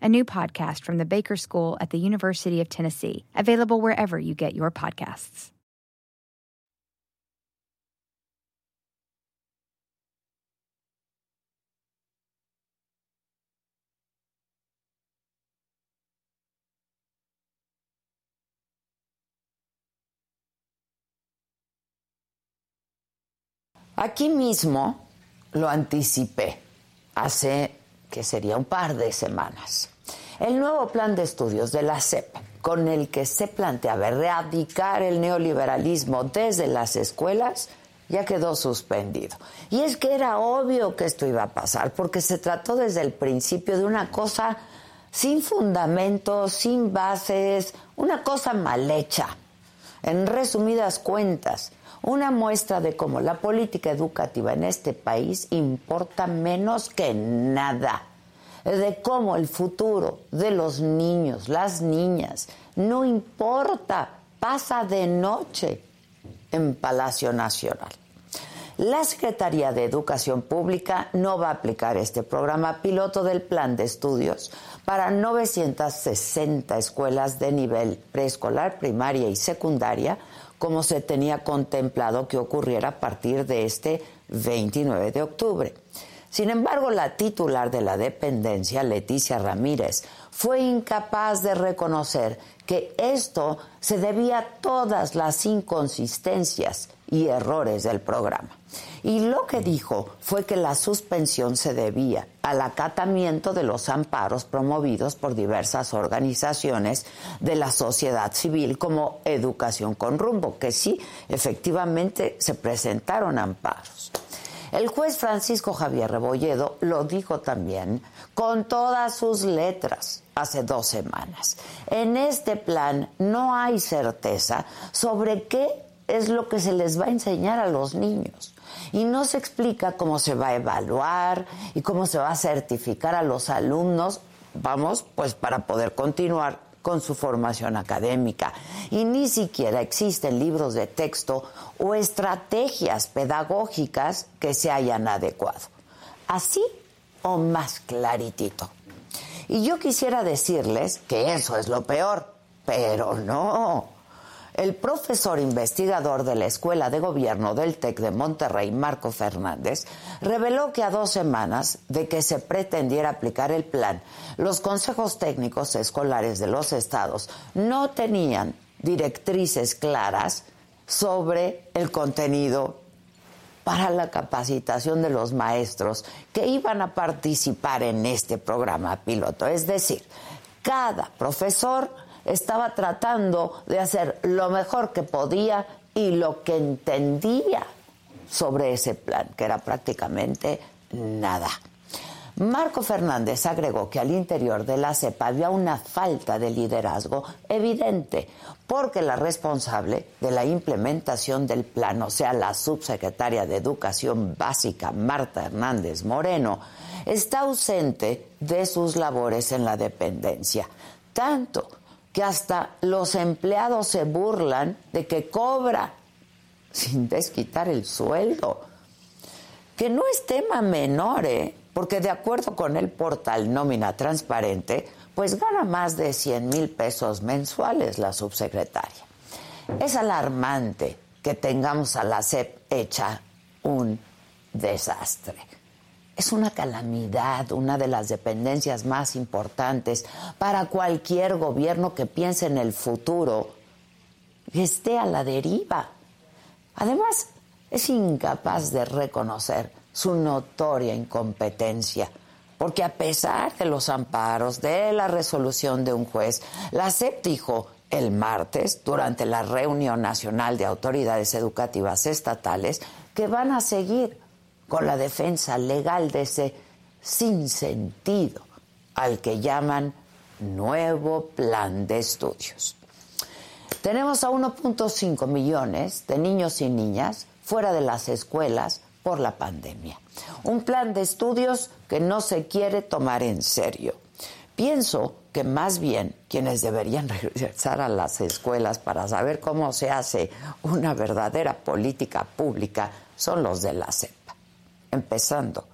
a new podcast from the Baker School at the University of Tennessee, available wherever you get your podcasts. Aquí mismo lo anticipé hace que sería un par de semanas. El nuevo plan de estudios de la CEP, con el que se planteaba erradicar el neoliberalismo desde las escuelas, ya quedó suspendido. Y es que era obvio que esto iba a pasar, porque se trató desde el principio de una cosa sin fundamentos, sin bases, una cosa mal hecha. En resumidas cuentas, una muestra de cómo la política educativa en este país importa menos que nada, de cómo el futuro de los niños, las niñas, no importa, pasa de noche en Palacio Nacional. La Secretaría de Educación Pública no va a aplicar este programa piloto del plan de estudios para 960 escuelas de nivel preescolar, primaria y secundaria como se tenía contemplado que ocurriera a partir de este 29 de octubre. Sin embargo, la titular de la dependencia, Leticia Ramírez, fue incapaz de reconocer que esto se debía a todas las inconsistencias y errores del programa. Y lo que dijo fue que la suspensión se debía al acatamiento de los amparos promovidos por diversas organizaciones de la sociedad civil como Educación con Rumbo, que sí, efectivamente se presentaron amparos. El juez Francisco Javier Rebolledo lo dijo también con todas sus letras hace dos semanas. En este plan no hay certeza sobre qué es lo que se les va a enseñar a los niños. Y no se explica cómo se va a evaluar y cómo se va a certificar a los alumnos, vamos, pues para poder continuar con su formación académica. Y ni siquiera existen libros de texto o estrategias pedagógicas que se hayan adecuado. Así o más claritito. Y yo quisiera decirles que eso es lo peor, pero no. El profesor investigador de la Escuela de Gobierno del TEC de Monterrey, Marco Fernández, reveló que a dos semanas de que se pretendiera aplicar el plan, los consejos técnicos escolares de los estados no tenían directrices claras sobre el contenido para la capacitación de los maestros que iban a participar en este programa piloto. Es decir, cada profesor estaba tratando de hacer lo mejor que podía y lo que entendía sobre ese plan, que era prácticamente nada. Marco Fernández agregó que al interior de la CEPA había una falta de liderazgo evidente, porque la responsable de la implementación del plan, o sea, la subsecretaria de Educación Básica, Marta Hernández Moreno, está ausente de sus labores en la dependencia, tanto que hasta los empleados se burlan de que cobra sin desquitar el sueldo. Que no es tema menor, ¿eh? porque de acuerdo con el portal Nómina Transparente, pues gana más de 100 mil pesos mensuales la subsecretaria. Es alarmante que tengamos a la SEP hecha un desastre. Es una calamidad, una de las dependencias más importantes para cualquier gobierno que piense en el futuro esté a la deriva. Además, es incapaz de reconocer su notoria incompetencia, porque a pesar de los amparos, de la resolución de un juez, la SEP dijo el martes, durante la reunión nacional de autoridades educativas estatales, que van a seguir con la defensa legal de ese sinsentido al que llaman nuevo plan de estudios. Tenemos a 1.5 millones de niños y niñas fuera de las escuelas por la pandemia. Un plan de estudios que no se quiere tomar en serio. Pienso que más bien quienes deberían regresar a las escuelas para saber cómo se hace una verdadera política pública son los de la CEPA, empezando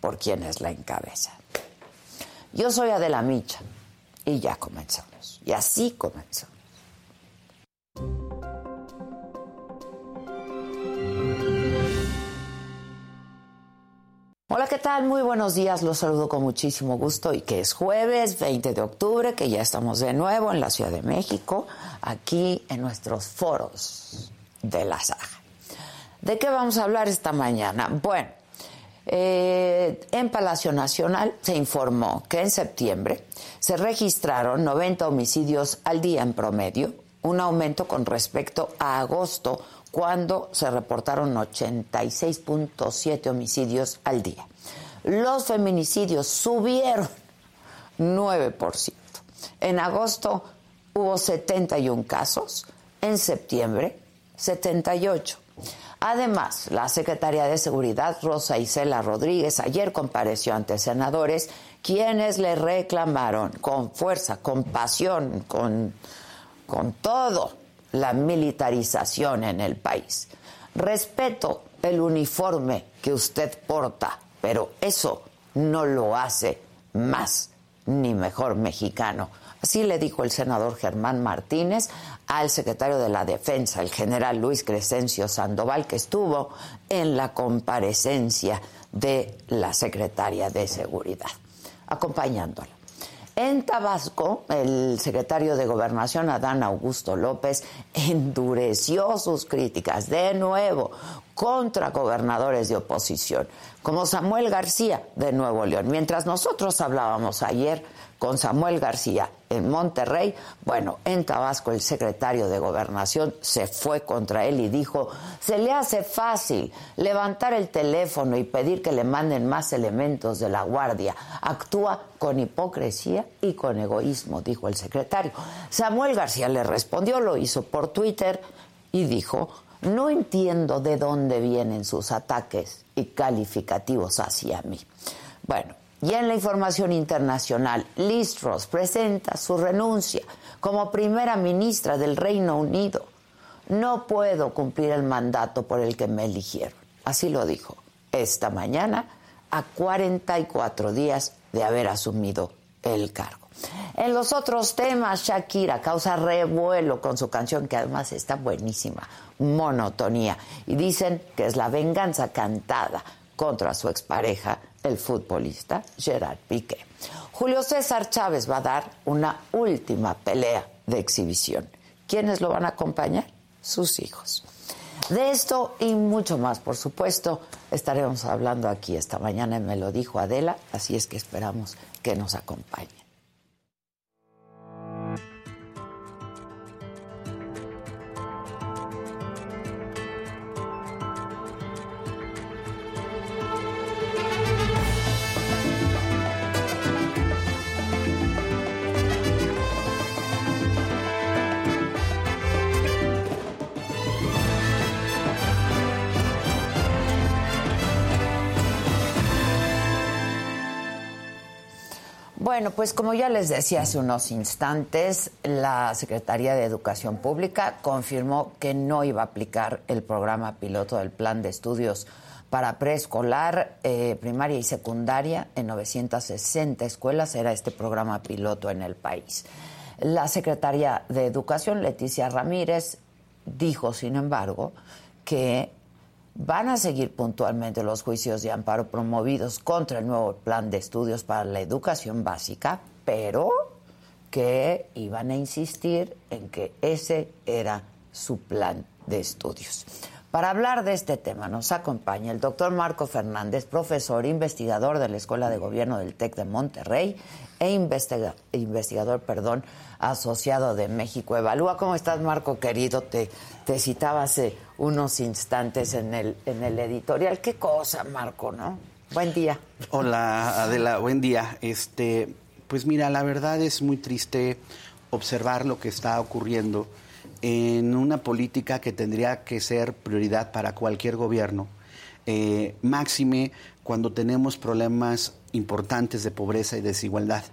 por quienes la encabezan. Yo soy Adela Micha y ya comenzamos. Y así comenzamos. Hola, ¿qué tal? Muy buenos días. Los saludo con muchísimo gusto y que es jueves 20 de octubre, que ya estamos de nuevo en la Ciudad de México, aquí en nuestros foros de la saga. ¿De qué vamos a hablar esta mañana? Bueno, eh, en Palacio Nacional se informó que en septiembre se registraron 90 homicidios al día en promedio, un aumento con respecto a agosto, cuando se reportaron 86.7 homicidios al día. Los feminicidios subieron 9%. En agosto hubo 71 casos, en septiembre 78. Además, la secretaria de Seguridad, Rosa Isela Rodríguez, ayer compareció ante senadores quienes le reclamaron con fuerza, con pasión, con, con todo la militarización en el país. Respeto el uniforme que usted porta, pero eso no lo hace más ni mejor mexicano. Así le dijo el senador Germán Martínez al secretario de la Defensa, el general Luis Crescencio Sandoval, que estuvo en la comparecencia de la secretaria de Seguridad, acompañándola. En Tabasco, el secretario de Gobernación, Adán Augusto López, endureció sus críticas de nuevo contra gobernadores de oposición, como Samuel García de Nuevo León. Mientras nosotros hablábamos ayer con Samuel García en Monterrey, bueno, en Tabasco el secretario de Gobernación se fue contra él y dijo, se le hace fácil levantar el teléfono y pedir que le manden más elementos de la Guardia. Actúa con hipocresía y con egoísmo, dijo el secretario. Samuel García le respondió, lo hizo por Twitter y dijo, no entiendo de dónde vienen sus ataques y calificativos hacia mí. Bueno, y en la información internacional, Liz Truss presenta su renuncia como primera ministra del Reino Unido. No puedo cumplir el mandato por el que me eligieron. Así lo dijo esta mañana, a 44 días de haber asumido el cargo. En los otros temas, Shakira causa revuelo con su canción, que además está buenísima, Monotonía. Y dicen que es la venganza cantada contra su expareja el futbolista Gerard Piqué. Julio César Chávez va a dar una última pelea de exhibición. ¿Quiénes lo van a acompañar? Sus hijos. De esto y mucho más, por supuesto, estaremos hablando aquí esta mañana, me lo dijo Adela, así es que esperamos que nos acompañe. Bueno, pues como ya les decía hace unos instantes, la Secretaría de Educación Pública confirmó que no iba a aplicar el programa piloto del plan de estudios para preescolar, eh, primaria y secundaria en 960 escuelas. Era este programa piloto en el país. La Secretaría de Educación, Leticia Ramírez, dijo, sin embargo, que van a seguir puntualmente los juicios de amparo promovidos contra el nuevo plan de estudios para la educación básica, pero que iban a insistir en que ese era su plan de estudios. Para hablar de este tema nos acompaña el doctor Marco Fernández, profesor investigador de la Escuela de Gobierno del TEC de Monterrey e investigador perdón, asociado de México Evalúa. ¿Cómo estás, Marco, querido? Te, te citaba hace unos instantes en el, en el editorial. Qué cosa, Marco, ¿no? Buen día. Hola, Adela, buen día. Este, pues mira, la verdad es muy triste observar lo que está ocurriendo en una política que tendría que ser prioridad para cualquier gobierno, eh, máxime cuando tenemos problemas importantes de pobreza y desigualdad.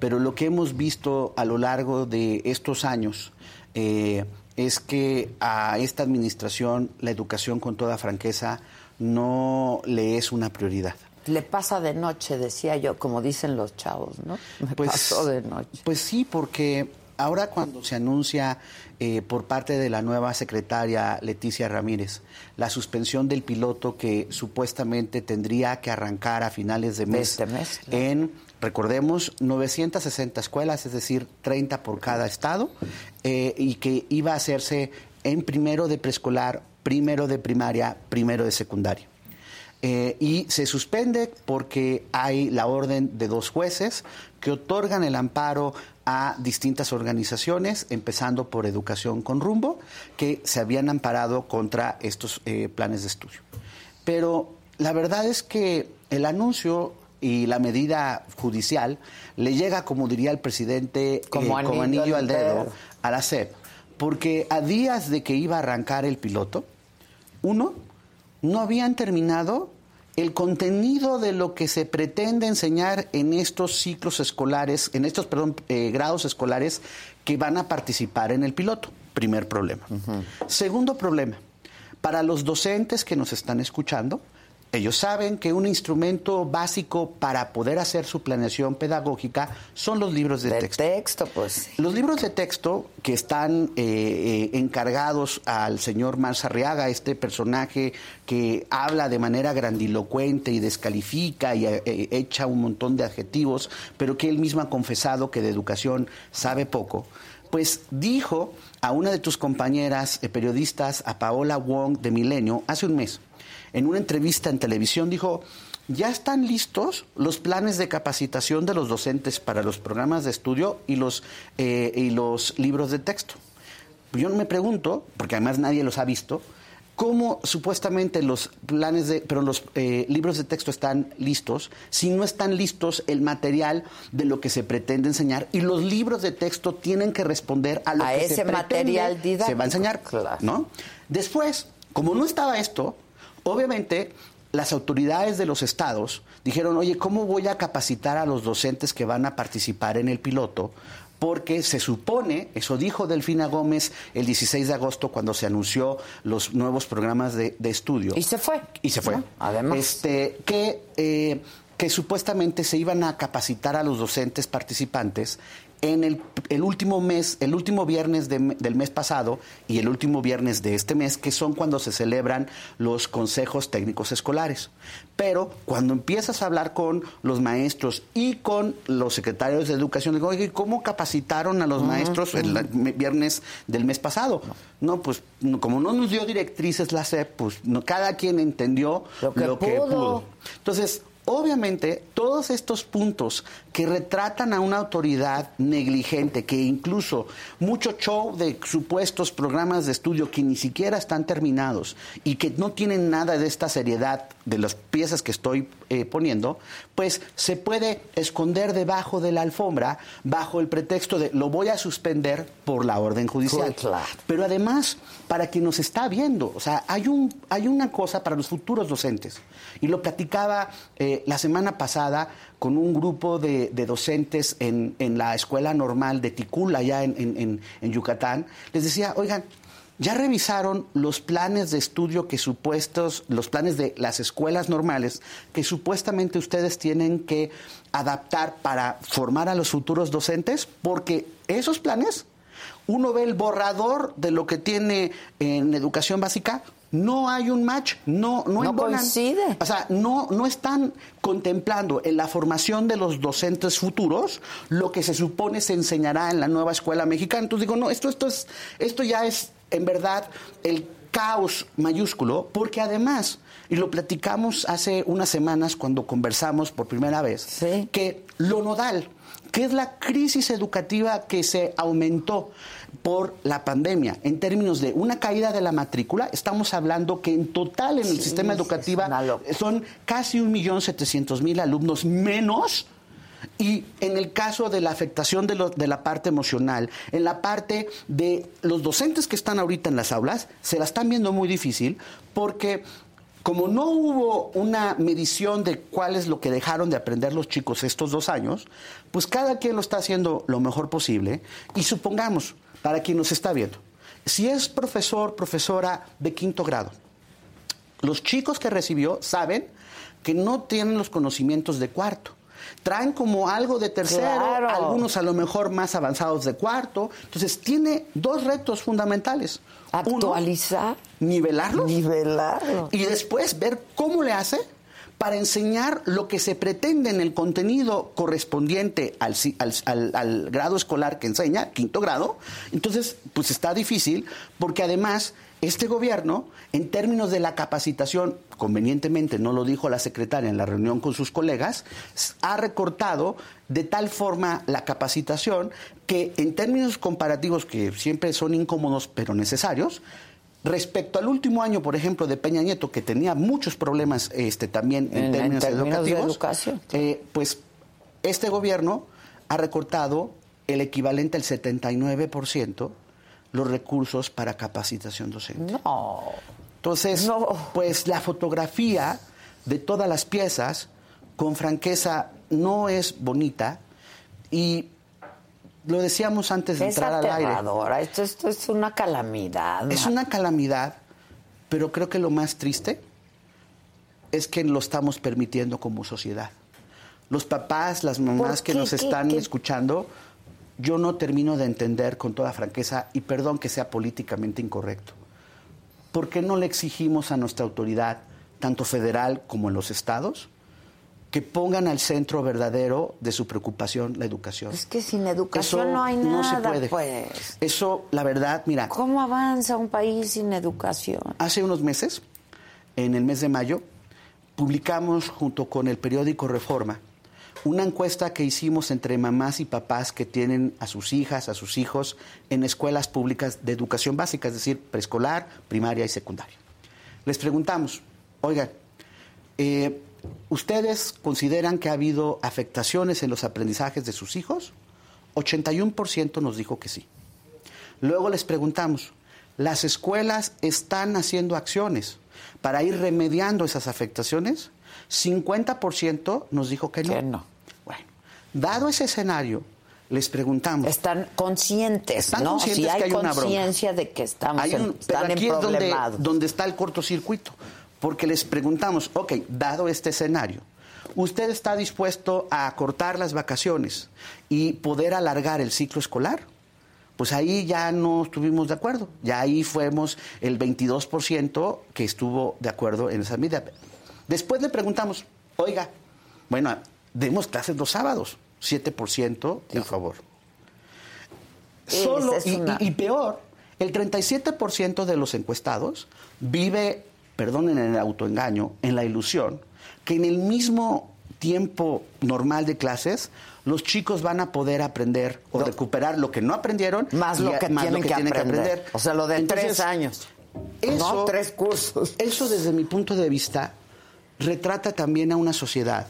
Pero lo que hemos visto a lo largo de estos años eh, es que a esta administración la educación, con toda franqueza, no le es una prioridad. Le pasa de noche, decía yo, como dicen los chavos, ¿no? Me pues, pasó de noche. Pues sí, porque ahora cuando se anuncia eh, por parte de la nueva secretaria Leticia Ramírez la suspensión del piloto que supuestamente tendría que arrancar a finales de mes, este mes en, recordemos, 960 escuelas, es decir, 30 por cada estado, eh, y que iba a hacerse en primero de preescolar, primero de primaria, primero de secundaria. Eh, y se suspende porque hay la orden de dos jueces que otorgan el amparo a distintas organizaciones, empezando por Educación con Rumbo, que se habían amparado contra estos eh, planes de estudio. Pero la verdad es que el anuncio y la medida judicial le llega, como diría el presidente, como, eh, anillo, al dedo a la SEP, porque a días de que iba a arrancar el piloto, uno, no habían terminado el contenido de lo que se pretende enseñar en estos ciclos escolares, en estos, perdón, eh, grados escolares que van a participar en el piloto. Primer problema. Segundo problema, para los docentes que nos están escuchando, ellos saben que un instrumento básico para poder hacer su planeación pedagógica son los libros de, texto. texto pues. Los libros de texto que están eh, eh, encargados al señor Marzarriaga, este personaje que habla de manera grandilocuente y descalifica y eh, echa un montón de adjetivos, pero que él mismo ha confesado que de educación sabe poco, pues dijo a una de tus compañeras periodistas, a Paola Wong de Milenio, hace un mes en una entrevista en televisión dijo, ya están listos los planes de capacitación de los docentes para los programas de estudio y los, eh, y los libros de texto. Yo me pregunto, porque además nadie los ha visto, cómo supuestamente los planes de, pero los eh, libros de texto están listos, si no están listos el material de lo que se pretende enseñar y los libros de texto tienen que responder a lo que ese se material didáctico, se va a enseñar, ¿no? Después, como no estaba esto, Obviamente, las autoridades de los estados dijeron, oye, ¿cómo voy a capacitar a los docentes que van a participar en el piloto? Porque se supone, eso dijo Delfina Gómez el 16 de agosto cuando se anunció los nuevos programas de, estudio. Y se fue. Y se fue. Además. Este, que, eh, que supuestamente se iban a capacitar a los docentes participantes en el, último mes, el último viernes del mes pasado y el último viernes de este mes, que son cuando se celebran los consejos técnicos escolares. Pero cuando empiezas a hablar con los maestros y con los secretarios de educación, digo, oye, ¿cómo capacitaron a los maestros el viernes del mes pasado? No, pues como no nos dio directrices la SEP, pues cada quien entendió lo que, pudo. Entonces, Obviamente, todos estos puntos que retratan a una autoridad negligente, que incluso mucho show de supuestos programas de estudio que ni siquiera están terminados y que no tienen nada de esta seriedad de las piezas que estoy eh, poniendo, pues se puede esconder debajo de la alfombra bajo el pretexto de lo voy a suspender por la orden judicial. Pero además, para quien nos está viendo, o sea, hay, un, hay una cosa para los futuros docentes, y lo platicaba eh, la semana pasada con un grupo de, docentes en, la escuela normal de Ticula, allá en, en Yucatán, les decía, oigan, ya revisaron los planes de estudio que supuestos, los planes de las escuelas normales que supuestamente ustedes tienen que adaptar para formar a los futuros docentes, porque esos planes, uno ve el borrador de lo que tiene en educación básica, no hay un match, no no, no coincide. O sea, no no están contemplando en la formación de los docentes futuros lo que se supone se enseñará en la nueva escuela mexicana. Entonces digo, no, esto esto es esto ya es en verdad el caos mayúsculo, porque además, y lo platicamos hace unas semanas cuando conversamos por primera vez, que lo nodal, que es la crisis educativa que se aumentó por la pandemia. En términos de una caída de la matrícula, estamos hablando que en total en el sistema educativo son casi un millón setecientos mil alumnos menos y en el caso de la afectación de, de, la parte emocional, en la parte de los docentes que están ahorita en las aulas, se la están viendo muy difícil porque como no hubo una medición de cuál es lo que dejaron de aprender los chicos estos dos años, pues cada quien lo está haciendo lo mejor posible. Y supongamos, para quien nos está viendo, si es profesor, profesora de quinto grado, los chicos que recibió saben que no tienen los conocimientos de cuarto traen como algo de tercero, algunos a lo mejor más avanzados de cuarto. Entonces, tiene dos retos fundamentales. Actualizar. nivelarlos. Nivelarlos. Y después ver cómo le hace para enseñar lo que se pretende en el contenido correspondiente al, al, grado escolar que enseña, quinto grado. Entonces, pues está difícil porque además este gobierno, en términos de la capacitación, convenientemente no lo dijo la secretaria en la reunión con sus colegas, ha recortado de tal forma la capacitación que en términos comparativos, que siempre son incómodos pero necesarios, Respecto al último año, por ejemplo, de Peña Nieto, que tenía muchos problemas este, también en, términos, educativos, de educación. Eh, pues este gobierno ha recortado el equivalente al 79% los recursos para capacitación docente. No. Entonces, pues la fotografía de todas las piezas, con franqueza, no es bonita y lo decíamos antes de entrar al aire. Esto, esto es una calamidad. Es una calamidad, pero creo que lo más triste es que lo estamos permitiendo como sociedad. Los papás, las mamás que nos están escuchando, yo no termino de entender con toda franqueza, y perdón que sea políticamente incorrecto, ¿por qué no le exigimos a nuestra autoridad, tanto federal como en los estados, que pongan al centro verdadero de su preocupación la educación. Es que sin educación no hay nada, no se puede. pues. Eso, la verdad, mira. ¿Cómo avanza un país sin educación? Hace unos meses, en el mes de mayo, publicamos junto con el periódico Reforma una encuesta que hicimos entre mamás y papás que tienen a sus hijas, a sus hijos en escuelas públicas de educación básica, es decir, preescolar, primaria y secundaria. Les preguntamos, oigan, eh, ¿ustedes consideran que ha habido afectaciones en los aprendizajes de sus hijos? 81% nos dijo que sí. Luego les preguntamos, ¿las escuelas están haciendo acciones para ir remediando esas afectaciones? 50% nos dijo que no. Que no. Dado ese escenario, les preguntamos. Están conscientes, ¿Están conscientes hay, que hay conciencia de que estamos en, están aquí es donde, está el cortocircuito. Porque les preguntamos, ok, dado este escenario, ¿usted está dispuesto a cortar las vacaciones y poder alargar el ciclo escolar? Pues ahí ya no estuvimos de acuerdo. Ya ahí fuimos el 22% que estuvo de acuerdo en esa medida. Después le preguntamos, oiga, bueno, demos clases los sábados. 7% en favor. Solo, y, peor, el 37% de los encuestados vive, perdonen el autoengaño, en la ilusión que en el mismo tiempo normal de clases los chicos van a poder aprender o recuperar lo que no aprendieron más lo que, tienen, que, aprender. O sea, lo de tres años. Eso, no tres cursos. Eso desde mi punto de vista retrata también a una sociedad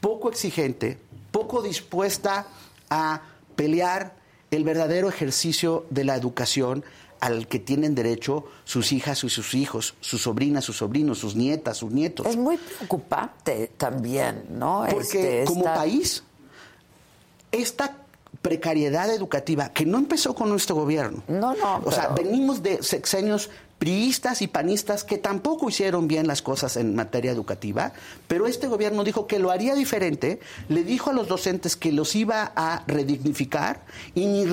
poco exigente, poco dispuesta a pelear el verdadero ejercicio de la educación al que tienen derecho sus hijas y sus hijos, sus sobrinas, sus sobrinos, sus nietas, sus nietos. Es muy preocupante también, ¿no? Porque este, como país, esta precariedad educativa que no empezó con nuestro gobierno. No, no. O sea, venimos de sexenios priistas y panistas que tampoco hicieron bien las cosas en materia educativa, pero este gobierno dijo que lo haría diferente, le dijo a los docentes que los iba a redignificar y ni,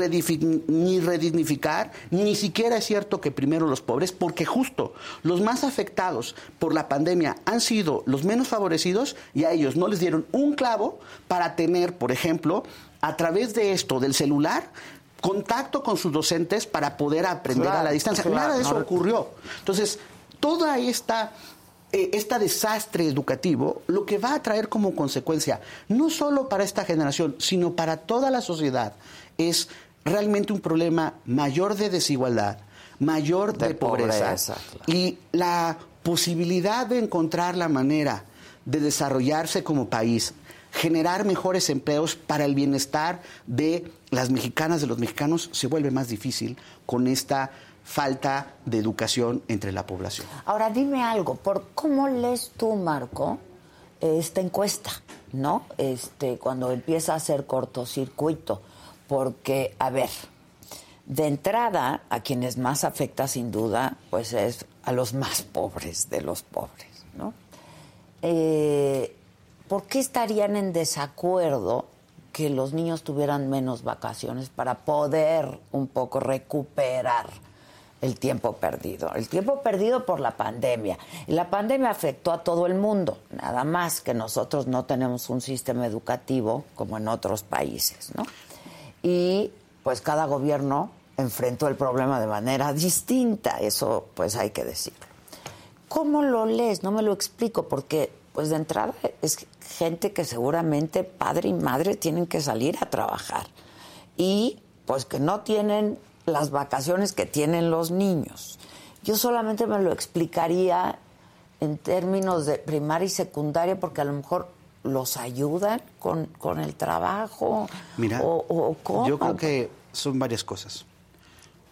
ni redignificar, ni siquiera es cierto que primero los pobres, porque justo los más afectados por la pandemia han sido los menos favorecidos y a ellos no les dieron un clavo para tener, por ejemplo, a través de esto, del celular, contacto con sus docentes para poder aprender a la distancia. Nada de eso ocurrió. Entonces, toda esta este desastre educativo lo que va a traer como consecuencia, no solo para esta generación, sino para toda la sociedad, es realmente un problema mayor de desigualdad, mayor de, pobreza, y la posibilidad de encontrar la manera de desarrollarse como país, generar mejores empleos para el bienestar de las mexicanas, de los mexicanos, se vuelve más difícil con esta falta de educación entre la población. Ahora dime algo, ¿por cómo lees tú, Marco, esta encuesta, no? Este, cuando empieza a hacer cortocircuito, porque, a ver, de entrada, a quienes más afecta sin duda, pues es a los más pobres de los pobres, ¿no? Eh, ¿Por qué estarían en desacuerdo que los niños tuvieran menos vacaciones para poder un poco recuperar el tiempo perdido? El tiempo perdido por la pandemia. La pandemia afectó a todo el mundo, nada más que nosotros no tenemos un sistema educativo como en otros países, ¿no? Y pues cada gobierno enfrentó el problema de manera distinta, eso pues hay que decirlo. ¿Cómo lo lees? No me lo explico porque pues de entrada es gente que seguramente padre y madre tienen que salir a trabajar y pues que no tienen las vacaciones que tienen los niños. Yo solamente me lo explicaría en términos de primaria y secundaria porque a lo mejor los ayudan con, el trabajo Mira, o, yo creo que son varias cosas.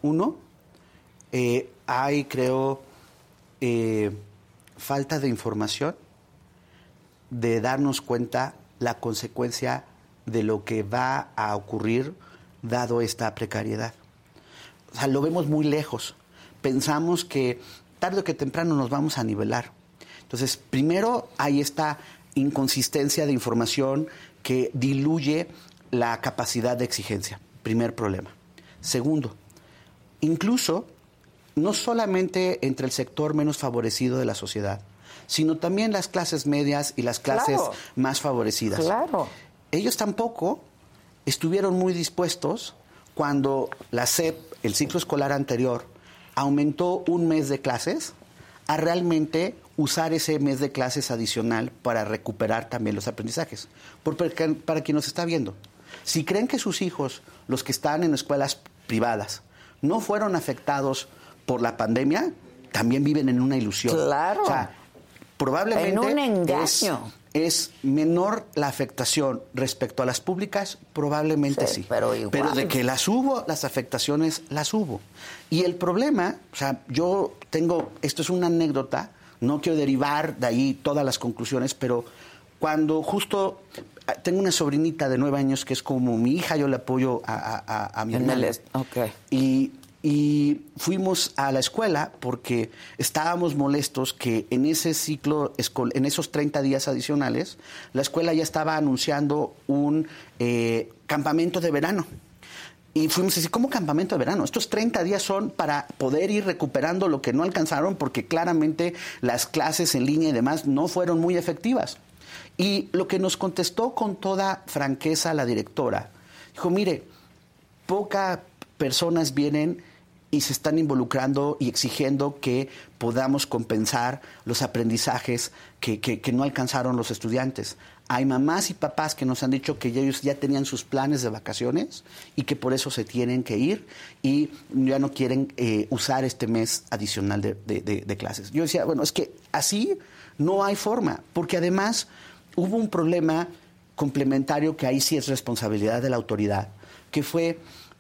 Uno, eh, hay, creo, eh, falta de información de darnos cuenta la consecuencia de lo que va a ocurrir dado esta precariedad. O sea, lo vemos muy lejos. Pensamos que tarde o que temprano nos vamos a nivelar. Entonces, primero hay esta inconsistencia de información que diluye la capacidad de exigencia. Primer problema. Segundo, incluso no solamente entre el sector menos favorecido de la sociedad, sino también las clases medias y las clases más favorecidas. Claro. Ellos tampoco estuvieron muy dispuestos cuando la SEP, el ciclo escolar anterior, aumentó un mes de clases a realmente usar ese mes de clases adicional para recuperar también los aprendizajes. para quien nos está viendo, si creen que sus hijos, los que están en escuelas privadas, no fueron afectados por la pandemia, también viven en una ilusión. Claro. O sea, probablemente en un engaño. Es, menor la afectación respecto a las públicas, probablemente sí. Pero, pero de que las hubo, las afectaciones las hubo. Y el problema, o sea, yo tengo, esto es una anécdota, no quiero derivar de ahí todas las conclusiones, pero cuando justo tengo una sobrinita de nueve años que es como mi hija, yo le apoyo a, a, mi hermana. Y, y, fuimos a la escuela porque estábamos molestos que en ese ciclo, en esos 30 días adicionales, la escuela ya estaba anunciando un eh, campamento de verano. Y fuimos así, ¿cómo campamento de verano? Estos 30 días son para poder ir recuperando lo que no alcanzaron porque claramente las clases en línea y demás no fueron muy efectivas. Y lo que nos contestó con toda franqueza la directora, dijo, mire, pocas personas vienen y se están involucrando y exigiendo que podamos compensar los aprendizajes que, que, no alcanzaron los estudiantes. Hay mamás y papás que nos han dicho que ellos ya tenían sus planes de vacaciones y que por eso se tienen que ir y ya no quieren eh, usar este mes adicional de, de clases. Yo decía, bueno, es que así no hay forma, porque además hubo un problema complementario que ahí sí es responsabilidad de la autoridad, que fue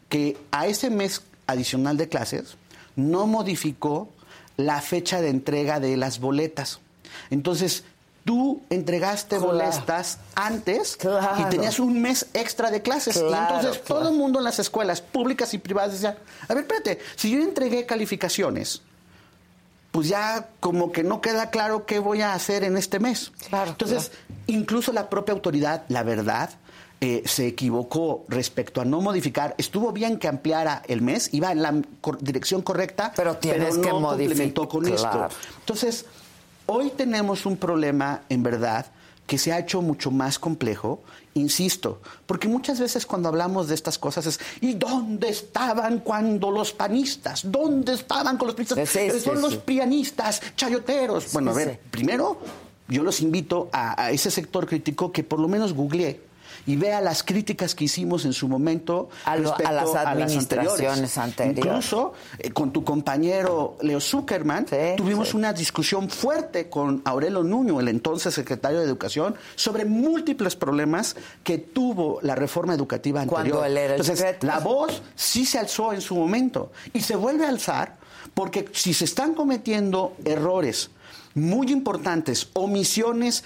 que a ese mes adicional de clases no modificó la fecha de entrega de las boletas. Entonces, tú entregaste boletas antes y tenías un mes extra de clases. y entonces todo el mundo en las escuelas públicas y privadas decía, a ver, espérate, si yo entregué calificaciones pues ya como que no queda claro qué voy a hacer en este mes. Claro, Entonces, incluso la propia autoridad, la verdad, eh, se equivocó respecto a no modificar. Estuvo bien que ampliara el mes, iba en la dirección correcta, pero, tienes no complementó con esto. Entonces, hoy tenemos un problema, en verdad, que se ha hecho mucho más complejo, insisto, porque muchas veces cuando hablamos de estas cosas es, ¿y dónde estaban cuando los panistas? ¿Dónde estaban con los panistas? Son los pianistas, chayoteros. Bueno, a ver, primero yo los invito a, a, ese sector crítico que por lo menos googleé y vea las críticas que hicimos en su momento a, a las administraciones anteriores. Incluso eh, con tu compañero Leo Zuckerman tuvimos una discusión fuerte con Aurelio Nuño, el entonces secretario de Educación, sobre múltiples problemas que tuvo la reforma educativa anterior. Cuando él era el Entonces, la voz sí se alzó en su momento y se vuelve a alzar porque si se están cometiendo errores muy importantes, omisiones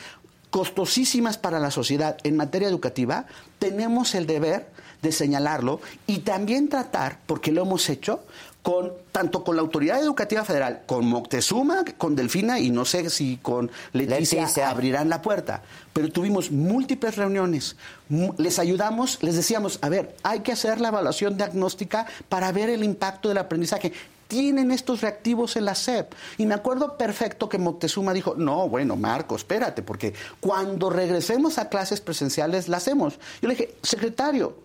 costosísimas para la sociedad en materia educativa, tenemos el deber de señalarlo y también tratar, porque lo hemos hecho, con tanto con la autoridad educativa federal, con Moctezuma, con Delfina y no sé si con Leticia, Leticia. abrirán la puerta. Pero tuvimos múltiples reuniones, les ayudamos, les decíamos, a ver, hay que hacer la evaluación diagnóstica para ver el impacto del aprendizaje tienen estos reactivos en la SEP. Y me acuerdo perfecto que Moctezuma dijo, no, bueno, Marco, espérate, porque cuando regresemos a clases presenciales la hacemos. Yo le dije, secretario,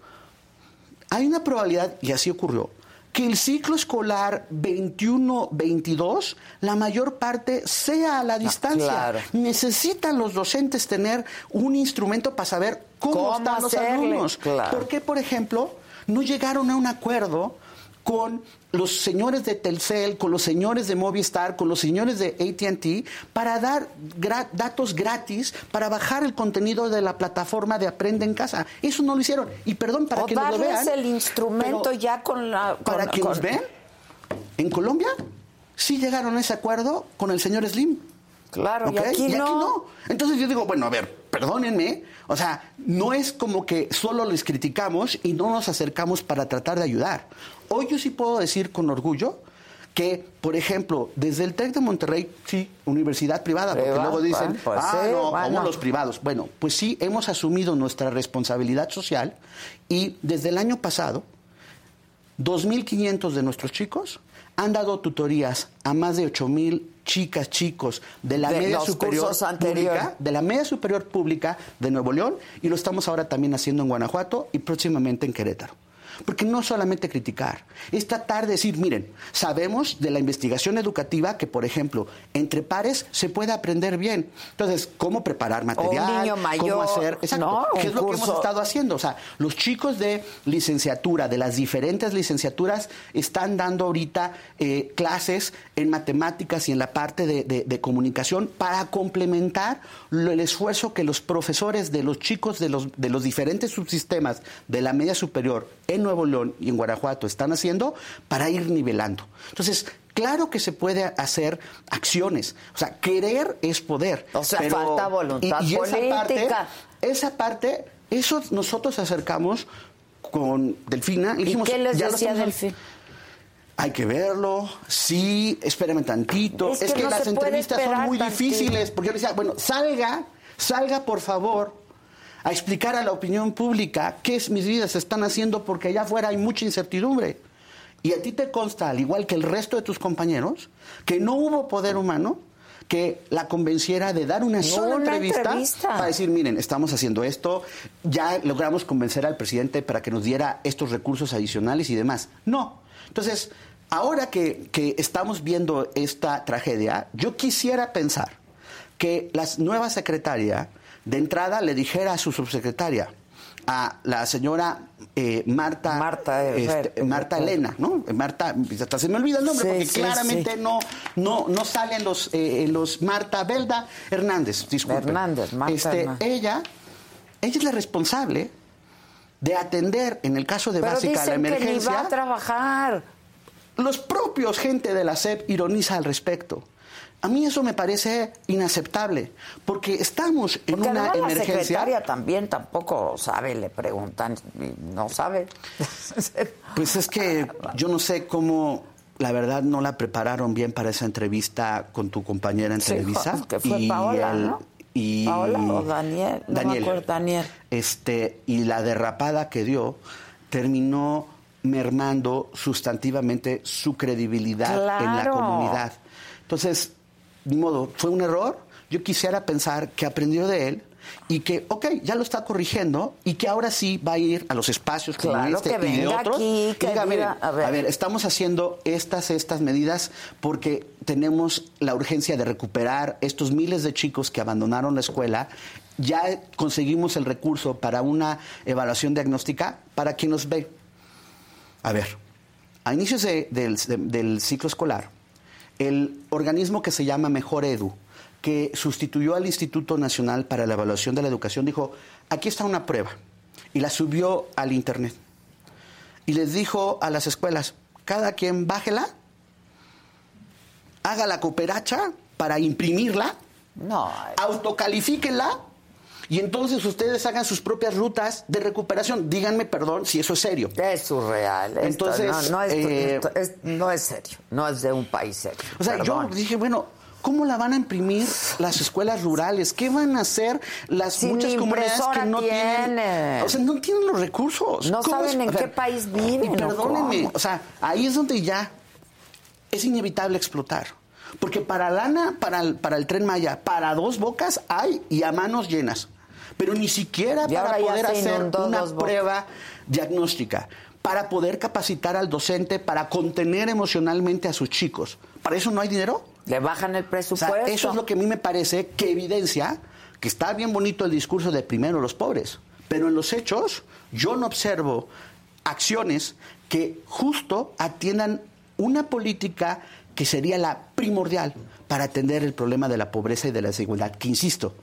hay una probabilidad, y así ocurrió, que el ciclo escolar 21-22, la mayor parte sea a la distancia. claro. Necesitan los docentes tener un instrumento para saber cómo, ¿Cómo están los alumnos. Claro. ¿Por qué, por ejemplo, no llegaron a un acuerdo con los señores de Telcel, con los señores de Movistar, con los señores de ATT, para dar gra datos gratis para bajar el contenido de la plataforma de Aprende en Casa. Eso no lo hicieron. Y perdón, para o que nos lo darles vean. el instrumento ya con la... con- Para que con- nos vean, en Colombia sí llegaron a ese acuerdo con el señor Slim. Claro, y ¿ok? aquí no. Entonces yo digo, bueno, a ver, perdónenme, o sea, no es como que solo les criticamos y no nos acercamos para tratar de ayudar. Hoy yo sí puedo decir con orgullo que, por ejemplo, desde el TEC de Monterrey, sí, universidad privada, porque Privada, luego dicen, pues ah, sí, no, bueno. los privados. Bueno, pues sí, hemos asumido nuestra responsabilidad social y desde el año pasado 2.500 de nuestros chicos han dado tutorías a más de 8.000 chicas, chicos de la De media superior pública, de la media superior pública de Nuevo León y lo estamos ahora también haciendo en Guanajuato y próximamente en Querétaro. Porque no solamente criticar, es tratar de decir, miren, sabemos de la investigación educativa que, por ejemplo, entre pares se puede aprender bien. Entonces, ¿cómo preparar material? niño mayor, ¿Cómo hacer? Exacto. ¿no? ¿Qué es lo que hemos estado haciendo? O sea, los chicos de licenciatura, de las diferentes licenciaturas, están dando ahorita eh, clases en matemáticas y en la parte de, de- de comunicación para complementar lo- el esfuerzo que los profesores de los chicos de los, de los diferentes subsistemas de la media superior en Nuevo León y en Guanajuato están haciendo para ir nivelando. Entonces, Claro que se puede hacer acciones. O sea, querer es poder. O sea, falta voluntad esa política. parte- esa parte, eso nosotros acercamos con Delfina. y ¿Y dijimos, qué les "Ya decía Delfín? hay que verlo, sí, espérame tantito. Es Es, que que, no las entrevistas son muy tantito. difíciles, porque yo le decía, bueno, salga, salga por favor a explicar a la opinión pública qué es mis vidas se están haciendo porque allá afuera hay mucha incertidumbre. Y a ti te consta, al igual que el resto de tus compañeros, que no hubo poder humano que la convenciera de dar una sola Una entrevista, entrevista. para decir, miren, estamos haciendo esto, ya logramos convencer al presidente para que nos diera estos recursos adicionales y demás. No. Entonces, ahora que, que estamos viendo esta tragedia, yo quisiera pensar que la nueva secretaria de entrada le dijera a su subsecretaria, a la señora eh, Marta, Marta, eh, este, Marta Elena, ¿no? Marta, hasta se me olvida el nombre Sí, porque sí, claramente sí. no, no, no salen los, eh, los Marta Belda Hernández, disculpe. Hernández, Marta Este, Hernández. ella, ella es la responsable de atender, en el caso de Pero básica, la dicen que ni emergencia. va a trabajar. Los propios gente de la SEP ironiza al respecto. A mí eso me parece inaceptable, porque estamos en Porque una además la emergencia. secretaria también tampoco sabe, le preguntan, y no sabe. Pues es que yo no sé cómo, la verdad, no la prepararon bien para esa entrevista con tu compañera en Sí, Televisa. que fue Paola, ¿no? y- Paola o Daniel, no me acuerdo, Daniel. Este, y la derrapada que dio terminó mermando sustantivamente su credibilidad en la comunidad. Entonces, ni modo, fue un error. Yo quisiera pensar que aprendió de él y que, ok, ya lo está corrigiendo y que ahora sí va a ir a los espacios como Claro, este que y de venga otros. aquí, que diga, diga, "Miren, a ver". a ver, estamos haciendo estas, estas medidas porque tenemos la urgencia de recuperar estos miles de chicos que abandonaron la escuela. Ya conseguimos el recurso para una evaluación diagnóstica para quien nos ve. A ver, a inicios de- del ciclo escolar, el organismo que se llama Mejor Edu, que sustituyó al Instituto Nacional para la Evaluación de la Educación, dijo, aquí está una prueba, y la subió al Internet. Y les dijo a las escuelas, cada quien bájela, haga la cooperacha para imprimirla, No, autocalifíquenla y entonces ustedes hagan sus propias rutas de recuperación. Díganme, perdón, si eso es serio. es surreal. Esto Entonces, no, no es, eh, esto es- no es serio. No es de un país serio. O sea, Perdón. yo dije, bueno, ¿cómo la van a imprimir las escuelas rurales? ¿Qué van a hacer las muchas ni comunidades que no tienen? tienen. O sea, no tienen los recursos. No ¿Cómo saben es? en qué país viven, Y ¿o perdónenme, o sea, ahí es donde ya es inevitable explotar. Porque para lana, para el, para el tren Maya, para dos bocas hay y a manos llenas. Pero ni siquiera Y para poder hacer una prueba diagnóstica, para poder capacitar al docente, para contener emocionalmente a sus chicos. ¿Para eso no hay dinero? Le bajan el O presupuesto. sea, eso es lo que a mí me parece que evidencia que está bien bonito el discurso de primero los pobres, pero en los hechos yo no observo acciones que justo atiendan una política que sería la primordial para atender el problema de la pobreza y de la desigualdad, que insisto,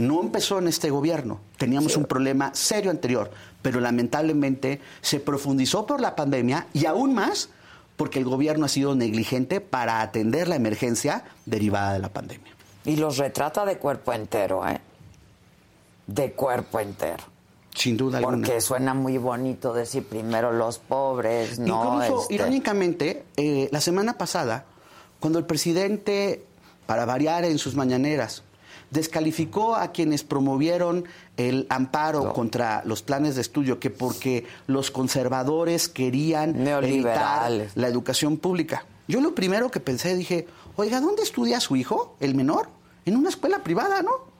no empezó en este gobierno, teníamos un problema serio anterior, pero lamentablemente se profundizó por la pandemia y aún más porque el gobierno ha sido negligente para atender la emergencia derivada de la pandemia. Y los retrata de cuerpo entero, ¿eh? De cuerpo entero. Sin duda alguna. Porque suena muy bonito decir primero los pobres, ¿no? Incluso, Este, irónicamente, eh, la semana pasada, cuando el presidente, para variar en sus mañaneras, descalificó a quienes promovieron el amparo contra los planes de estudio, que porque los conservadores querían evitar la educación pública. Yo lo primero que pensé, dije, oiga, ¿dónde estudia su hijo, el menor? En una escuela privada, ¿no?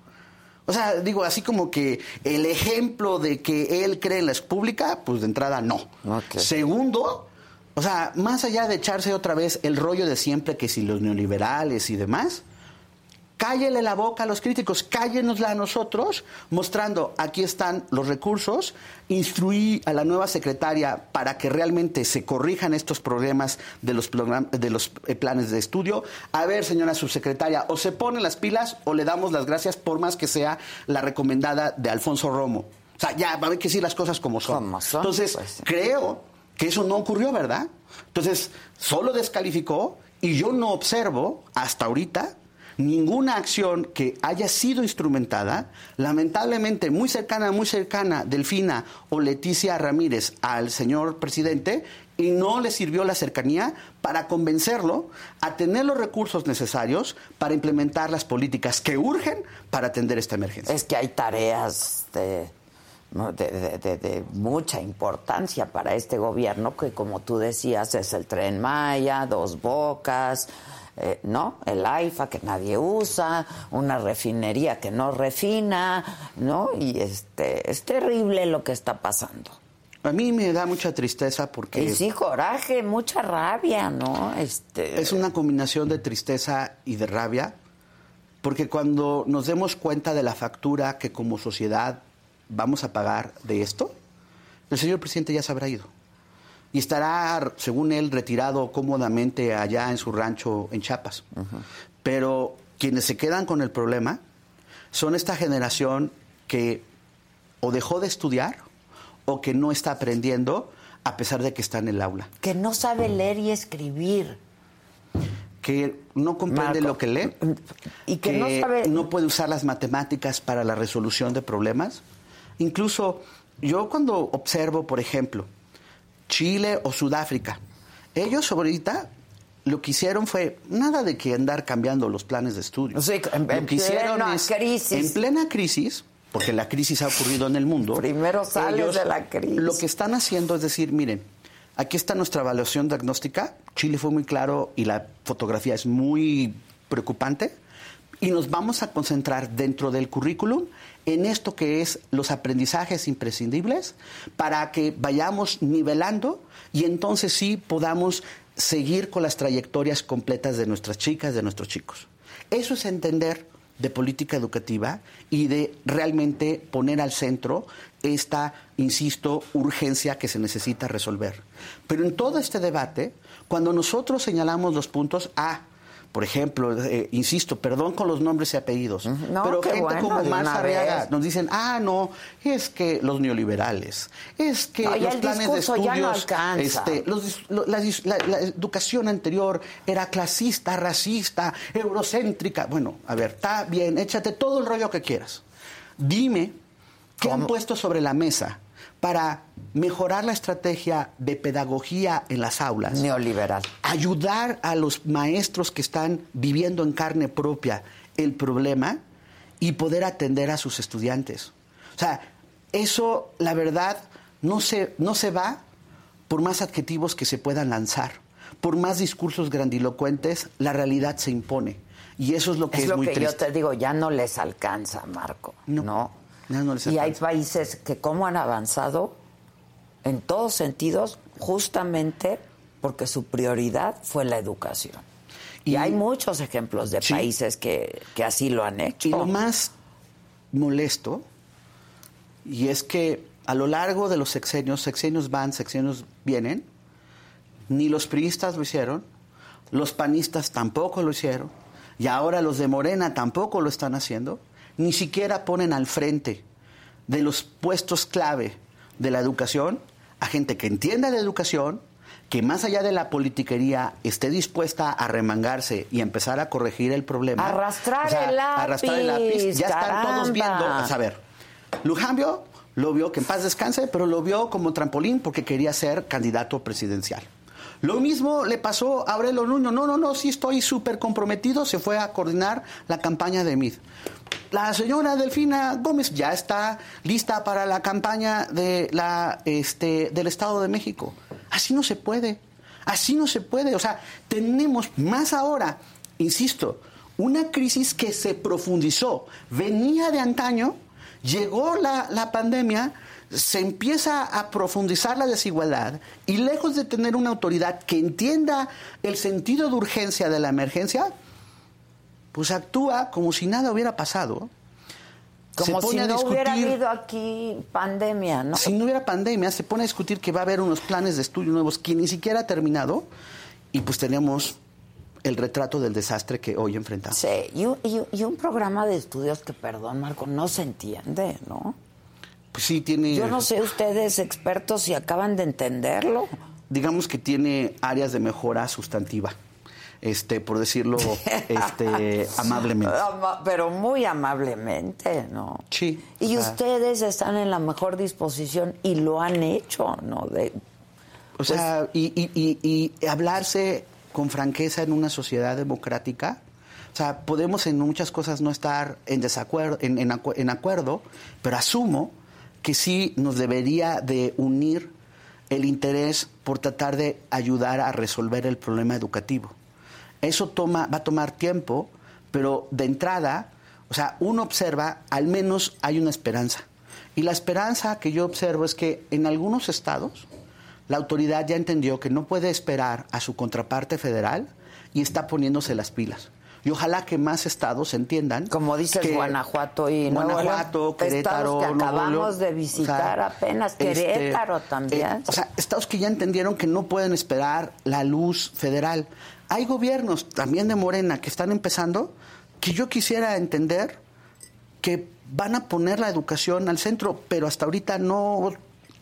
O sea, digo, así como que el ejemplo de que él cree en la pública, pues de entrada no. Segundo, o sea, más allá de echarse otra vez el rollo de siempre que si los neoliberales y demás, cállele la boca a los críticos, cállenosla a nosotros, mostrando aquí están los recursos, instruí a la nueva secretaria para que realmente se corrijan estos problemas de los, program- de los eh, planes de estudio. A ver, señora subsecretaria, o se pone las pilas o le damos las gracias por más que sea la recomendada de Alfonso Romo. O sea, ya va a haber que decir las cosas como son. Como son, Entonces, pues creo que eso no ocurrió, ¿verdad? Entonces, solo descalificó y yo no observo hasta ahorita ninguna acción que haya sido instrumentada, lamentablemente muy cercana, muy cercana, Delfina o Leticia Ramírez al señor presidente, y no le sirvió la cercanía para convencerlo a tener los recursos necesarios para implementar las políticas que urgen para atender esta emergencia. Es que hay tareas de, de- de- de mucha importancia para este gobierno, que como tú decías, es el tren Maya, dos bocas, eh, ¿no? El AIFA que nadie usa, una refinería que no refina, ¿no? Y este es terrible lo que está pasando. A mí me da mucha tristeza porque... Y sí, coraje, mucha rabia, ¿no? Este, Es una combinación de tristeza y de rabia, porque cuando nos demos cuenta de la factura que como sociedad vamos a pagar de esto, el señor presidente ya se habrá ido. Y estará, según él, retirado cómodamente allá en su rancho en Chiapas. Pero quienes se quedan con el problema son esta generación que o dejó de estudiar o que no está aprendiendo a pesar de que está en el aula. que no sabe leer y escribir. que no comprende Marco, lo que lee y que no sabe- no puede usar las matemáticas para la resolución de problemas. Incluso yo cuando observo, por ejemplo, Chile o Sudáfrica, ellos ahorita lo que hicieron fue nada de que andar cambiando los planes de estudio. Sí, en- lo en que hicieron plena es crisis. en plena crisis, porque la crisis ha ocurrido en el mundo. Primero sales de la crisis. Lo que están haciendo es decir, miren, aquí está nuestra evaluación diagnóstica. Chile fue muy claro y la fotografía es muy preocupante. Y nos vamos a concentrar dentro del currículum en esto que es los aprendizajes imprescindibles para que vayamos nivelando y entonces sí podamos seguir con las trayectorias completas de nuestras chicas, de nuestros chicos. Eso es entender de política educativa y de realmente poner al centro esta, insisto, urgencia que se necesita resolver. Pero en todo este debate, cuando nosotros señalamos los puntos, A, por ejemplo, eh, insisto, perdón con los nombres y apellidos, pero gente como Marta Arriaga nos dicen, ah, no, es que los neoliberales, es que los planes de estudios, este, la, educación anterior era clasista, racista, eurocéntrica. Bueno, a ver, está bien, échate todo el rollo que quieras. Dime qué han puesto sobre la mesa para mejorar la estrategia de pedagogía en las aulas. Neoliberal. Ayudar a los maestros que están viviendo en carne propia el problema y poder atender a sus estudiantes. O sea, eso, la verdad, no se, no se va por más adjetivos que se puedan lanzar. Por más discursos grandilocuentes, la realidad se impone. Y eso es lo que es, es lo que yo te digo, ya no les alcanza, Marco. ¿no? Y hay países que como han avanzado en todos sentidos justamente porque su prioridad fue la educación. Y, hay muchos ejemplos de países que, que, así lo han hecho. Y lo más molesto, y es que a lo largo de los sexenios, sexenios van, sexenios vienen, ni los priistas lo hicieron, los panistas tampoco lo hicieron, y ahora los de Morena tampoco lo están haciendo, ni siquiera ponen al frente de los puestos clave de la educación a gente que entienda de educación, que más allá de la politiquería esté dispuesta a remangarse y empezar a corregir el problema. Arrastrar, el, lápiz, arrastrar el lápiz. Ya están todos viendo. A ver, Lujambio lo vio, que en paz descanse, pero lo vio como trampolín porque quería ser candidato presidencial. Lo mismo le pasó a Aurelio Nuño. No, no, no, sí estoy súper comprometido. Se fue a coordinar la campaña de MID. La señora Delfina Gómez ya está lista para la campaña de la, este, del Estado de México. Así no se puede. Así no se puede. O sea, tenemos más ahora, insisto, una crisis que se profundizó. Venía de antaño, llegó la, la pandemia se empieza a profundizar la desigualdad y lejos de tener una autoridad que entienda el sentido de urgencia de la emergencia, pues actúa como si nada hubiera pasado. Como si no hubiera habido aquí pandemia, ¿no? Si no hubiera pandemia, se pone a discutir que va a haber unos planes de estudio nuevos que ni siquiera ha terminado y pues tenemos el retrato del desastre que hoy enfrentamos. Sí, y, y un programa de estudios que, perdón Marco, no se entiende, ¿no? Pues sí, tiene... Yo no sé ustedes, expertos, si acaban de entenderlo. Digamos que tiene áreas de mejora sustantiva. Este, por decirlo este, amablemente. Pero muy amablemente, ¿no? Sí. Y ustedes están en la mejor disposición y lo han hecho, ¿no? De, o sea, pues y, y, y, hablarse con franqueza en una sociedad democrática. O sea, podemos en muchas cosas no estar en desacuerdo, en, en acuerdo, pero asumo que sí nos debería de unir el interés por tratar de ayudar a resolver el problema educativo. Eso toma, va a tomar tiempo, pero de entrada, o sea, uno observa, al menos hay una esperanza. Y la esperanza que yo observo es que en algunos estados la autoridad ya entendió que no puede esperar a su contraparte federal y está poniéndose las pilas. Y ojalá que más estados entiendan. Como dices, Guanajuato y Guanajuato, Querétaro, estados que acabamos de visitar apenas, este, Querétaro también. Eh, o sea, estados que ya entendieron que no pueden esperar la luz federal. Hay gobiernos también de Morena que están empezando que yo quisiera entender que van a poner la educación al centro, pero hasta ahorita no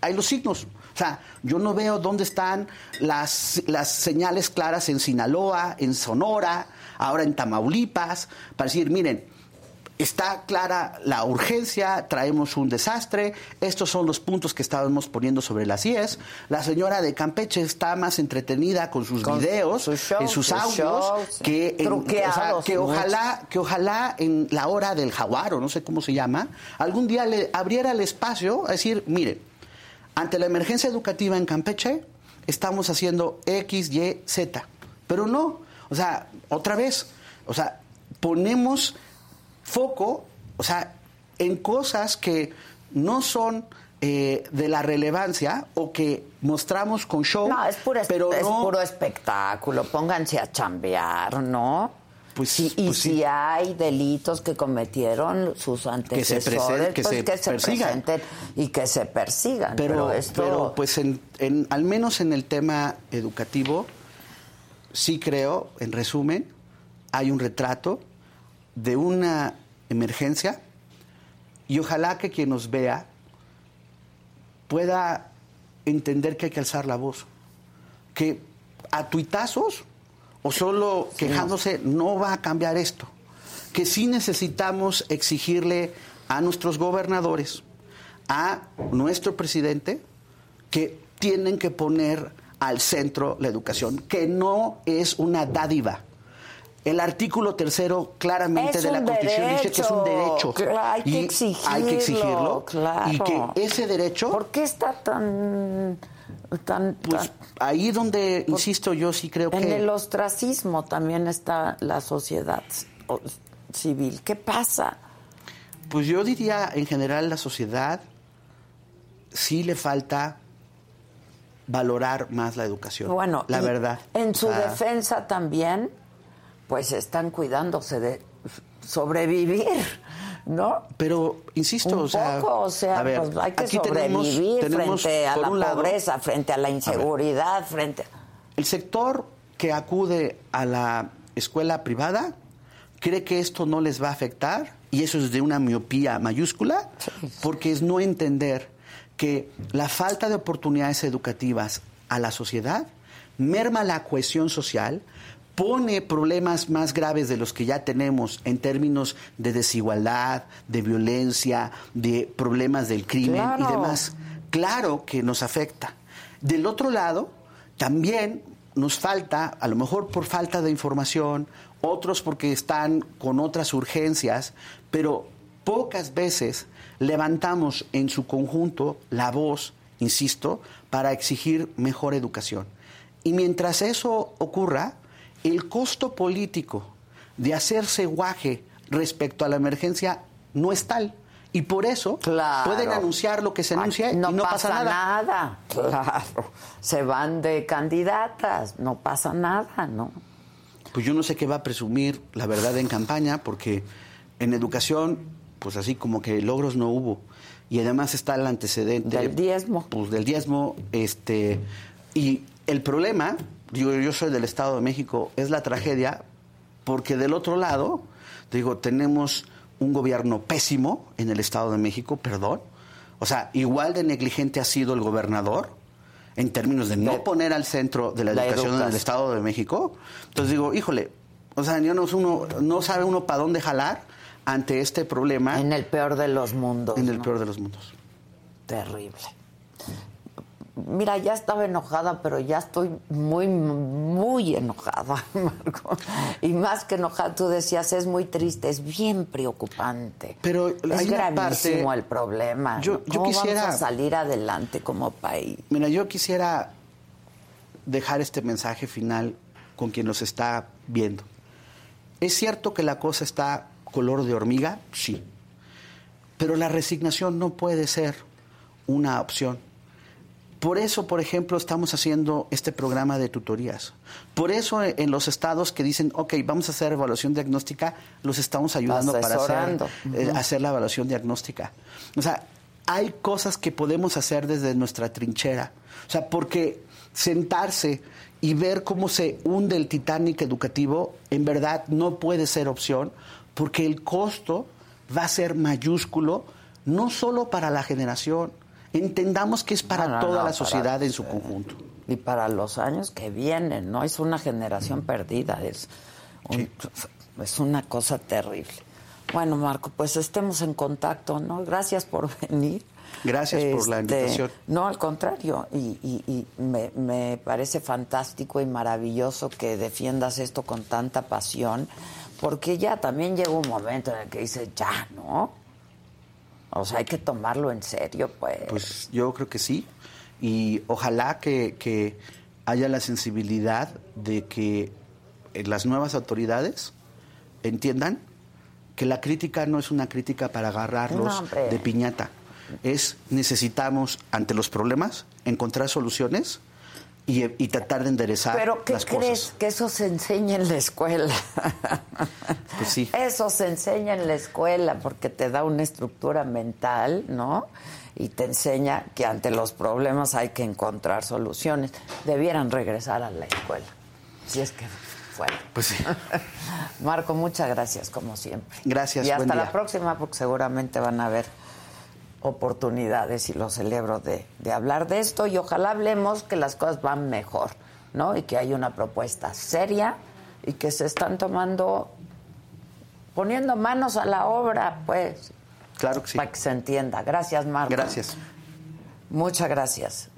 hay los signos. O sea, yo no veo dónde están las, las señales claras en Sinaloa, en Sonora, ahora en Tamaulipas, para decir, miren, está clara la urgencia, traemos un desastre, estos son los puntos que estábamos poniendo sobre las IES. La señora de Campeche está más entretenida con sus videos, en sus, audios, que, que ojalá, que ojalá en la hora del jaguar, o no sé cómo se llama, algún día le abriera el espacio a decir, miren, ante la emergencia educativa en Campeche, estamos haciendo X, Y, Z. Pero no, o sea, otra vez, o sea, ponemos foco, o sea, en cosas que no son eh, de la relevancia o que mostramos con show. No, es puro, pero es no- puro espectáculo. Pónganse a chambear, ¿no? Pues- Sí, y pues si sí. hay delitos que cometieron sus antecesores, que pues se que se presenten y que se persigan. Pero, Pero, esto, pero, pues en, en- al menos en el tema educativo, sí creo, en resumen, hay un retrato de una emergencia y ojalá que quien nos vea pueda entender que hay que alzar la voz. Que a tuitazos o solo quejándose no va a cambiar esto. Que sí necesitamos exigirle a nuestros gobernadores, a nuestro presidente, que tienen que poner al centro la educación, que no es una dádiva. El artículo tercero claramente Es de la Constitución dice que es un derecho. Claro, hay que y exigirlo, hay que exigirlo. claro. Y que ese derecho, ¿Por qué está tan... tan, pues tan- ahí donde, insisto, yo sí creo en que... el ostracismo también está la sociedad civil? ¿Qué pasa? Pues yo diría, en general, la sociedad sí le falta valorar más la educación. Bueno, la verdad. En su defensa también, pues están cuidándose de sobrevivir, ¿no? Pero, insisto, Un o sea... poco, o sea, ver, pues hay que aquí tenemos- sobrevivir tenemos, frente a la lado, pobreza, frente a la inseguridad, frente... El sector que acude a la escuela privada cree que esto no les va a afectar y eso es de una miopía mayúscula porque es no entender que la falta de oportunidades educativas a la sociedad merma la cohesión social, pone problemas más graves de los que ya tenemos en términos de desigualdad, de violencia, de problemas del crimen y demás. Claro que nos afecta. Del otro lado, también nos falta, a lo mejor por falta de información, otros porque están con otras urgencias, pero pocas veces levantamos en su conjunto la voz, insisto, para exigir mejor educación. Y mientras eso ocurra, el costo político de hacerse guaje respecto a la emergencia no es tal. Y por eso Claro. pueden anunciar lo que se anuncia no y no pasa, pasa, nada. Claro. Se van de candidatas, no pasa nada, ¿no? Pues yo no sé qué va a presumir la verdad en campaña, porque en educación, pues así como que logros no hubo. Y además está el antecedente. Del diezmo. Pues del diezmo, este. Y el problema, digo, yo soy del Estado de México, es la tragedia, porque del otro lado, digo, tenemos un gobierno pésimo en el Estado de México, perdón. O sea, igual de negligente ha sido el gobernador en términos de no poner al centro de la, la educación en el. Estado de México. Entonces digo, híjole, o sea, yo no, uno, no sabe uno para dónde jalar ante este problema En el peor de los mundos. en el ¿no? peor de los mundos. Terrible. Mira, ya estaba enojada, pero ya estoy muy, muy enojada, Marco. Y más que enojada, tú decías, es muy triste, es bien preocupante. Pero es gravísimo parte- el problema. Yo- ¿no? yo ¿Cómo quisiera- vamos a salir adelante como país? Mira, yo quisiera dejar este mensaje final con quien nos está viendo. ¿Es cierto que la cosa está color de hormiga? Sí. Pero la resignación no puede ser una opción. Por eso, por ejemplo, estamos haciendo este programa de tutorías. Por eso eh, en los estados que dicen, ok, vamos a hacer evaluación diagnóstica, los estamos ayudando para hacer, eh, hacer la evaluación diagnóstica. O sea, hay cosas que podemos hacer desde nuestra trinchera. O sea, porque sentarse y ver cómo se hunde el Titanic educativo, en verdad no puede ser opción, porque el costo va a ser mayúsculo, no solo para la generación, entendamos que es para No, no, toda no, la para- sociedad en su conjunto. Y para los años que vienen, ¿no? Es una generación perdida, es, un- es una cosa terrible. Bueno, Marco, pues estemos en contacto, ¿no? Gracias por venir. Gracias por la Este, invitación. No, al contrario, y, y- y me, me parece fantástico y maravilloso que defiendas esto con tanta pasión, porque ya también llega un momento en el que dices, ya, ¿no? O sea, hay que tomarlo en serio, pues. Pues yo creo que sí. Y ojalá que, que haya la sensibilidad de que eh, las nuevas autoridades entiendan que la crítica no es una crítica para agarrarlos No, de piñata. Es necesitamos, ante los problemas, encontrar soluciones y, y tratar de enderezar Pero ¿qué las crees? cosas. Que eso se enseña en la escuela. Pues sí. Eso se enseña en la escuela porque te da una estructura mental, ¿no? Y te enseña que ante los problemas hay que encontrar soluciones. Debieran regresar a la escuela, si es que fuera. Pues sí. Marco, muchas gracias, como siempre. Gracias, Y hasta buen la próxima, porque seguramente van a haber oportunidades y lo celebro de, de hablar de esto y ojalá hablemos que las cosas van mejor, ¿no? Y que hay una propuesta seria y que se están tomando, poniendo manos a la obra, pues, Claro que sí. para que se entienda. Gracias, Marco. Gracias. Muchas gracias.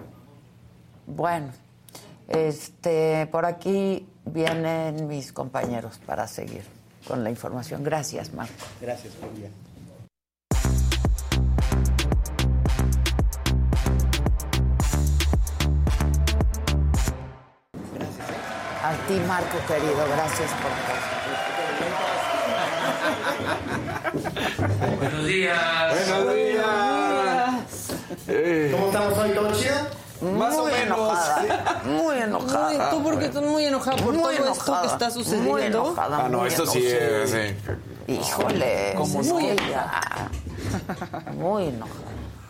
Bueno, este, por aquí vienen mis compañeros para seguir con la información. Gracias, Marco. Gracias, buen A ti, Marco, querido, gracias por todo. Buenos días. Buenos días. ¿Cómo estamos hoy? ¿Todo chido? Más o muy menos. enojada, muy enojada. Muy- ¿Tú por qué estás muy enojada por Muy todo esto enojada, que está Muy sucediendo? enojada, Ah, no, muy esto sí enojada. es. sí. Híjole, ¿Cómo no? que ya. Muy enojada.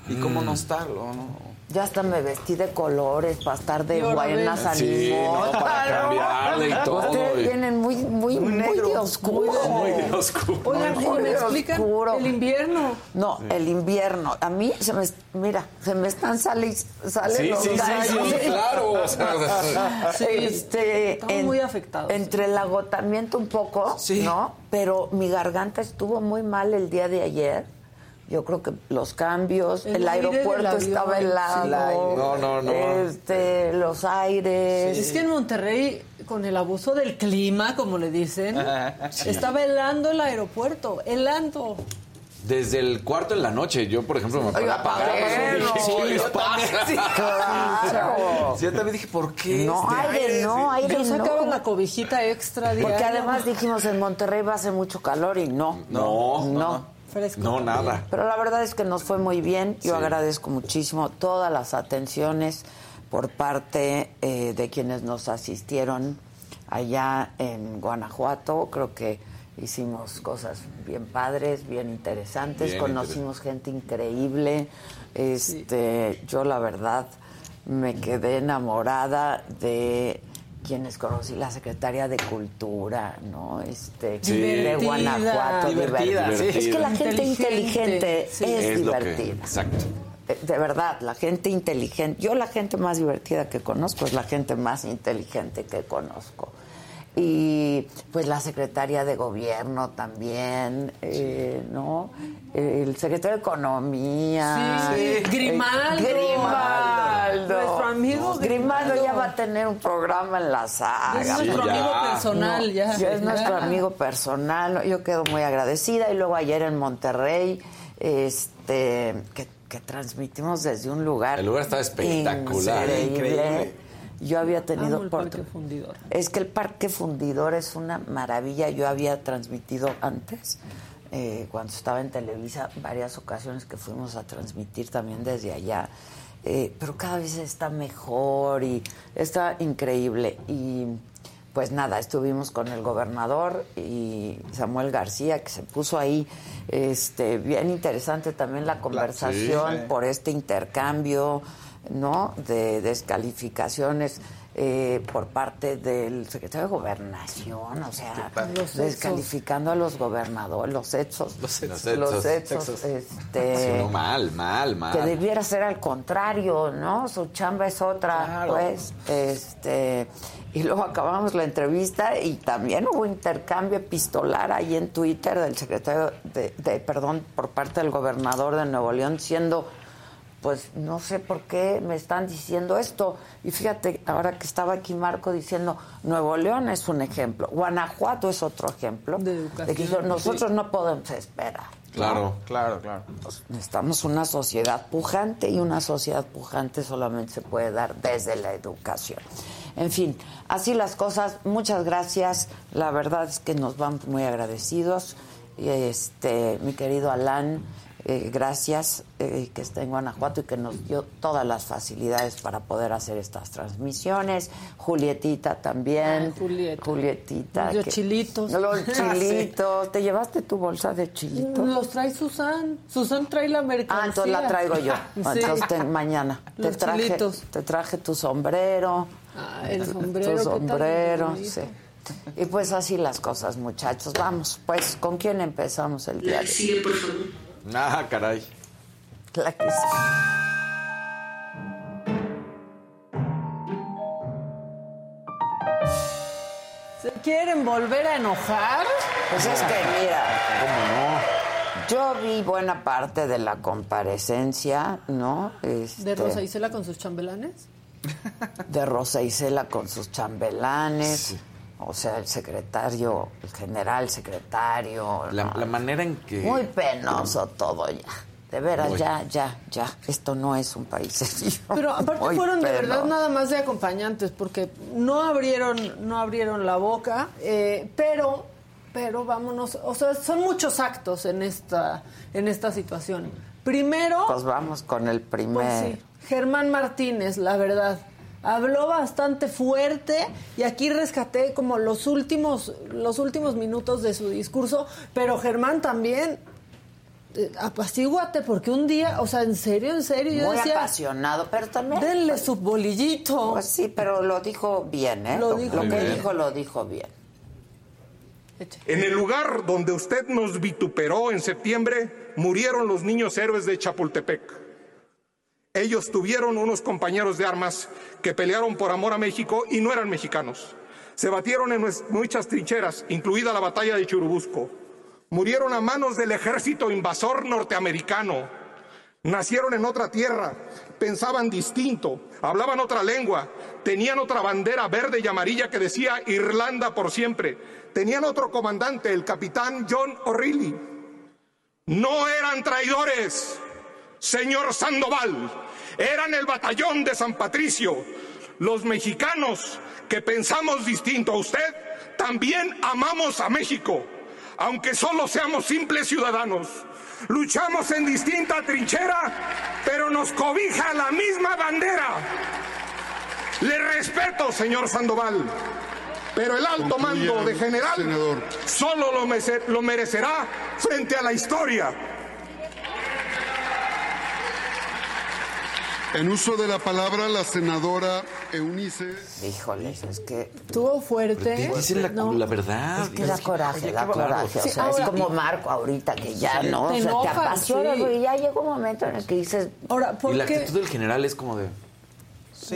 ¿Y cómo no estarlo? No? Ya hasta me vestí de colores para estar de buenas. Sí, ánimos. no, para cambiarle y todo, Ustedes y- vienen muy, muy, muy, de oscuro. Muy de oscuro. Oigan, Muy ¿y me de explican oscuro. el invierno? No, el invierno. A mí se me, mira, se me están sali- salen Sí, los sí, sí, claro. o sea, Sí, este, estamos muy afectados. Entre el agotamiento un poco, Sí. ¿no? Pero mi garganta estuvo muy mal el día de ayer. Yo creo que los cambios, el, aire aeropuerto estaba sí. helado. El aire. No, no, no. Este, los aires. Es que en Monterrey, con el abuso del clima, como le dicen, estaba helando el aeropuerto, helando. Desde el cuarto en la noche, yo, por ejemplo, me Oiga. Sí, Sí, yo también. Claro. Sí, yo también dije, ¿por qué? No, este aire, no, aire Yo sacaba no. la cobijita extra diaria. Porque además dijimos en Monterrey va a hacer mucho calor y no. No, No. Fresco. No, nada. Pero la verdad es que nos fue muy bien. Yo Sí. agradezco muchísimo todas las atenciones por parte eh, de quienes nos asistieron allá en Guanajuato. Creo que hicimos cosas bien padres, bien interesantes. Bien Conocimos gente increíble. Este, yo la verdad me quedé enamorada de quienes conocí la secretaria de cultura, ¿no? Este, Sí. de. Guanajuato, Divertida, divertida. sí. Es que la gente Inteligente, inteligente sí. es, Es lo que- divertida. exacto. De verdad, la gente inteligente. Yo la gente más divertida que conozco es la gente más inteligente que conozco. Y pues la secretaria de gobierno también, eh, ¿no? El secretario de Economía. Sí, sí. Grimaldo. Eh, Grimaldo. Nuestro amigo Grimaldo. ya Grimaldo. va a tener un programa en la saga. Es nuestro Sí, ya. amigo personal, No, ya. es nuestro Ya. amigo personal. Yo quedo muy agradecida. Y luego ayer en Monterrey, este, que, que transmitimos desde un lugar. El lugar estaba espectacular, increíble. increíble. Yo había tenido Amo el por- Parque Fundidor. Es que el Parque Fundidor es una maravilla. Yo había transmitido antes, eh, cuando estaba en Televisa, varias ocasiones que fuimos a transmitir también desde allá. Eh, pero cada vez está mejor y está increíble. Y pues nada, estuvimos con el gobernador y Samuel García, que se puso ahí este, bien interesante también la conversación por este intercambio ¿no? de descalificaciones eh, por parte del secretario de Gobernación, o sea, Los descalificando a los gobernadores, los hechos, Los hechos. los Hechos. hechos, este, Sí, no, mal, mal, mal. que debiera ser al contrario, ¿no? Su chamba es otra, Claro. pues, este, y luego acabamos la entrevista y también hubo intercambio epistolar ahí en Twitter del secretario de, de- perdón, por parte del gobernador de Nuevo León diciendo, pues no sé por qué me están diciendo esto. Y fíjate, ahora que estaba aquí Marco diciendo, Nuevo León es un ejemplo, Guanajuato es otro ejemplo, De educación. que dijo, nosotros no podemos esperar. Claro. Claro, claro. Necesitamos una sociedad pujante y una sociedad pujante solamente se puede dar desde la educación. En fin, así las cosas. Muchas gracias. La verdad es que nos vamos muy agradecidos. Y este, mi querido Alan, eh, gracias, eh, que está en Guanajuato y que nos dio todas las facilidades para poder hacer estas transmisiones. Julietita también. Ay, Julieta. Julietita. Que- chilitos. Los chilitos. ¿Te llevaste tu bolsa de chilitos? Los trae Susan. Susan trae la mercancía. Ah, entonces la traigo yo. Sí. Entonces te- mañana. Te Los traje, chilitos. te traje tu sombrero. Ah, el sombrero. ¿qué Tu sombrero, sí. Y pues así las cosas, muchachos. Vamos, pues, ¿con quién empezamos el día de hoy? Ah, caray. La que sí. ¿Se quieren volver a enojar? Pues es que, mira, yo vi buena parte de la comparecencia, ¿no? Este, ¿De Rosa Isela con sus chambelanes? de Rosa Isela con sus chambelanes. O sea, el secretario, el general secretario. La, ¿no? la manera en que. Muy penoso todo ya. De veras, ya, ya, ya. Esto no es un país serio. Pero aparte Muy fueron de verdad nada más de acompañantes, porque no abrieron, no abrieron la boca, eh, pero, pero vámonos, o sea, son muchos actos en esta, en esta situación. Primero, Pues vamos con el primer. Pues sí, Germán Martínez, la verdad. Habló bastante fuerte y aquí rescaté como los últimos, los últimos minutos de su discurso, pero Germán también, eh, apacíguate, porque un día, o sea, en serio, en serio, yo Muy decía, apasionado, pero también. denle su bolillito. Pues sí, pero lo dijo bien, ¿eh? Lo Lo, dijo lo que bien. dijo, lo dijo bien. En el lugar donde usted nos vituperó en septiembre, murieron los niños héroes de Chapultepec. Ellos tuvieron unos compañeros de armas que pelearon por amor a México y no eran mexicanos. Se batieron en muchas trincheras, incluida la batalla de Churubusco. Murieron a manos del ejército invasor norteamericano. Nacieron en otra tierra, pensaban distinto, hablaban otra lengua, tenían otra bandera verde y amarilla que decía Irlanda por siempre. Tenían otro comandante, el capitán John O'Reilly. No eran traidores, señor Sandoval. Eran el batallón de San Patricio. Los mexicanos que pensamos distinto a usted, también amamos a México, aunque solo seamos simples ciudadanos. Luchamos en distinta trinchera, pero nos cobija la misma bandera. Le respeto, señor Sandoval, pero el alto mando de general solo lo merecerá frente a la historia. En uso de la palabra, la senadora Eunice. Híjoles, es que. Estuvo fuerte. Dicen la, No. la verdad. Es que da coraje, Oye, da coraje. O Sí, sea, ahora- es como Marco ahorita que ya, ¿no? Te o sea, te enojan, apasiona, sí. güey. Ya llega un momento en el que dices. Ahora, ¿por Y la qué? actitud del general es como de.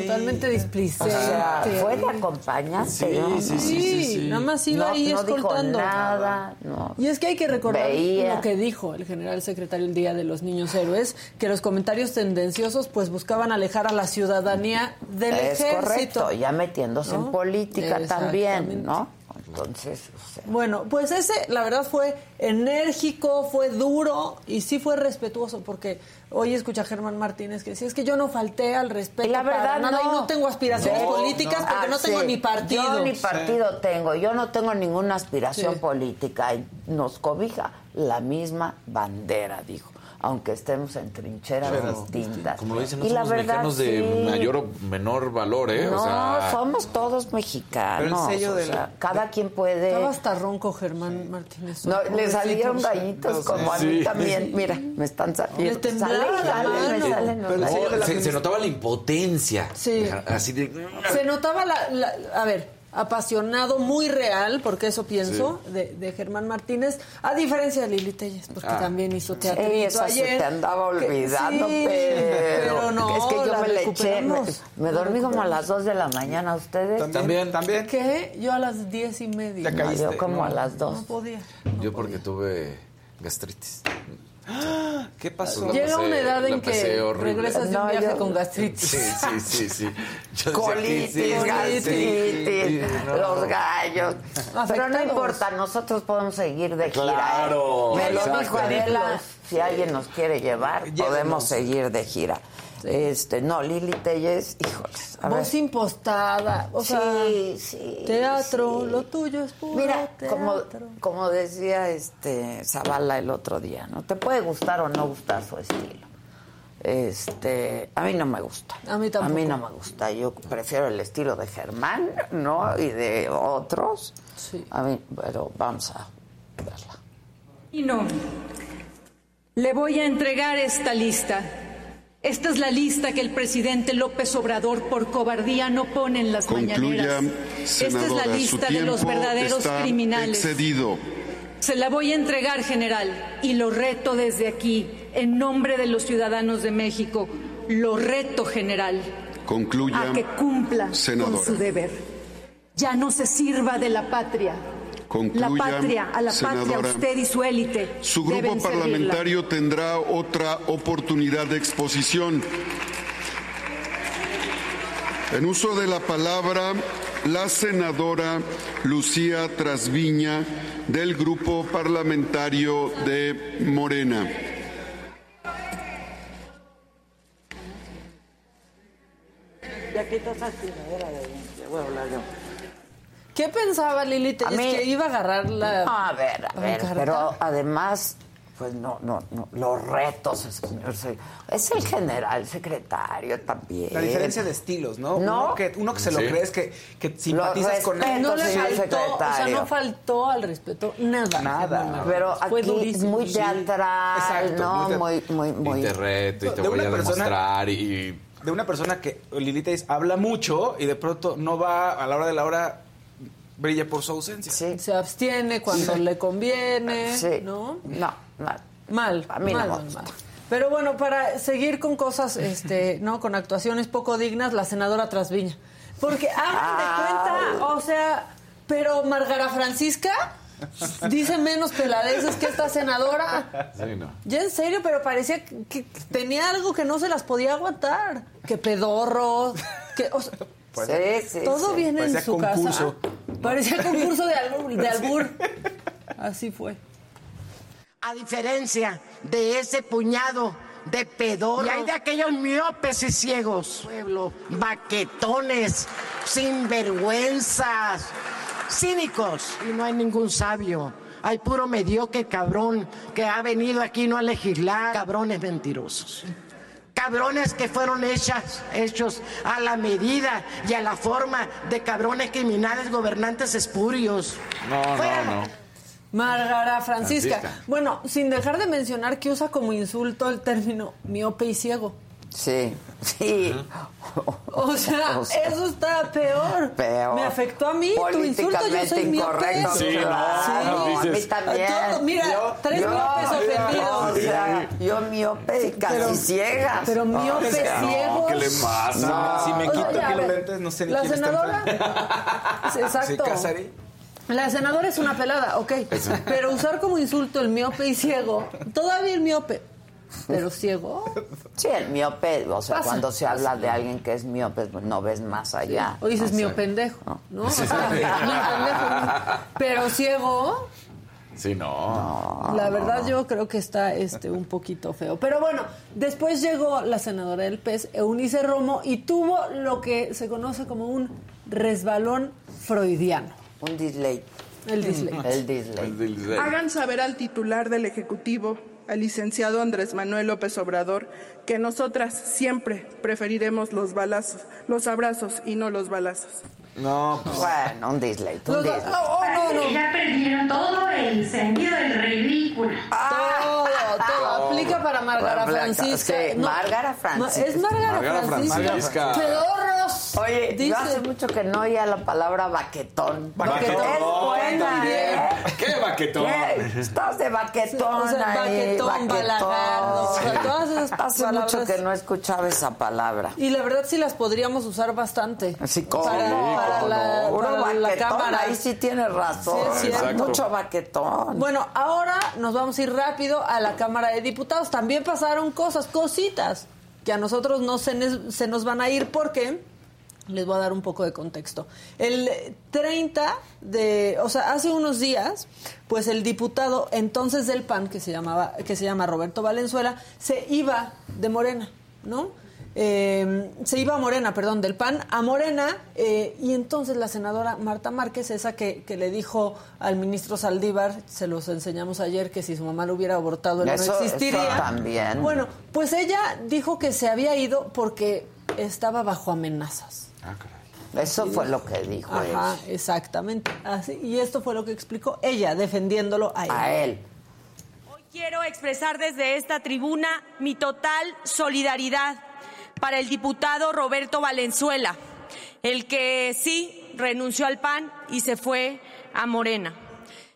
Totalmente O displicente. sea, fue de acompañante, Sí, ¿no? sí, Sí, sí, sí. nada más iba No- ahí no dijo escoltando. nada, no. Y es que hay que recordar Veía. lo que dijo el general secretario el día de los niños héroes, que los comentarios tendenciosos pues buscaban alejar a la ciudadanía del es ejército. correcto, ya metiéndose ¿no? en política también. ¿no? Entonces, o sea, Bueno, pues ese, la verdad, fue enérgico, fue duro y sí fue respetuoso, porque hoy escucha a Germán Martínez que decía, es que yo no falté al respeto Y la para verdad nada no. y no tengo aspiraciones No, políticas porque no, Ah, tengo sí. ni partido. Yo ni partido tengo, yo no tengo ninguna aspiración Sí. política nos cobija la misma bandera, dijo, aunque estemos en trincheras distintas. Como lo dicen, no y la somos verdad, mexicanos de sí. mayor o menor valor, ¿eh? No, o sea, somos todos mexicanos. Pero el sello o de sea, la- cada quien puede. Estaba hasta ronco Germán Martínez. No, le salieron gallitos como a mí Sí. también. Mira, me están saliendo. Le temblaba Salen, la salen, me salen los Pero el gallitos. sello de la se, notaba la impotencia. Sí. Así de. Se notaba la, la- a ver, apasionado, muy real, porque eso pienso, de, de Germán Martínez, a diferencia de Lili Telles, porque Ah. también hizo Sí, teatro esa se ayer. te andaba que- olvidando, sí, pero, pero no, es que yo la me le eché, me, me dormí como a las 2 de la mañana, ¿ustedes? También. También. ¿Qué? Yo a las diez y media. Ya No, caíste, yo como no. a las 2. No podía. Yo porque tuve gastritis. ¿Qué pasó? Llega una edad en que horrible. regresas de un viaje yo- con gastritis. Sí, sí, sí, sí. Yo decía, Colitis, gastritis, Sí, no. los gallos. Pero no importa, nosotros podemos seguir de gira. ¿eh? Claro, Me lo dijo Adela Si alguien nos quiere llevar, Llévenos. podemos seguir de gira. Este, no, Lili Telles, híjoles. A ver. Voz impostada. O sea, sí, sí. teatro, sí. lo tuyo es puro Mira, como, como decía este Zavala el otro día, ¿no? Te puede gustar o no gustar su estilo. Este, a mí no me gusta. A mí tampoco. A mí no me gusta. Yo prefiero el estilo de Germán, ¿no? Y de otros. Sí. A mí, pero vamos a verla. Y no. Le voy a entregar esta lista. Esta es la lista que el presidente López Obrador por cobardía no pone en las Concluya, mañaneras. Esta es la lista de los verdaderos está criminales. excedido. Se la voy a entregar, general, y lo reto desde aquí, en nombre de los ciudadanos de México. Lo reto, general, Concluya, a que cumpla senadora. con su deber. Ya no se sirva de la patria. Concluya, la patria, a la patria, senadora. usted y su élite. Su grupo deben servirla. parlamentario tendrá otra oportunidad de exposición. En uso de la palabra, la senadora Lucía Trasviña del grupo parlamentario de Morena. Ya quitas esa chingadera de voy a hablar yo. ¿Qué pensaba Lili? A mí- que iba a agarrar la. A ver, a ver, pancarta? pero además, pues no, no, no, los retos, señor, se- es el general secretario también. La diferencia de estilos, ¿no? No. Uno que, uno que se lo Sí. crees que, que simpatizas con él. no le faltó, o sea, secretario. no faltó al respeto nada. Nada. Pero Fue aquí durísimo. muy teatral, Exacto, ¿no? muy Muy, te- muy, muy. Y te reto y te De voy a persona- demostrar y... De una persona que Lilita dice, habla mucho y de pronto no va a la hora de la hora, brilla por su ausencia. Sí, Se abstiene cuando le conviene, sí. ¿no? No, no. Mal, A mí no mal, me mal, gusta. mal. Pero bueno, para seguir con cosas, este, no, con actuaciones poco dignas, la senadora Trasviña. Porque hagan de cuenta, o sea, pero Margara Francisca dice menos peladeces que esta senadora. Sí, no. Ya en serio, pero parecía que, que tenía algo que no se las podía aguantar. Que pedorros, que o sea, sí, sí. todo sí. viene en su concurso. casa. Parecía concurso de albur, de albur. Así fue. A diferencia de ese puñado de pedorros. Y hay de aquellos miopes y ciegos. Pueblo, baquetones, sinvergüenzas, cínicos. Y no hay ningún sabio. Hay puro mediocre cabrón que ha venido aquí no a legislar. Cabrones mentirosos. Cabrones que fueron hechas, hechos a la medida y a la forma de cabrones criminales gobernantes espurios. No, Fuera. no, no. Margara Francisca. Francisca. Bueno, sin dejar de mencionar que usa como insulto el término miope y ciego. Sí, sí. O sea, O sea, eso está peor. Peor. Me afectó a mí tu insulto, yo soy incorrecto. Sí, no, claro, a mí también. Todo- mira, Yo- tres yo- miopes yo- ofendidos. O sea, yo miope y casi pero- ciega. pero miope, ciegos. ¿Qué le pasa? Si me quito aquí los lentes, no sé ni La quién está senadora. enfrente. Exacto. ¿Sí, Casarí? La senadora es una pelada, ok. Pero usar como insulto el miope y ciego, todavía el miope, pero ciego. Sí, el miope, o sea, Pasa, cuando se habla de alguien que es miope, pues no ves más allá. O dices No sé. mío pendejo, No. ¿no? O sea. Pero ciego, Sí, no. la verdad yo creo que está este un poquito feo. Pero bueno, después llegó la senadora del PES, Eunice Romo, y tuvo lo que se conoce como un resbalón freudiano. Un dislate. El dislate. El del- Hagan saber al titular del Ejecutivo, al licenciado Andrés Manuel López Obrador, que nosotras siempre preferiremos los balazos, los abrazos y no los balazos. No, pues, Bueno, un dislate. Un Los- dislate. oh, oh, no, no. Ya perdieron todo el sentido del ridículo. Todo, todo. Aplica para Margara Francisca. sí, Margara Francisca. Es Margara, Margara Francisca. Francisca. Oye, Dice- yo hace mucho que no oía la palabra baquetón. Baquetón. Es buena, ¿eh? ¿Qué baquetón? ¿Qué? Estás de baquetón O sea, ahí, baquetón, balagardo, o sea, todas esas Hace palabras. mucho que no escuchaba esa palabra. Y la verdad sí las podríamos usar bastante. Sí, ¿cómo? Para, no? para la, Puro para la baquetón, cámara. ahí sí tienes razón. Sí. Mucho baquetón. Bueno, ahora nos vamos a ir rápido a la Cámara de Diputados. También pasaron cosas, cositas, que a nosotros no se nos van a ir porque Les voy a dar un poco de contexto. El 30 de, o sea, hace unos días, pues el diputado entonces del PAN, que se llamaba, que se llama Roberto Valenzuela, se iba de Morena, ¿no? Eh, se iba a Morena, perdón, del PAN a Morena, eh, y entonces la senadora Marta Márquez, esa que, que le dijo al ministro Saldívar, se los enseñamos ayer, que si su mamá lo hubiera abortado, él Eso- no eso existiría. también. Bueno, pues ella dijo que se había ido porque estaba bajo amenazas. Eso fue lo que dijo Ajá, exactamente. Así, y esto fue lo que explicó ella, defendiéndolo a él. A él. Quiero expresar desde esta tribuna mi total solidaridad para el diputado Roberto Valenzuela, el que sí renunció al PAN y se fue a Morena.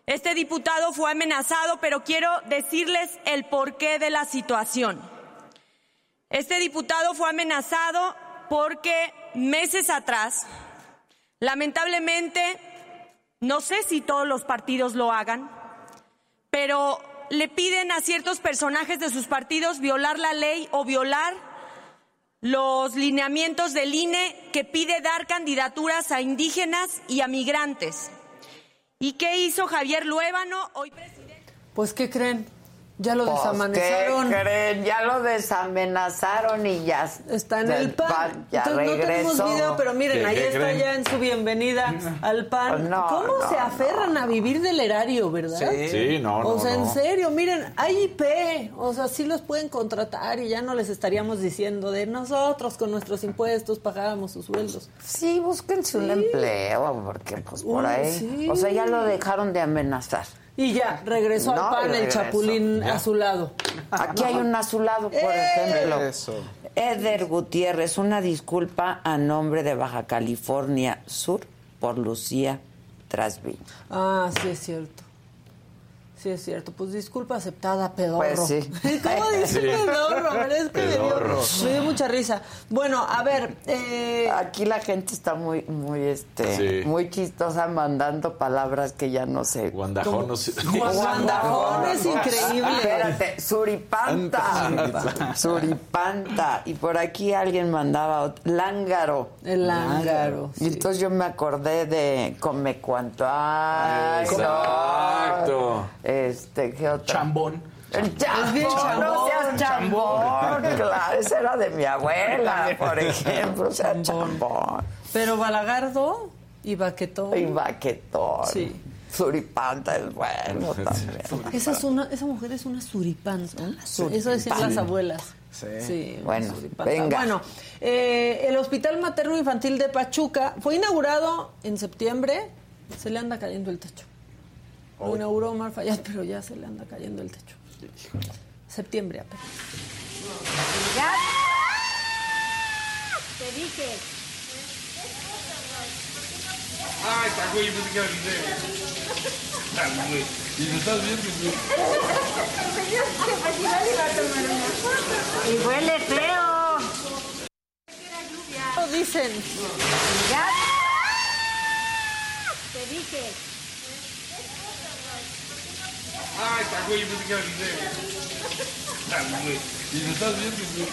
Este diputado fue amenazado, pero quiero decirles el porqué de la situación. Este diputado fue amenazado porque meses atrás, lamentablemente, no sé si todos los partidos lo hagan, pero le piden a ciertos personajes de sus partidos violar la ley o violar los lineamientos del INE que pide dar candidaturas a indígenas y a migrantes. ¿Y qué hizo Javier Luébano, hoy presidente? Pues, ¿qué creen? Ya lo Pues, desamenazaron. ¿qué creen? Ya lo desamenazaron y ya Está en el PAN. Ya Entonces, no tenemos regresó. video, pero miren, ¿Qué- ahí está creen? ya en su bienvenida al PAN. No, ¿Cómo no, se aferran a vivir del erario, verdad? Sí. Sí, no, O no, sea, en no. serio, miren, hay IP, o sea, sí los pueden contratar y ya no les estaríamos diciendo de nosotros con nuestros impuestos pagábamos sus sueldos. Sí, búsquense un empleo, porque pues por Uy, ahí. sí. O sea, ya lo dejaron de amenazar. Y ya, regresó No, al PAN el chapulín Ya. a su lado. Aquí hay un a su lado, por ¡Eh! ejemplo. Eso. Eder Gutiérrez, una disculpa a nombre de Baja California Sur por Lucía Trasviña. Ah, sí es cierto. Sí es cierto. Pues disculpa aceptada, pedorro. Pues sí. ¿Cómo dice Sí. pedorro? Pero es que me dio, me dio mucha risa. Bueno, a ver, eh, Aquí la gente está muy, muy, este, Sí. muy chistosa mandando palabras que ya no sé. Guandajón, no sé. Guandajón es increíble. Espérate, suripanta. suripanta. Y por aquí alguien mandaba ot- lángaro. El lángaro, Y entonces yo me acordé de come cuanto hay. Exacto. Este, ¿qué otra? Chambón. El chambón, no seas chambón, claro, esa era de mi abuela, por ejemplo, o sea, chambón. pero Balagardo y Baquetón. Y baquetón. Sí. Suripanta es bueno también. Esa, es una, esa mujer es una suripanta. Eso decían suripanta. las abuelas. Sí. una Bueno, suripanta. venga. Bueno, eh, el Hospital Materno Infantil de Pachuca fue inaugurado en septiembre. Se le anda cayendo el techo. Lo inauguró Omar Fayad, pero ya se le anda cayendo el techo. Septiembre apenas. Te dije. Ay, está güey, yo pensé que era video. Y me estás viendo, güey. Y huele feo. Lo dicen. Te dije. Ay, güey, yo pensé que era video. Güey. Y me estás viendo, güey.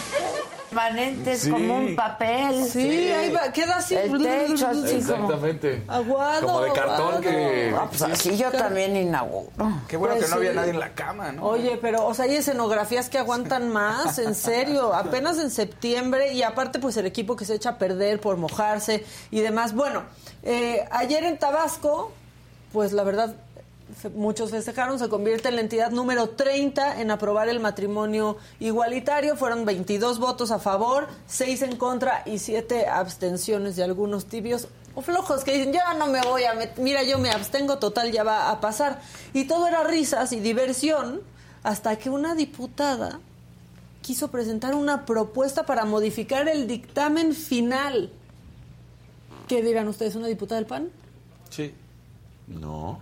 Permanentes Sí. como un papel. Sí, ahí va, queda así. El techo así como... Exactamente. Aguado. Como de cartón que. Ah, pues así yo también inauguro. Qué bueno Pues que no había sí. nadie en la cama, ¿no? Oye, pero, o sea, hay escenografías que aguantan más, en serio, apenas en septiembre, y aparte, pues el equipo que se echa a perder por mojarse y demás. Bueno, eh, ayer en Tabasco, pues la verdad, muchos festejaron, se convierte en la entidad número 30 en aprobar el matrimonio igualitario. Fueron 22 votos a favor, 6 en contra y 7 abstenciones de algunos tibios o flojos que dicen, ya no me voy a meter, mira, yo me abstengo, total, ya va a pasar. Y todo era risas y diversión hasta que una diputada quiso presentar una propuesta para modificar el dictamen final. ¿Qué dirán ustedes, una diputada del PAN? Sí. No.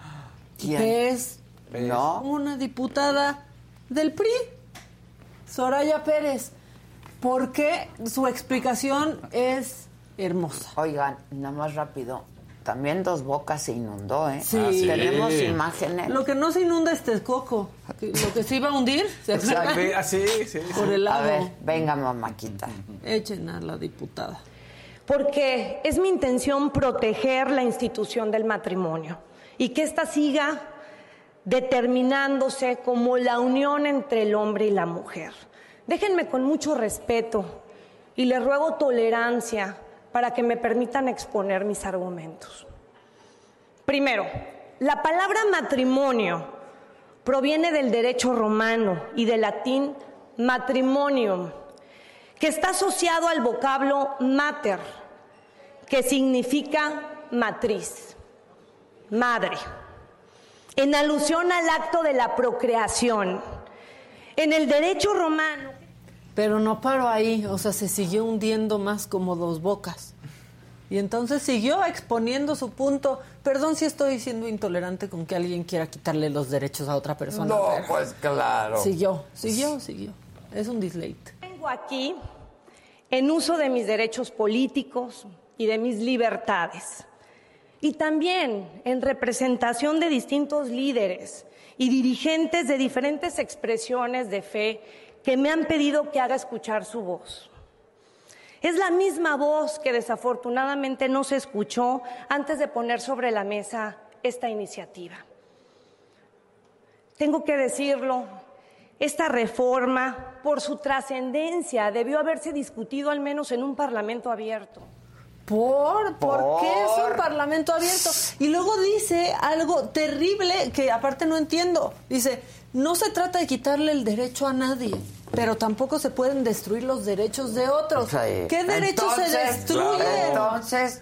¿Quién? Que es No. una diputada del PRI, Soraya Pérez. Porque su explicación es hermosa. Oigan, nada más rápido. También Dos Bocas se inundó, ¿eh? Sí. Ah, sí. Tenemos imágenes. Lo que no se inunda es Texcoco. Lo que se iba a hundir, ¿se acuerdan? Sí, ah, sí, sí. Por el A lago. ver, venga, mamáquita. Echen a la diputada. porque es mi intención proteger la institución del matrimonio y que ésta siga determinándose como la unión entre el hombre y la mujer. Déjenme con mucho respeto y les ruego tolerancia para que me permitan exponer mis argumentos. Primero, la palabra matrimonio proviene del derecho romano y del latín matrimonium, que está asociado al vocablo mater, que significa matriz, madre, en alusión al acto de la procreación. En el derecho romano. Pero no paró ahí, o sea, se siguió hundiendo más como dos bocas. Y entonces siguió exponiendo su punto. Perdón si estoy siendo intolerante con que alguien quiera quitarle los derechos a otra persona. No, pero pues claro. Siguió, siguió, siguió. Es un dislate. Vengo aquí en uso de mis derechos políticos y de mis libertades. Y también en representación de distintos líderes y dirigentes de diferentes expresiones de fe que me han pedido que haga escuchar su voz. Es la misma voz que desafortunadamente no se escuchó antes de poner sobre la mesa esta iniciativa. Tengo que decirlo, esta reforma, por su trascendencia, debió haberse discutido al menos en un parlamento abierto. ¿Por? ¿Por qué es un parlamento abierto? Y luego dice algo terrible que aparte no entiendo. Dice, no se trata de quitarle el derecho a nadie, pero tampoco se pueden destruir los derechos de otros. Sí. ¿Qué derechos se destruyen? claro. Entonces...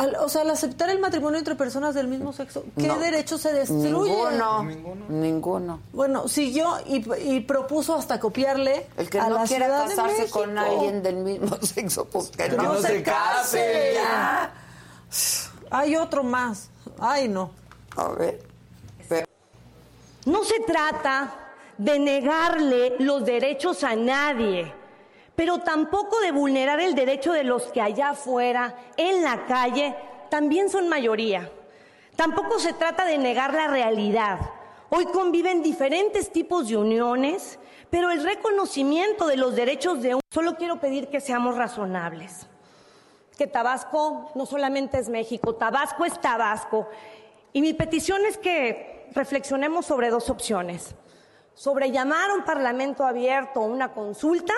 Al- o sea, al aceptar el matrimonio entre personas del mismo sexo, ¿qué No. derechos se destruyen? Ninguno. Ninguno. Bueno, siguió y, y propuso hasta copiarle El que a no la quiera casarse con alguien del mismo sexo, pues que, Que no, no se case. Ya. Hay otro más. Ay, no. A ver. No se trata de negarle los derechos a nadie, pero tampoco de vulnerar el derecho de los que allá afuera, en la calle, también son mayoría. Tampoco se trata de negar la realidad. Hoy conviven diferentes tipos de uniones, pero el reconocimiento de los derechos de un... Solo quiero pedir que seamos razonables. Que Tabasco no solamente es México, Tabasco es Tabasco. Y mi petición es que reflexionemos sobre dos opciones. Sobre llamar a un parlamento abierto una consulta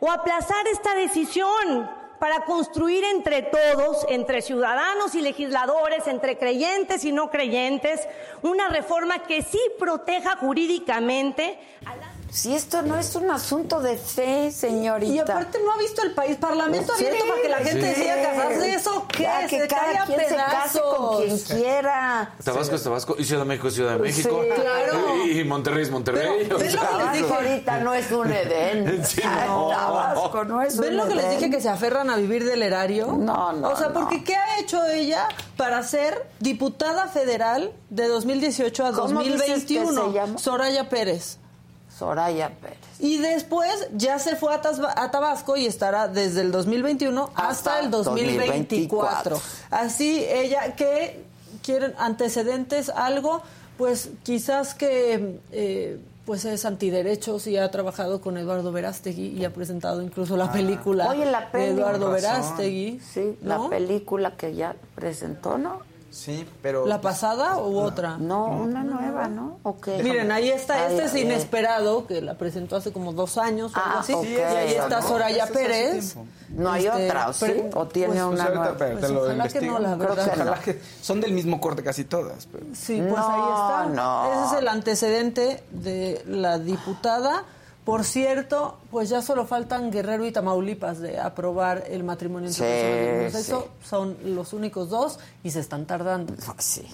o aplazar esta decisión para construir entre todos, entre ciudadanos y legisladores, entre creyentes y no creyentes, una reforma que sí proteja jurídicamente a las Si esto no es un asunto de fe, señorita. Y aparte no ha visto el país parlamento abierto para que la gente sí. decida casarse. ¿Eso qué? Ya, que se cada quien se case con quien pedazos. quiera. Tabasco es Tabasco y Ciudad de México es Ciudad de México. Sí, claro. Y, Monterrey es Monterrey. Pero, ¿ven lo que les Tabasco dije? ahorita no es un Edén. No. Tabasco no es ¿Ven un lo que les Edén. dije que se aferran a vivir del erario? No, no, O sea, no. porque ¿qué ha hecho ella para ser diputada federal de 2018 a ¿Cómo dices que 2021? se llama? Soraya Pérez. Soraya Pérez. Y después ya se fue a, a Tabasco y estará desde el 2021 hasta, Hasta el 2024. 2024. Así ella que quieren antecedentes, algo, pues quizás que eh, pues es antiderechos y ha trabajado con Eduardo Verástegui y ha presentado incluso la película Ah. Oye, la de peli. Eduardo Con razón. Verástegui. Sí, ¿no? la película que ya presentó, ¿no? Sí, pero... ¿La pasada u otra? No, una nueva, ¿no? ¿O? Miren, ahí está, Ay, este es ay, inesperado, que la presentó hace como dos años o algo Ah, así. ok. y ahí está No, Soraya ese es hace Pérez. No hay Este, otra, ¿o sí? ¿O tiene pues, una Pues nueva? pero te Pues lo ojalá que no, la Creo verdad. que Ojalá no. que son del mismo corte casi todas. pero- Sí, pues No, ahí está. no. Ese es el antecedente de la diputada. Por cierto, pues ya solo faltan Guerrero y Tamaulipas de aprobar el matrimonio entre Sí, sí. Son los únicos dos y se están tardando. Sí,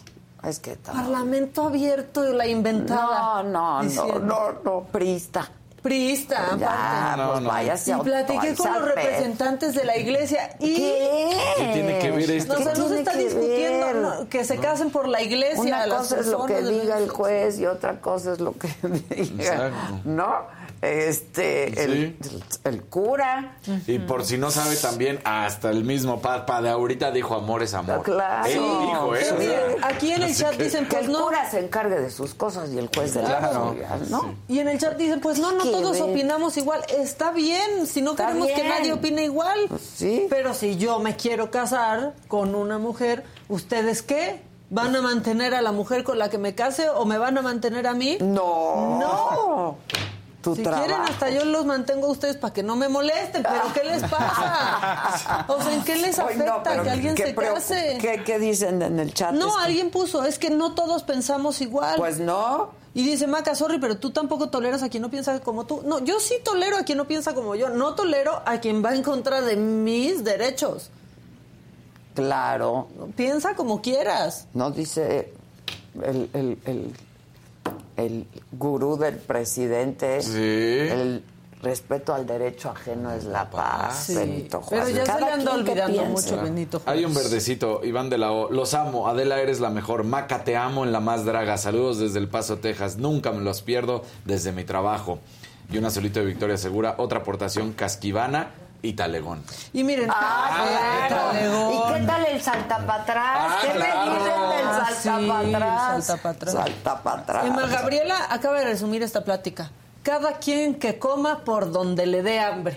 es que está... Parlamento abierto y la inventada. No, no, no, diciendo. no, no, prista. Priista, aparte. Ya, No, pues no. váyase Y platiqué con los representantes de la iglesia y ¿Qué? ¿Qué tiene que ver esto? No, o sea, ¿Qué no se está que discutiendo no, que se casen por la iglesia. Una las cosa es lo que diga el juez y otra cosa es lo que diga, Exacto. ¿no? Este, el, el cura. Y por si no sabe también, hasta el mismo Papa de ahorita dijo amor es amor. Claro. Él dijo eso. Aquí en el Así chat que- dicen, Que pues el no. cura se encargue de sus cosas y el juez de la Claro. suya, ¿no? Y en el chat dicen, pues no, no ¿Qué todos opinamos igual. Está bien, si no Está queremos que bien. Pues nadie opine igual. sí. Pero si yo me quiero casar con una mujer, ¿ustedes qué? ¿Van a mantener a la mujer con la que me case o me van a mantener a mí? No. No. Tu si trabajo. quieren, hasta yo los mantengo a ustedes para que no me molesten, pero ¿qué les pasa? O sea, ¿en qué les Ay, no, afecta que alguien se case? ¿Qué, qué dicen en el chat? No, Es que- alguien puso, es que no todos pensamos igual. Pues no. Y dice, Maca, sorry, pero tú tampoco toleras a quien no piensa como tú. No, yo sí tolero a quien no piensa como yo. No tolero a quien va en contra de mis derechos. Claro. Piensa como quieras. No dice el, el, el, el gurú del presidente. El respeto al derecho ajeno es la paz, Sí. Benito Pero ya se Cada le anda olvidando piense. mucho Benito Juárez. Hay un verdecito, Iván de la O. Los amo, Adela, eres la mejor. Maca, te amo en la más draga. Saludos desde El Paso, Texas. Nunca me los pierdo desde mi trabajo. Y una solito de Victoria Segura. Otra aportación, Casquivana y Talegón. Y miren, Ah, Talegón. bueno. ¿Y qué tal el salta para atrás? Ah, ¿Qué claro. me dicen del Ah, salta sí, para atrás? salta para atrás. Salta para atrás. Emma Gabriela acaba de resumir esta plática. Cada quien que coma por donde le dé hambre.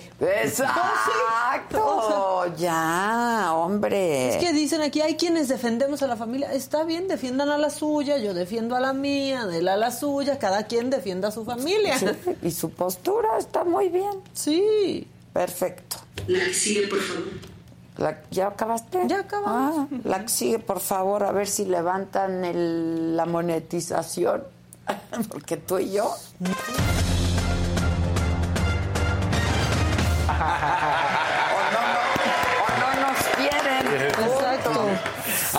Exacto. ya, hombre. Es que dicen aquí, hay quienes defendemos a la familia. Está bien, defiendan a la suya, yo defiendo a la mía, él a la suya, cada quien defienda a su familia. Sí, y su postura está muy bien. Sí. Perfecto. La que sigue, por favor. La- ¿Ya acabaste? Ya acabamos. Ah, la que sigue, por favor, a ver si levantan el- la monetización. Porque tú y yo. o no nos quieren. Exacto.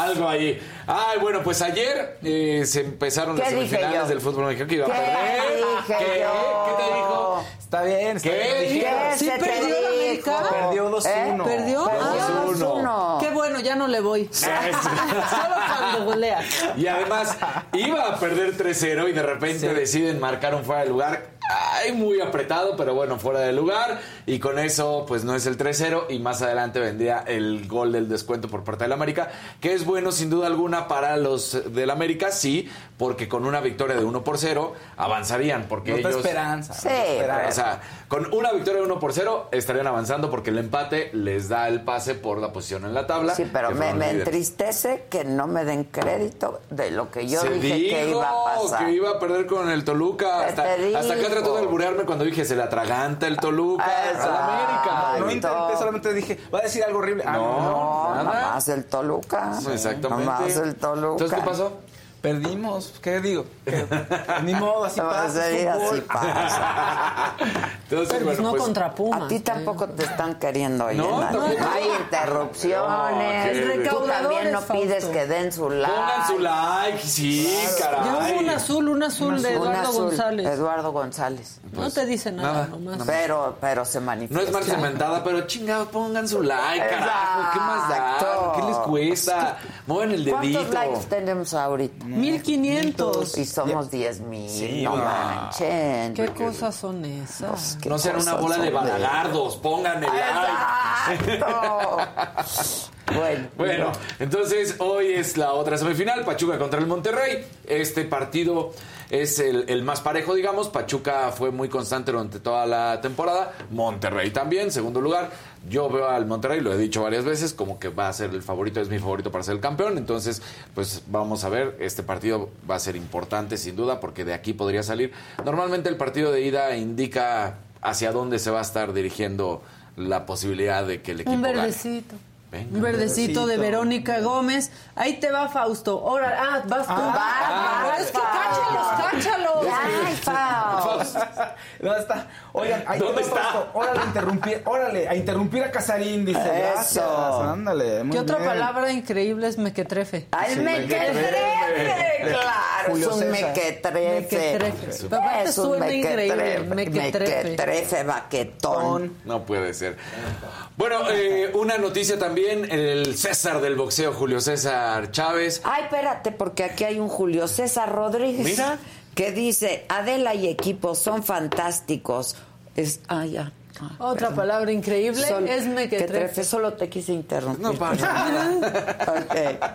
Algo ahí. Ay, bueno, pues ayer eh, se empezaron las ¿Qué semifinales yo? del fútbol mexicano que iba a ¿Qué perder. dije ¿Qué? yo? ¿Qué te dijo? Está bien, está ¿Qué? bien. ¿Qué Dijeron. ¿Sí se te perdió la dijo? América? Perdió 2-1. ¿Eh? ¿Perdió? Perdió Ah, 2-1. Qué bueno, ya no le voy. Solo cuando golea. Y además iba a perder 3-0 y de repente deciden marcar un fuera de lugar. Ay, muy apretado, pero bueno, fuera de lugar. Y con eso, pues no es el 3-0. Y más adelante vendría el gol del descuento por parte del América, que es bueno sin duda alguna para los del América, sí, porque con una victoria de 1 por 0 avanzarían. Porque No ellos. esperanza. Sí, esperanza. O sea, con una victoria de 1 por 0 estarían avanzando porque el empate les da el pase por la posición en la tabla. Sí, pero que me, entristece que no me den crédito de lo que yo Se dije que dijo iba a pasar. que iba a perder con el Toluca. ¿Qué Hasta, hasta dijo? Trató de alburearme cuando dije se le atraganta el Toluca al América. No intenté, solamente dije, va a decir algo horrible. Ah, No. No, Nada. nomás el Toluca. Exactamente. Nomás el Toluca. Entonces, ¿qué pasó? Perdimos, ¿qué digo? Que- Ni modo, así No, pasa. así. Entonces, Pero pues bueno, no pues, contra Pumas. A ti tampoco te están queriendo oír. No. Hay interrupciones. No, Tú también no Fausto. pides que den su like. Pongan su like, sí, caray. Ya hubo un azul, un azul de Eduardo azul, González. Eduardo González. no te dice nada, nada, nomás. Pero, pero se No manifiesta. es mal cementada, pero chingados, pongan su like, carajo. ¿Qué más da? ¿Qué les cuesta? Mueven el dedito. ¿Cuántos likes tenemos ahorita? 1500. Y somos 10 mil. Sí, no manchen. ¿Qué cosas son esas? Pues, ¿Qué No sean una bola de balagardos, pongan el like. Exacto. bueno, Bueno, entonces hoy es la otra semifinal, Pachuca contra el Monterrey. Este partido es el, el más parejo, digamos. Pachuca fue muy constante durante toda la temporada. Monterrey también, segundo lugar. Yo veo al Monterrey, lo he dicho varias veces, como que va a ser el favorito, es mi favorito para ser el campeón. Entonces, pues vamos a ver, este partido va a ser importante sin duda, porque de aquí podría salir. Normalmente el partido de ida indica hacia dónde se va a estar dirigiendo la posibilidad de que el equipo Un gane. verdecito. Venga. Un verdecito de. Verónica Gómez. Ahí te va Fausto. Ahora, ah, vas tú. Ah, Pero es que cáchalos, cáchalos. Ay, Fausto. ¿Dónde está? Oigan, ahí ¿Dónde está? Órale, a interrumpir, órale, a interrumpir a Casarín, dice. Eso. Gracias, ándale. muy ¿Qué otra bien. palabra increíble es mequetrefe? Ay, Sí, mequetrefe, claro, Julio es un mequetrefe. Mequetrefe. Papá, Es un suena increíble, mequetrefe. Mequetrefe, baquetón. No puede ser. Bueno, eh, una noticia también, el César del boxeo, Julio César Chávez. Ay, espérate, porque aquí hay un Julio César Rodríguez. Mira. Que dice, Adela y equipo son fantásticos. Es, ah, ya. Ah, Otra perdón. palabra increíble Son- es mequetrefe. Solo te quise interrumpir. No pasa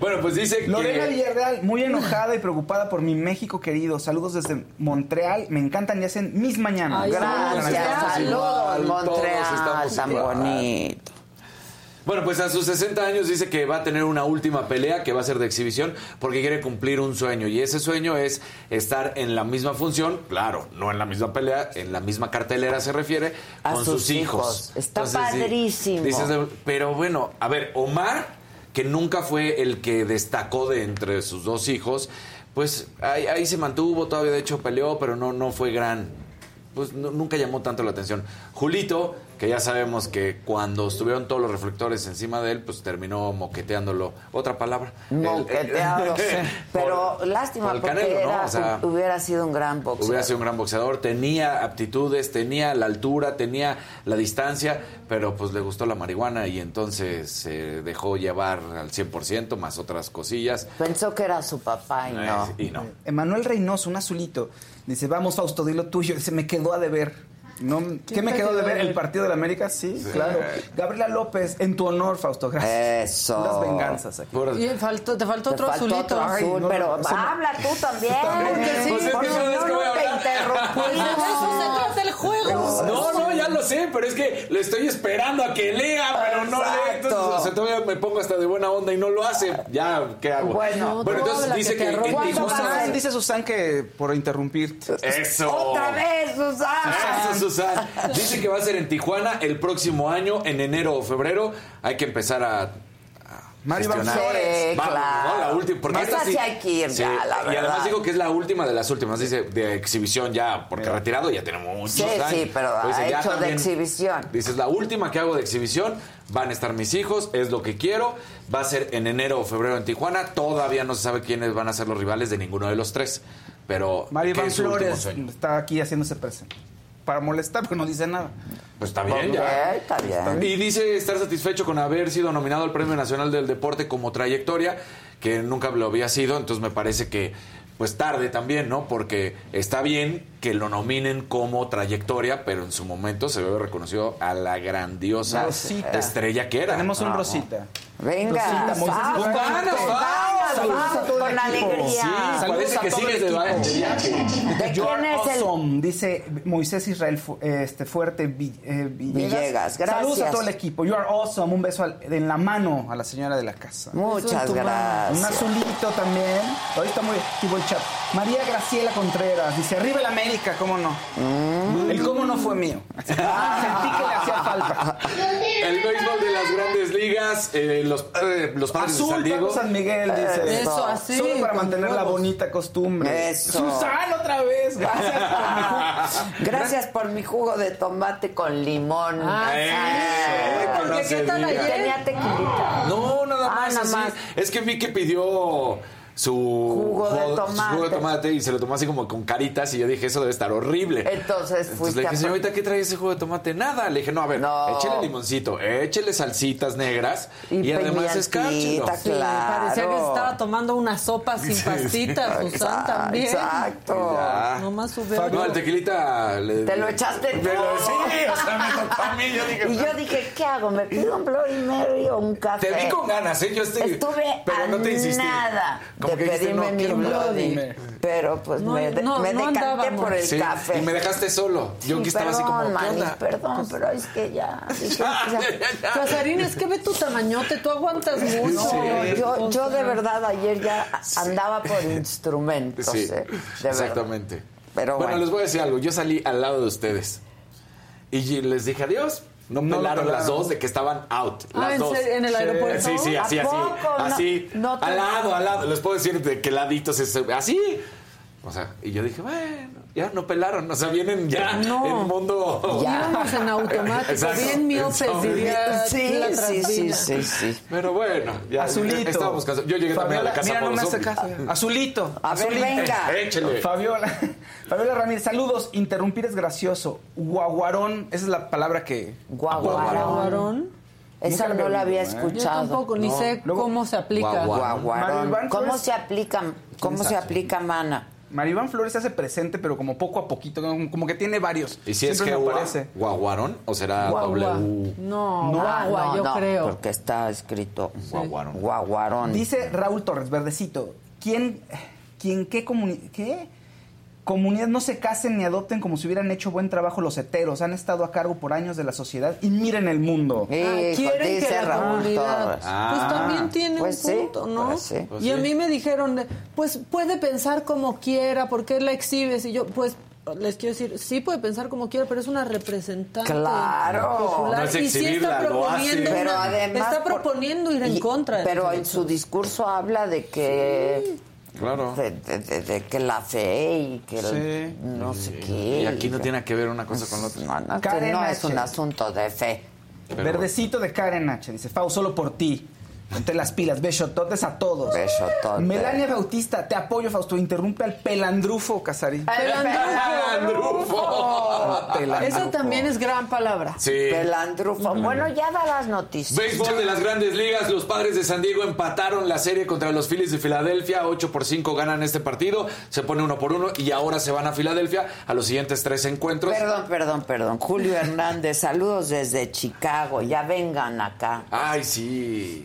Bueno, pues dice Lorena que... Villarreal, muy enojada y preocupada por mi México querido. Saludos desde Montreal. Me encantan y hacen mis mañanas. Ay, Gracias, saludos, Montreal, tan bonito. Bueno, pues a sus 60 años dice que va a tener una última pelea que va a ser de exhibición porque quiere cumplir un sueño y ese sueño es estar en la misma función, claro, no en la misma pelea, en la misma cartelera se refiere, A con sus sus hijos. hijos. Está padrísimo. dices, pero bueno, a ver, Omar, que nunca fue el que destacó de entre sus dos hijos, pues ahí, ahí se mantuvo, todavía de hecho peleó, pero no, no fue gran pues no- nunca llamó tanto la atención. Julito, que ya sabemos que cuando estuvieron todos los reflectores encima de él, pues terminó moqueteándolo. Otra palabra. Moqueteado. Pero por- lástima por porque Canelo, ¿no? era- O sea, hubiera sido un gran boxeador. Hubiera sido un gran boxeador, tenía aptitudes, tenía la altura, tenía la distancia, pero pues le gustó la marihuana y entonces se dejó llevar al 100% más otras cosillas. Pensó que era su papá y no. Eh, y no. Emanuel Reynoso, un azulito. Dice, vamos Fausto, di lo tuyo. Dice, me quedó a deber. No, ¿Qué me quedó de ver? ¿El partido de la América? Sí, claro. Gabriela López, en tu honor, Fausto. Gracias. Eso. Las venganzas aquí. Y faltó, te faltó Te otro faltó azulito. otro azul, no, pero no. habla tú también. Porque sí, Pues es que no, que voy a no te hablar- de eso se trata el juego. No, no, ya lo sé, pero es que le estoy esperando a que lea, pero no lee. Entonces, o sea, todavía me pongo hasta de buena onda y no lo hace. Ya, ¿qué hago? Bueno, bueno entonces dice que que. Dice Susan que por interrumpirte. Eso. Otra vez, Susana. Eso, Susan. Dice que va a ser en Tijuana el próximo año, en enero o febrero. Hay que empezar a. Mario Van. Flores. Claro. ¿no? La última. Porque Esta sí hay que ir ya, la Y además digo que es la última de las últimas. Dice de exhibición ya, porque retirado ya tenemos muchos Sí, años. sí, pero Pues ha dice, de exhibición. Dices, la última que hago de exhibición, van a estar mis hijos, es lo que quiero. Va a ser en enero o febrero en Tijuana. Todavía no se sabe quiénes van a ser los rivales de ninguno de los tres. Pero Mario Van Flores está aquí haciéndose presente. Para molestar, porque no dice nada. Pues está bien, ya. está bien. Y dice estar satisfecho con haber sido nominado al Premio Nacional del Deporte como trayectoria, que nunca lo había sido, entonces me parece que pues tarde también, ¿no? Porque está bien que lo nominen como trayectoria, pero en su momento se ve reconocido a la grandiosa Rosita. estrella que era. Tenemos un Ajá. Rosita. Venga, vamos, vamos. ganas, Saludos a vamos, todo el con equipo. alegría. Sí, Saludos a que todo el sigues equipo. de. ¿De es el awesome, dice Moisés Israel este, Fuerte Vi- eh, Villegas. Villegas, gracias. Saludos a todo el equipo. You are awesome. Un beso al- en la mano a la señora de la casa. Muchas mano. Un gracias. azulito también. Hoy está muy activo el chat. María Graciela Contreras dice: Arriba el América, ¿cómo no? Mm. El cómo no fue mío. Sentí que le hacía falta. El béisbol de las grandes ligas, eh, los, eh, los padres de Azul San Diego. San Miguel dice. Eso, así, Solo para mantener la bonita costumbre. Eso. Susana otra vez. Gracias por mi ju- Gracias por mi jugo de tomate con limón. Ah, sí. Eh, que Porque no ¿qué tal ayer? Tenía tequilita. No, nada Ah, más. nada así. más. Es que vi que pidió su Jugo de su tomate. jugo de tomate y se lo tomó así como con caritas y yo dije, eso debe estar horrible. Entonces Entonces fuiste le dije, señorita, ¿qué trae ese jugo de tomate? Nada. Le dije, no, a ver, No. échele limoncito, échele salsitas negras y, Y además escárchelo. claro. Sí, parecía que se estaba tomando una sopa sin pastitas, Exacto, también. Exacto. Nomás subió. No, el tequilita... le- Te lo echaste tú. Sí, o sea, me tocó a mí. Yo dije, Y yo dije, ¿qué hago? ¿Me pido un Bloody Mary o un café? Te vi con ganas, ¿eh? Yo estoy... Estuve pero a no te insistí. nada Como de que dijiste, pedirme no, mi Bloody. Bloody. Pero pues No, me, de- no, me no decanté andábamos. por el Sí, café. Y me dejaste solo. Yo Sí, que estaba así perdón, como, ¿qué Manny, onda? perdón, pero es que ya. Casarín, es que ve tu tamañote, tú aguantas mucho. Yo, yo de verdad ayer ya andaba por instrumentos, Sí, eh, de verdad. exactamente. Pero bueno, bueno. les voy a decir algo. Yo salí al lado de ustedes y les dije adiós. No, No pelaron las dos de que estaban out. Ah, las ¿en dos. ¿En el aeropuerto? Sí, sí, ¿A así, así. poco? No- Así. no te- Al lado, al lado. Les puedo decir de qué laditos es. Así. O sea, y yo dije, bueno, ya no pelaron. O sea, vienen ya No. en mundo. Ya. Íbamos en automático, Exacto. bien miopes, diría Sí, la sí, sí, sí, sí. Pero bueno, ya Azulito. estábamos cansados. Yo llegué también a la casa Mira, por no me hace caso. Azulito. A ver, Azulito. venga. Échele. Fabiola, Fabiola Ramírez, saludos. Interrumpir es gracioso. Guaguarón, esa es la palabra que. Guaguarón. Guaguarón. Esa Nunca no la había ¿eh? Yo escuchado. tampoco, ni No. sé Luego- cómo se aplica. Guagua. Guaguarón. ¿Cómo se aplica, cómo se aplica mana? Maribán Flores se hace presente, pero como poco a poquito, como, que tiene varios. ¿Y si es que aparece. guaguarón o será Guagua. W? No, No, guagua, no, yo no, creo. porque está escrito Guaguarón. guaguarón. Dice Raúl Torres, verdecito, ¿quién, quién qué, qué comunidad no se casen ni adopten como si hubieran hecho buen trabajo los heteros? Han estado a cargo por años de la sociedad y miren el mundo. Ah, quieren que la comunidad pues Ah. también tiene Pues un sí, punto, ¿no? pues sí. Pues y a mí me dijeron, de, pues puede pensar como quiera, ¿por qué la exhibes? Y yo, pues les quiero decir, sí puede pensar como quiera, pero es una representante Claro. popular No es y sí está proponiendo, Pero una- además está por- proponiendo ir en y- contra. de Pero en su discurso habla de que Claro. de, de- de- de que la fe y que el- no sé qué. Y aquí no tiene que ver una cosa con la otra. No, no, Karen no es un asunto de fe. Pero- Verdecito de Karen H. Dice, Fau, solo por ti. Ponte las pilas, besototes a todos. Besototes. Melania Bautista, te apoyo, Fausto. Interrumpe al pelandrufo, Casarín. Pelandrufo. Pelandrufo. Esa también es gran palabra. Sí. Pelandrufo. Bueno, ya da las noticias. Béisbol de las grandes ligas, los padres de San Diego empataron la serie contra los Phillies de Filadelfia, 8 por 5 ganan este partido, se pone uno por uno y ahora se van a Filadelfia a los siguientes tres encuentros. Perdón, perdón, perdón. Julio Hernández, saludos desde Chicago. Ya vengan acá. Ay, sí.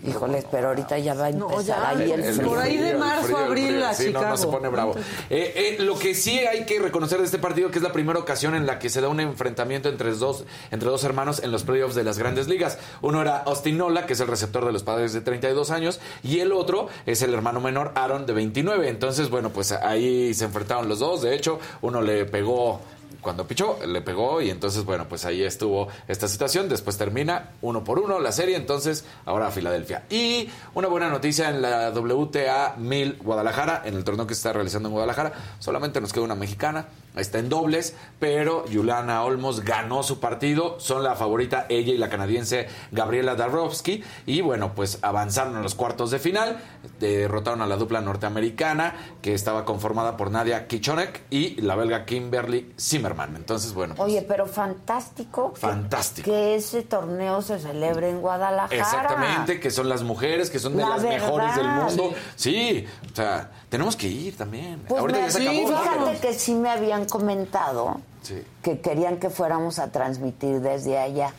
Pero ahorita ya va a No, empezar ya, ahí el El frío. Por ahí de marzo, el abril a Sí, no, no se pone bravo. Eh, eh, lo que sí hay que reconocer de este partido que es la primera ocasión en la que se da un enfrentamiento entre dos, entre dos hermanos en los playoffs de las grandes ligas. Uno era Austin Nola, que es el receptor de los padres de 32 años, y el otro es el hermano menor Aaron de 29. Entonces, bueno, pues ahí se enfrentaron los dos. De hecho, uno le pegó cuando pichó, le pegó y entonces, bueno, pues ahí estuvo esta situación. Después termina uno por uno la serie, entonces ahora a Filadelfia. Y una buena noticia en la WTA 1000 Guadalajara, en el torneo que se está realizando en Guadalajara, solamente nos queda una mexicana, está en dobles, pero Juliana Olmos ganó su partido, son la favorita ella y la canadiense Gabriela Dabrowski, y bueno, pues avanzaron a los cuartos de final, derrotaron a la dupla norteamericana que estaba conformada por Nadia Kichonek y la belga Kimberly Zimmerman. Entonces, bueno, pues, Oye, pero fantástico. que- Fantástico. Que ese torneo se celebre en Guadalajara. Exactamente, que son las mujeres, que son de La las verdad. mejores del mundo. Sí, o sea, tenemos que ir también. Pues Ahorita me- ya se sí, acabó. fíjate vámonos. que sí me habían comentado Sí. que querían que fuéramos a transmitir desde allá.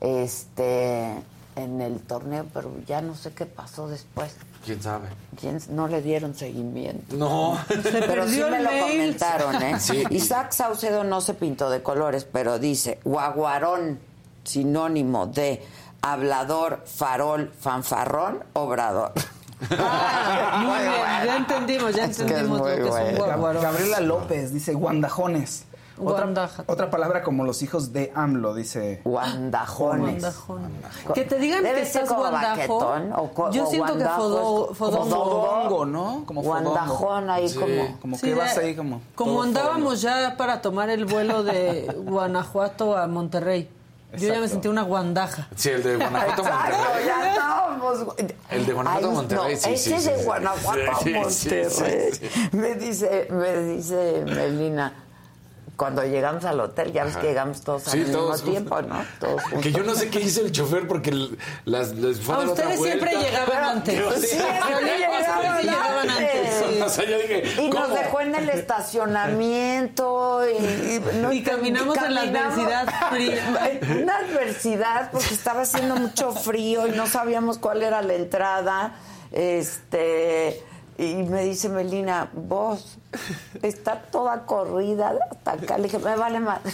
Este en el torneo, pero ya no sé qué pasó después. ¿Quién sabe? ¿Quién- no le dieron seguimiento. No. Pero sí me lo mail. comentaron, ¿eh? Sí. Isaac Saucedo no se pintó de colores, pero dice, guaguarón, sinónimo de hablador, farol, fanfarrón, obrador. Ah, muy bien, ya entendimos, ya Es que es entendimos muy lo que es un bueno. guaguarón. Gabriela López dice guandajones. Otra, palabra como los hijos de AMLO, dice. Guandajones. Que te digan Debe que estás como guandajo. baquetón, o co- Yo o siento que fodo, fodongo. Fodongo, ¿no? Como fodongo. Guandajón ahí Sí. como... Como Sí, que vas ahí como... Andábamos ya para tomar el vuelo de Guanajuato a Monterrey. Yo ya me sentí una guandaja. Sí, el de Guanajuato Monterrey. ya estábamos. El de Guanajuato Monterrey, sí, ese sí, es sí, de. Guanajuato Monterrey. Me dice, me dice Melina, cuando llegamos al hotel, ya ves Ajá. que llegamos todos Sí, al mismo todos tiempo, ¿no? Todos juntos. Que yo no sé qué hizo el chofer porque las, les fue a A dar otra ustedes siempre llegaban antes. Pero sí, Siempre llegaban llegaban antes, sí. O sea, yo dije, Y nos dejó en el estacionamiento y, y, no Y caminamos en la adversidad fría. Una adversidad porque estaba haciendo mucho frío y no sabíamos cuál era la entrada. Este y me dice Melina, vos está toda corrida hasta acá. Le dije, me vale madre.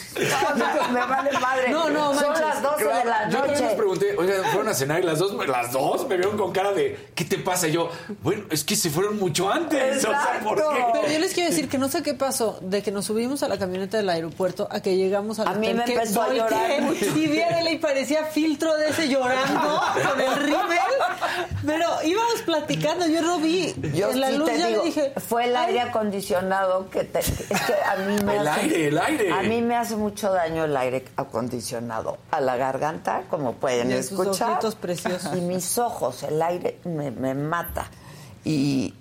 No, me vale madre. No, no, Son manches. las 12 de la Yo también les noche. pregunté, oigan, fueron a cenar y las dos, las dos me vieron con cara de, ¿qué te pasa? Y yo, bueno, es que se fueron mucho antes. O sea, ¿por qué? Pero yo les quiero decir que no sé qué pasó de que nos subimos a la camioneta del aeropuerto a que llegamos al A mí hotel, me que empezó a llorar. Y vi a él y parecía filtro de ese llorando con el rímel. Pero íbamos platicando, yo lo vi. Yo en la sí luz te ya digo, le dije, fue el "Ay, aire acondicionado que te, es que a mí me El hace, aire, el aire. A mí me hace mucho daño el aire acondicionado a la garganta, como pueden Y sus escuchar. preciosos. Y mis ojos, el aire me, me mata. Y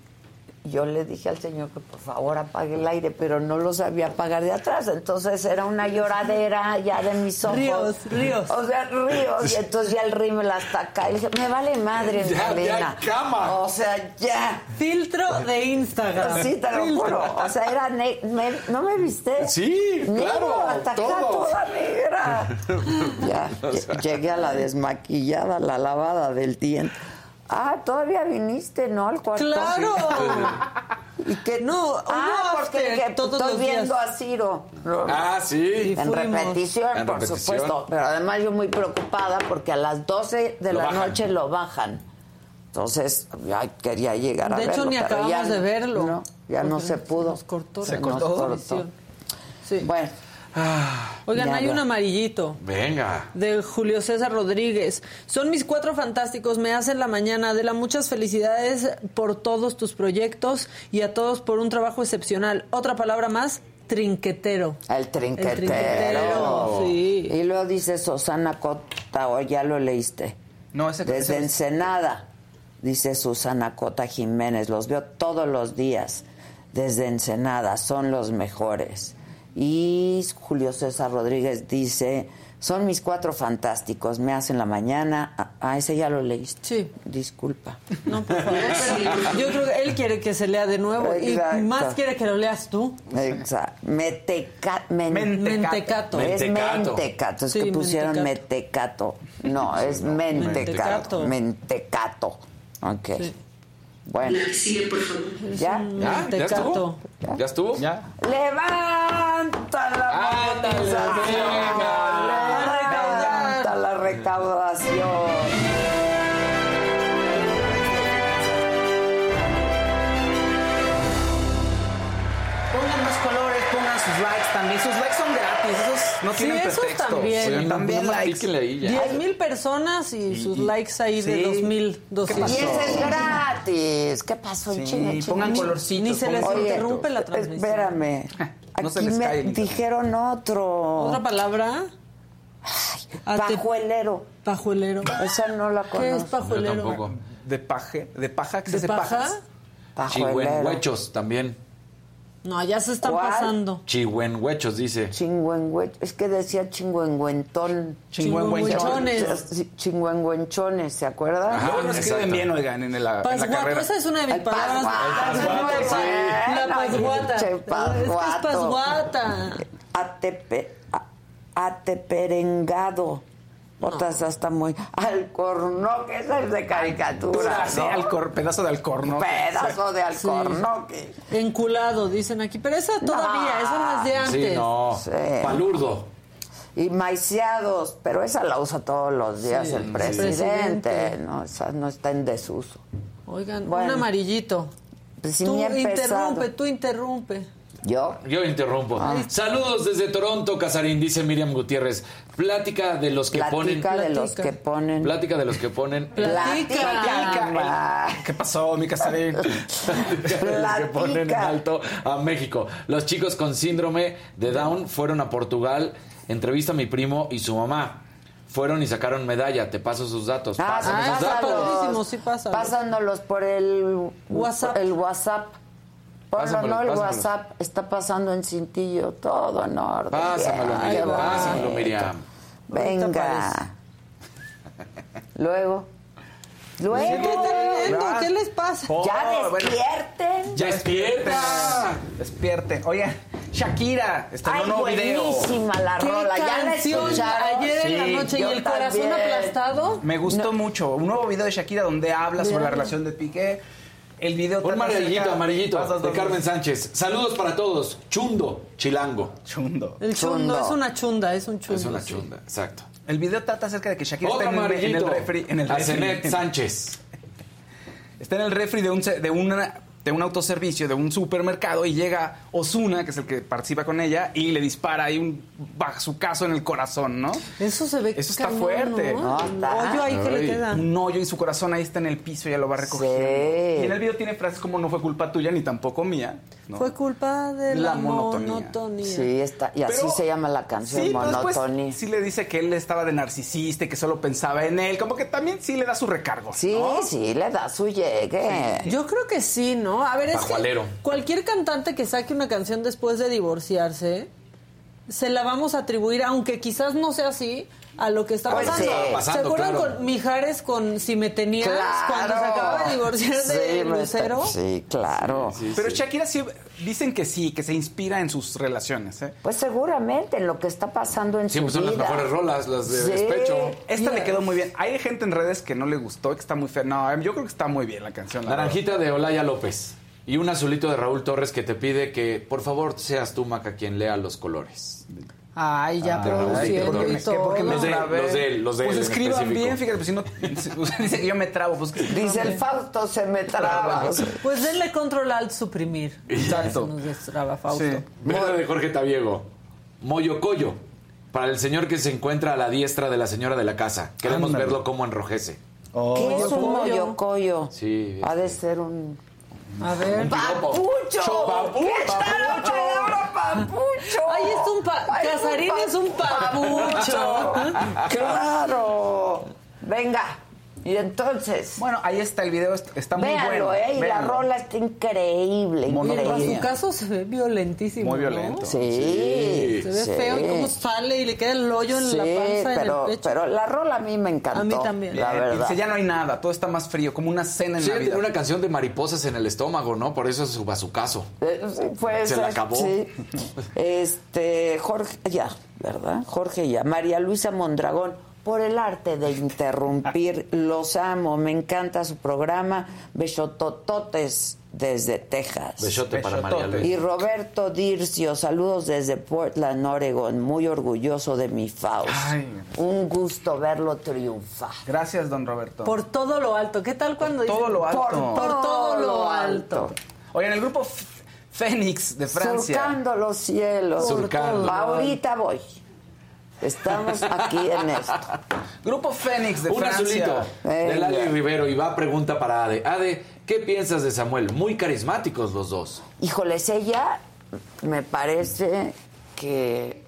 yo le dije al señor que por favor apague el aire, pero no lo sabía apagar de atrás. Entonces era una lloradera ya de mis ojos. Ríos, ríos. O sea, ríos. Y entonces ya el rímel hasta acá. Y dije, me vale madre, Ya, Malena. ya, cama. O sea, ya. Filtro de Instagram. Sí, te lo juro. O sea, era ne- me- ¿No me viste? Sí, Negro, claro, hasta acá todo. toda negra. Ya, lle- llegué a la desmaquillada, la lavada del diente. Ah, todavía viniste, ¿no? Al cuarto. ¡Claro! ¿Y que No, Ah, porque que todos estoy los días. viendo a Ciro. Ah, sí. En repetición, En por repetición. supuesto. Pero además yo muy preocupada porque a las 12 de Lo la bajan. noche lo bajan. Entonces, ya quería llegar a De verlo. hecho, ni acabamos ya de verlo. no, ya no se pudo. nos cortó Se la cortó. transmisión. Sí. Bueno, Oigan, Ya hay un amarillito. Venga. de Julio César Rodríguez. Son mis cuatro fantásticos, me hacen la mañana. Adela, muchas felicidades por todos tus proyectos y a todos por un trabajo excepcional. Otra palabra más, trinquetero. el trinquetero. El trinquetero, sí. Y luego dice Susana Cota, o ya lo leíste. No, ese Desde Ensenada, dice Susana Cota Jiménez, los veo todos los días. Desde Ensenada, son los mejores. Y Julio César Rodríguez dice, son mis cuatro fantásticos, me hacen la mañana. Ah, Ah, ese ya lo leíste. Sí. Disculpa. No, por favor, pero yo creo que él quiere que se lea de nuevo Exacto. y más quiere que lo leas tú. Exacto. Meteca- men- Mentecato. Es Mentecato. mentecato. Es Sí, que pusieron mentecato. metecato. No, es mentecato. Mentecato. Mentecato. Ok. Sí. Bueno. ¿Ya? ¿Ya? ¿Ya estuvo? ¿Ya estuvo? ¿Ya? Levanta la monetización. Levanta la recaudación. Sí, tienen también. Sí, también más likes. píquenle ahí ya. 10 mil personas y sus likes ahí de Sí. 2000, ¿Qué Y 200. pasó? ese es gratis. ¿Qué pasó? Chinga. pongan colorcitos. ni se les Oye, interrumpe la transmisión. Espérame. No se Aquí les me cae dijeron otro. ¿Otra palabra? Ate- Pajuelero. Pajuelero. Esa no la conozco. ¿Qué es Yo pajuelero? tampoco. De paje, de paja, que se ¿De hace paja? pajas. Pajuelero. Chihuenhuechos también. No, ya se están ¿Cuál? pasando. Chihuenhuechos, dice. Chingüengüe- Es que decía chingüengüentón. Chingüengüenchones. Chingüengüenchones, ¿se acuerda? Ajá. Luego lo escriben bien, oigan, en la, en la Pasguato, carrera. esa es una de mis palabras. pasguato. favoritas. Sí. La pasguata. Es que es pasguata. Ateperengado. Otras hasta muy. Alcornoque, esa es de caricatura. Sí, ¿no? alcor- pedazo de alcorno. Pedazo de alcornoque. Enculado, dicen aquí. Pero esa todavía, esa no es de antes. Sí, no. Sí. Palurdo. Y maiciados, pero esa la usa todos los días Sí, el sí. presidente, Presidente. ¿no? Esa no está en desuso. Oigan, Bueno. un amarillito. Pues si tú interrumpe, tú interrumpe. ¿Yo? Yo interrumpo. Ah. Saludos desde Toronto, Casarín, dice Miriam Gutiérrez. Plática de los que ponen. Platica de los que ponen. Plática de los que ponen. Platica. ¿Qué pasó, mi Casarín? Plática de los que ponen en alto a México. Los chicos con síndrome de Down fueron a Portugal. Entrevista a mi primo y su mamá. Fueron y sacaron medalla. Te paso sus datos. Ah, Pásame Ah, sus datos. sí. Pásándolos por el WhatsApp. El WhatsApp. Ponlo, Pásamelo, no, el pásamelo. WhatsApp está pasando en cintillo, todo en orden. Pásamelo, Bien, Miriam. Pásamelo. Miriam. Venga. Luego. Luego. ¿Qué están viendo? ¿Qué les pasa? Oh, Ya bueno. despierten. ¡Ya despierta! Despierten. Oye, Shakira, estrenó Ay, un nuevo video. buenísima la ¿Qué rola. ¿Ya la canción escucharon? ayer en la Sí, noche y el corazón también. aplastado? Me gustó mucho. Un nuevo video de Shakira donde habla sobre la relación de Piqué. El video Un trata amarillito, acerca- amarillito. De Carmen. Sánchez. Saludos para todos. Chundo, chilango. Chundo. El chundo, Chundo. es una chunda, es un chundo. Es una sí. chunda, exacto. El video trata acerca de que Shakira Otro está en el, en el refri. En el a refri. Zenet Sánchez. Está en el refri de un, de una- de un autoservicio, de un supermercado, y llega Osuna, que es el que participa con ella, y le dispara ahí un bazucazo en el corazón, ¿no? Eso se ve Eso está cañón, fuerte. ¿no? No, El está. hoyo ahí que le queda. Un hoyo y su corazón ahí está en el piso, ya lo va recogiendo. Sí. Y en el video tiene frases como no fue culpa tuya ni tampoco mía. ¿no? Fue culpa de la, La monotonía. monotonía. Sí, está. Y así Pero- se llama la canción, Sí, después Monotonía. sí le dice que él estaba de narcisista y que solo pensaba en él. Como que también sí le da su recargo. Sí, ¿no? sí, le da su llegue. Yo creo que sí, ¿no? ¿No? A ver, es que cualquier cantante que saque una canción después de divorciarse, se la vamos a atribuir, aunque quizás no sea así, a lo que está Pues pasando. sí. ¿Se acuerdan claro. con Mijares con Si me tenías? Cuando se acaba de divorciar Sí, de Lucero. Sí, claro. Pero Shakira sí, dicen que sí, que se inspira en sus relaciones. ¿eh? Pues seguramente en lo que está pasando en Siempre su son las vida. mejores rolas, las de Sí. despecho. Esta le quedó muy bien. Hay gente en redes que no le gustó, que está muy fea. No, yo creo que está muy bien la canción. la Naranjita de Olaya López. Y un azulito de Raúl Torres que te pide que por favor seas tú, Maca, quien lea los colores. Ay, ya Ay, produciendo ¿por qué y me- todo. porque me Los de- los de él, los de Pues escriban específico. bien, fíjate, pues si no. dice que yo me trabo, pues Dice el. Fausto, se me traba. Pues denle control alt suprimir. Exacto. Se nos destraba Fausto. Sí. Verde de Jorge Tabiego. Moyocoyo. Para el señor que se encuentra a la diestra de la señora de la casa. Queremos Ándale. verlo cómo enrojece. ¿Qué es un moyocoyo? Sí. Ha de ser un... A ver. ¡Papucho! Papucho. ¿Qué tal la palabra papucho? Ay, es un pa Ay, es un Casarín es un papucho. ¡Claro! Venga. Y entonces... Bueno, ahí está el video, est- está muy Véanlo, bueno. ¿eh? Y la rola está increíble, en su caso se ve violentísimo. Muy ¿no? violento. Sí, Se ve sí. feo y cómo sale y le queda el hoyo en Sí, la panza, pero, en el pecho. pero la rola a mí me encantó. A mí también. La verdad. dice, ya no hay nada, todo está más frío, como una cena en Sí, Navidad. tiene una canción de mariposas en el estómago, ¿no? Por eso es su bazucazo. Eh, puede Se la acabó. sí. Este, Jorge, ya, ¿verdad? Jorge ya. María Luisa Mondragón, por el arte de interrumpir, los amo, me encanta su programa. Besotototes desde Texas. Besote para María. Luisa. Y Roberto Dircio, saludos desde Portland, Oregon, muy orgulloso de mi Faust. Ay. Un gusto verlo triunfar. Gracias, don Roberto. Por todo lo alto. ¿Qué tal cuando todo dicen lo alto. Por, por todo lo alto. Oye, en el grupo Fénix de Francia. Surcando los cielos. Surcando. Ahorita voy. Estamos aquí en esto. Grupo Fénix de Un Francia. azulito de Venga. Lali Rivero. Y va pregunta para Ade. Ade, ¿qué piensas de Samuel? Muy carismáticos los dos. Híjoles, ella me parece que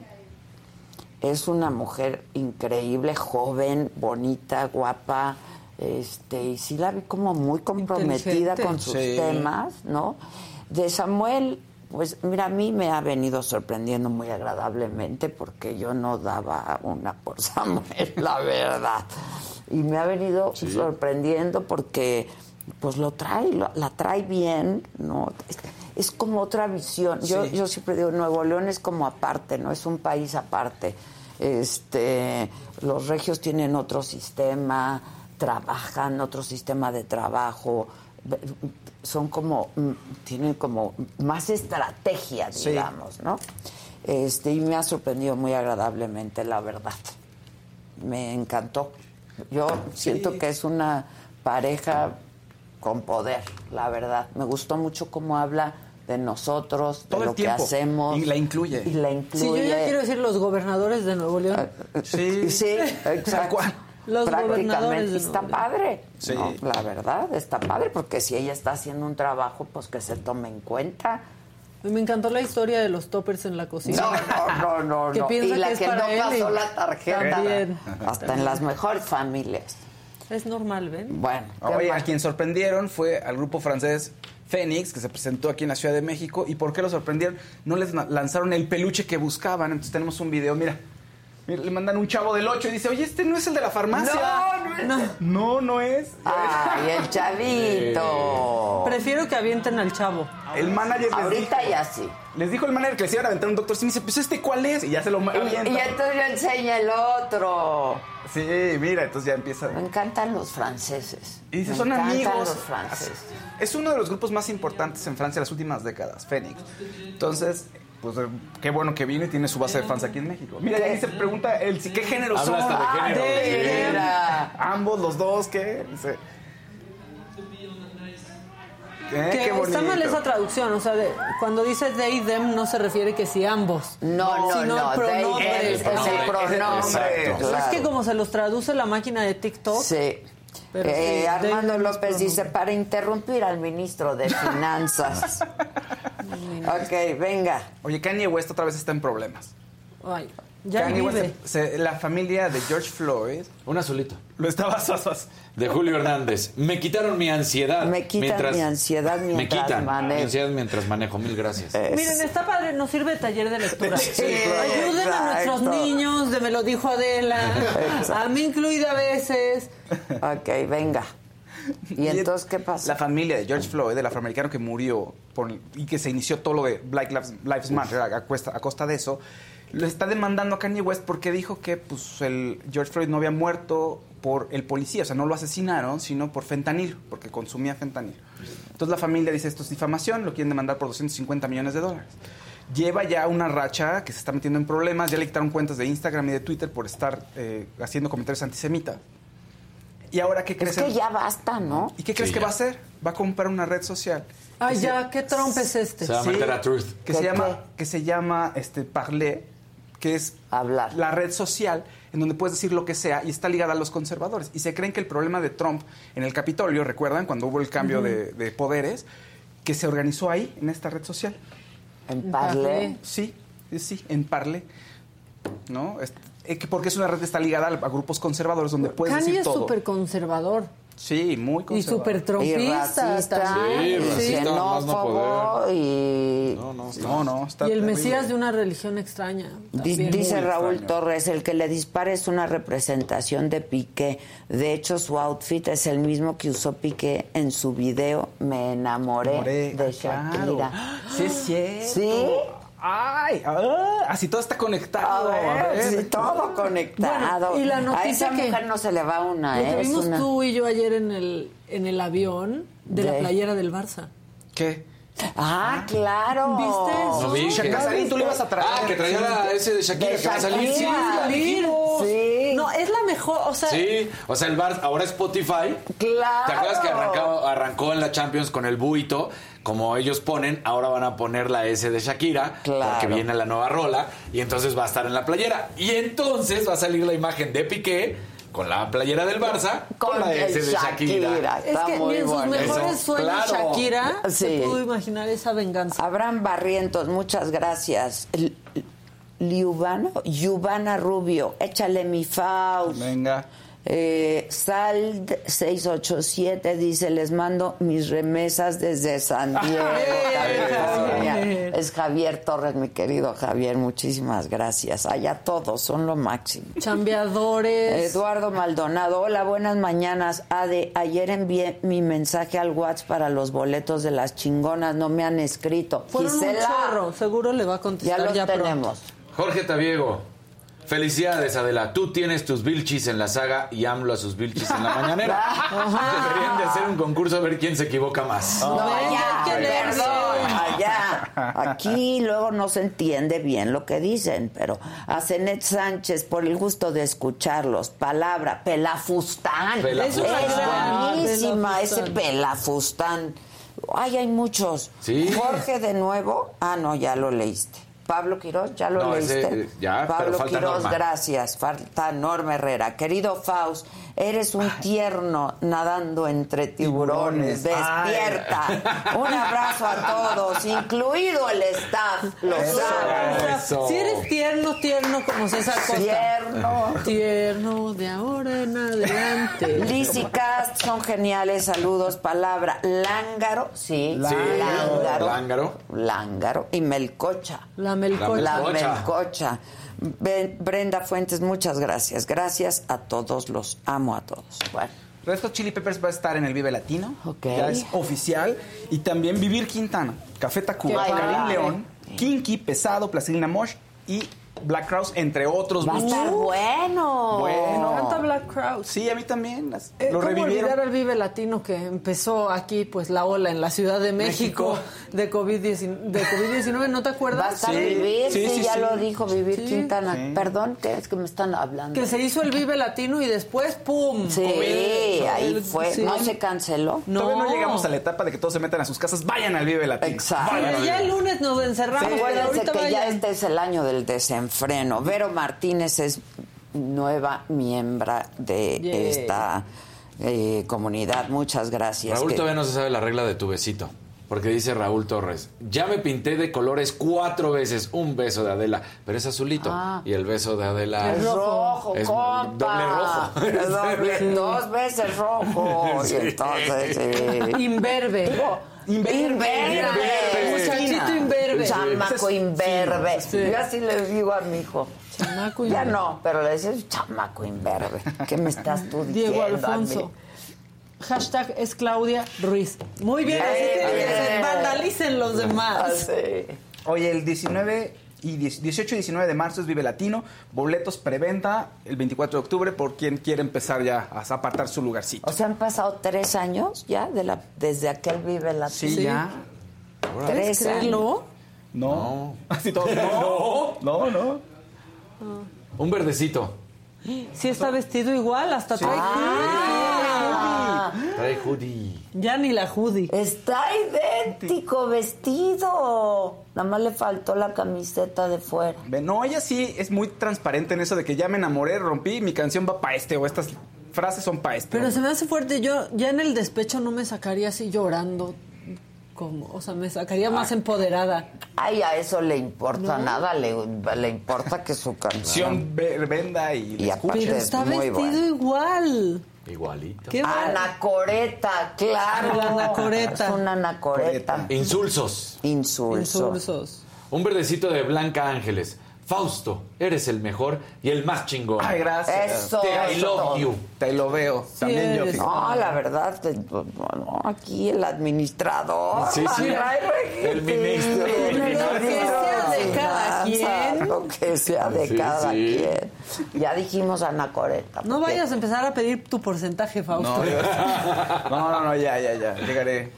es una mujer increíble, joven, bonita, guapa, este, y sí la vi como muy comprometida con sus Sí. temas, ¿no? De Samuel, pues mira, a mí me ha venido sorprendiendo muy agradablemente porque yo no daba una por Samuel, la verdad. Y me ha venido sorprendiendo porque pues lo trae, lo- la trae bien, ¿no? Es, es como otra visión. Yo, Sí. yo siempre digo, Nuevo León es como aparte, ¿no? Es un país aparte. Este, los regios tienen otro sistema, trabajan otro sistema de trabajo, son como, mm, tienen como más estrategia, Sí. digamos, ¿no? Este, y me ha sorprendido muy agradablemente, la verdad. Me encantó. Yo siento que es una pareja con poder, la verdad. Me gustó mucho cómo habla de nosotros, de Todo el lo que hacemos. Y la incluye. Y la Sí, incluye. yo ya quiero decir los gobernadores de Nuevo León. Sí. Sí, Tal exacto. Los gobernadores Prácticamente está padre. Sí. ¿no? La verdad, está padre, porque si ella está haciendo un trabajo, pues que se tome en cuenta. Me encantó la historia de los toppers en la cocina. No, no, no, no. Que no. piensa y la que es que, para no él pasó y- la tarjeta. También. Hasta en las mejores familias. Es normal, ¿ven? Bueno, ¿qué Oye, a quien sorprendieron fue al grupo francés Fénix, que se presentó aquí en la Ciudad de México. ¿Y por qué lo sorprendieron? No les lanzaron el peluche que buscaban. Entonces tenemos un video, mira. Mira, Le mandan un chavo del 8 y dice, oye, este no es el de la farmacia. No, no es. No, no es. Ay, el chavito. Prefiero que avienten al chavo. El manager les Ahorita dijo, ya sí. les dijo el manager que les iban a aventar un doctor Simi. Y dice, pues este cuál es. Y ya se lo Y, avienta. y entonces yo enseña el otro. Sí, mira, entonces ya empieza. Me encantan los franceses. Y dice, Me son encantan amigos. los franceses. Es uno de los grupos más importantes en Francia en las últimas décadas, Fénix. Entonces, pues eh, qué bueno que vino y tiene su base de fans aquí en México. Mira, ahí se pregunta el si qué género Habla son. hasta de género. Ah. Ambos, los dos, ¿qué? Dice, ¿Qué? Que Qué está mal esa traducción, o sea, de- cuando dice they, them, no se refiere que si ambos. No, no, sino no. el they, pronombre. él, es el pronombre. Exacto. Es claro. que como se los traduce la máquina de TikTok, Sí. Pero Eh, sí, Armando López dice, para interrumpir al ministro de Finanzas. ok, venga. Oye, Kanye West otra vez está en problemas. Ay, ya Kanye vive. se- la familia de George Floyd. Un azulito. Lo estaba De Julio Hernández. Me quitaron mi ansiedad. Me quitan mi ansiedad Me mientras quitan manejo. mi ansiedad mientras manejo. Mil gracias. Miren, está padre, nos sirve de taller de lectura. Sí, Ayuden a nuestros niños, de me lo dijo Adela, a mí incluida a veces. Ok, venga. ¿Y entonces qué pasa? La familia de George Floyd, el afroamericano que murió por- y que se inició todo lo de Black Lives, Lives Matter a, cuesta- a costa de eso, lo está demandando a Kanye West porque dijo que pues, el George Floyd no había muerto por el policía, o sea, no lo asesinaron, sino por fentanil, porque consumía fentanil. Entonces la familia dice esto es difamación, lo quieren demandar por 250 millones de dólares. Lleva ya una racha que se está metiendo en problemas, ya le quitaron cuentas de Instagram y de Twitter por estar eh, haciendo comentarios antisemitas. ¿Y ahora qué crees? Es que ya basta, ¿no? ¿Y qué crees Sí, que ya. va a hacer? Va a comprar una red social. Ay, se- ya, ¿qué trompe es este? Se va a meter a Truth. Que ¿Qué, se llama, que se llama este, Parler, que es Hablar. la red social en donde puedes decir lo que sea y está ligada a los conservadores. Y se creen que el problema de Trump en el Capitolio, ¿recuerdan? Cuando hubo el cambio de, de poderes, que se organizó ahí, en esta red social. En. Parle. Sí, sí, en Parler. ¿No? Es- eh, que porque es una red que está ligada a, a grupos conservadores donde puedes Kanye decir es todo. súper conservador Sí, muy y súper Y trompista racista, también. y racista, más no xenófobo y... No, no, No, no, está Y el terrible. Mesías de una religión extraña. También. Dice Raúl extraño. Torres, el que le dispara es una representación de Piqué. De hecho, su outfit es el mismo que usó Piqué en su video Me enamoré Enamoré, de claro. Shakira. Sí, es cierto. ¿Sí? Ay, ah, así todo está conectado. A ver, A ver. sí, todo conectado. Bueno, y la A noticia esa que- mujer no se le va una, Lo ¿eh? que vimos una- tú y yo ayer en el, en el avión de, la De- playera del Barça. ¿Qué? Ah, claro. ¿Viste eso? No vi Casarín, tú le ibas a traer. Ah, que traía la ese de Shakira De que va a salir. Sí, Shakira. la dijimos. Sí. No, es la mejor, o sea, Sí, o sea, el bar ahora es Spotify. Claro. ¿Te acuerdas que arrancaba- arrancó en la Champions con el buito? Como ellos ponen, ahora van a poner la S de Shakira, Claro. porque viene la nueva rola, y entonces va a estar en la playera. Y entonces va a salir la imagen de Piqué con la playera del Barça, con, la S de Shakira. es Está que muy ni en sus bueno. mejores Eso, sueños claro. Shakira Sí. se pudo imaginar esa venganza. Abraham Barrientos, muchas gracias. Liubano, Yubana Rubio, échale mi Faust. Venga. Eh, Sald 687 dice, les mando mis remesas desde San Diego. Es Javier Torres, mi querido Javier, muchísimas gracias. Allá todos son lo máximo. Chambeadores. Eduardo Maldonado, hola, buenas mañanas. Ade, ayer envié mi mensaje al WhatsApp para los boletos de las chingonas, no me han escrito. Fueron un Gisela, chorro, seguro le va a ya contestar los ya, tenemos. Jorge Tabiego. Felicidades, Adela. Tú tienes tus vilchis en la saga y AMLO a sus vilchis en la mañanera. Deberían de hacer un concurso a ver quién se equivoca más. No, allá, allá. Aquí luego no se entiende bien lo que dicen, pero a Zenet Sánchez, por el gusto de escucharlos, palabra, pelafustán. Pelafustán. Es buenísima ese Pelafustán. pelafustán. Ay, hay muchos. Sí. Jorge de nuevo. Ah, no, ya lo leíste. Pablo Quiroz, ya lo No, leíste. eh, ya, Pablo Quiroz, Norma. gracias. Falta Norma Herrera. Querido Faust, eres un tierno nadando entre tiburones. Tiburones. Despierta. Un abrazo a todos, incluido el staff. Lo saben. Eso. Si eres tierno, tierno como César Costa. Tierno. Tierno de ahora en adelante. Liz y Cast son geniales, saludos. Palabra lángaro, sí, lángaro, lángaro. lángaro y melcocha. La melcocha. La Melcocha. melcocha. Brenda Fuentes, muchas gracias. Gracias a todos, los amo a todos. Bueno, Red Hot Chili Peppers va a estar en el Vive Latino. Ok. Ya es oficial. Y también Vivir Quintana, Café Tacuba, Karim. León, Kinky, Pesado, Plastilina Mosh y Black Crowes, entre otros va a estar bueno. Bueno. Canta Black Crowes. Sí, a mí también. las- Eh, lo ¿Cómo revivieron. olvidar al Vive Latino que empezó aquí, pues, la ola en la Ciudad de México, de COVID-19? de COVID-19, ¿No te Va a acuerdas? estar Sí, Vivir, sí, sí, sí, ya sí. lo dijo Vivir Sí. Quintana. Sí. Perdón, que es que me están hablando. Que se hizo el Vive Latino y después, ¡pum! Sí, COVID. ahí fue. sí. No se canceló. No. Todavía no llegamos a la etapa de que todos se metan a sus casas. Vayan al Vive Latino. Exacto. Ya el lunes nos encerramos. pero Acuérdense ahorita que ya este es el año del desenfreno. Vero Martínez es nueva miembro de esta eh, comunidad. Muchas gracias. Raúl Que- todavía no se sabe la regla de tu besito. Porque dice Raúl Torres, ya me pinté de colores cuatro veces, un beso de Adela, pero es azulito. Ah. Y el beso de Adela Es rojo, es compa. doble rojo. Es doble- Sí. Dos veces rojo. Sí. Y entonces, sí. Imberbe. Imberbe. Muchachito imberbe. Chamaco imberbe. Sí. Yo así le digo a mi hijo. Chamaco Ya no, pero le decía chamaco imberbe. ¿Qué me estás tú diciendo? Diego a mí? Alfonso. Hashtag es Claudia Ruiz. Muy bien, así tiene que ser. Vandalicen los demás. Ah, sí. Oye, el 19 y 10 18 y 19 de marzo es Vive Latino. Boletos preventa el 24 de octubre por quien quiere empezar ya a apartar su lugarcito. O sea, han pasado tres años ya de la, desde aquel Vive la Sí, ya. Tres años. No. Así todo. No. No, no. Un verdecito. Sí está vestido igual, hasta trae Ah. Trae hoodie. hoodie. Ya ni la hoodie. Está idéntico vestido. Nada más le faltó la camiseta de fuera. Ve, No, ella sí es muy transparente en eso de que ya me enamoré, rompí, mi canción va para este o estas frases son para este. Pero se me hace fuerte. Yo ya en el despecho no me sacaría así llorando. Como, o sea, me sacaría más empoderada. Ay, a eso le importa No. nada, le, le importa que su canción. Canción ve- venda y, Y aparte Pero es está muy vestido bueno. igual. Igualito. Qué. Anacoreta, claro. La anacoreta. Es una anacoreta. Insulsos. Insulso. Insulsos. Un verdecito de Blanca Ángeles. Fausto, eres el mejor y el más chingón. Ay, gracias. Eso. Te I love you. Te lo veo. También yo. fíjate. No, la verdad, bueno, aquí el administrador. Sí, sí. Ay, El ministro. El Lo que sea de cada quien. Lo que sea de Sí, cada sí. quien. Ya dijimos anacoreta. No porque- vayas a empezar a pedir tu porcentaje, Fausto. No, no, no, no, ya, ya, ya. Llegaré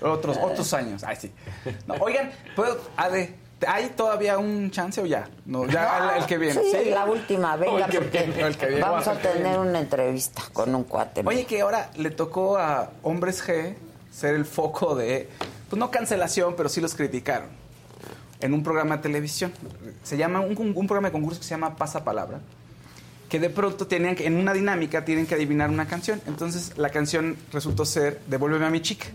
otros, otros años. Ay, sí. No, oigan, ¿puedo, Ade, ¿hay todavía un chance o ya? No, ya el, el que viene. Sí, la última, venga, El que porque viene, el que viene. vamos a tener una entrevista con un cuate. Oye, que ahora le tocó a Hombres G ser el foco de, pues no cancelación, pero sí los criticaron en un programa de televisión. Se llama, un, un programa de concurso que se llama Pasapalabra, que de pronto tenían que, en una dinámica, tienen que adivinar una canción. Entonces la canción resultó ser Devuélveme a mi chica.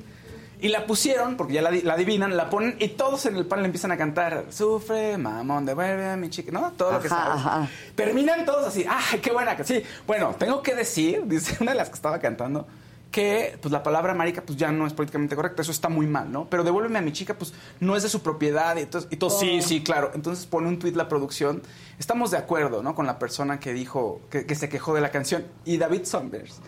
Y la pusieron, porque ya la, la adivinan, la ponen y todos en el panel empiezan a cantar Sufre, mamón, devuelve a mi chica. ¿No? Todo lo que sabes. ajá. Terminan todos así. ¡Ah, qué buena! Sí, bueno, tengo que decir, dice una de las que estaba cantando, que pues la palabra marica pues ya no es políticamente correcta, eso está muy mal, ¿no? Pero devuélveme a mi chica, pues no es de su propiedad y entonces, y todo, sí, sí, claro. Entonces pone un tuit la producción, estamos de acuerdo, ¿no? Con la persona que dijo, que, que se quejó de la canción. Y David Saunders,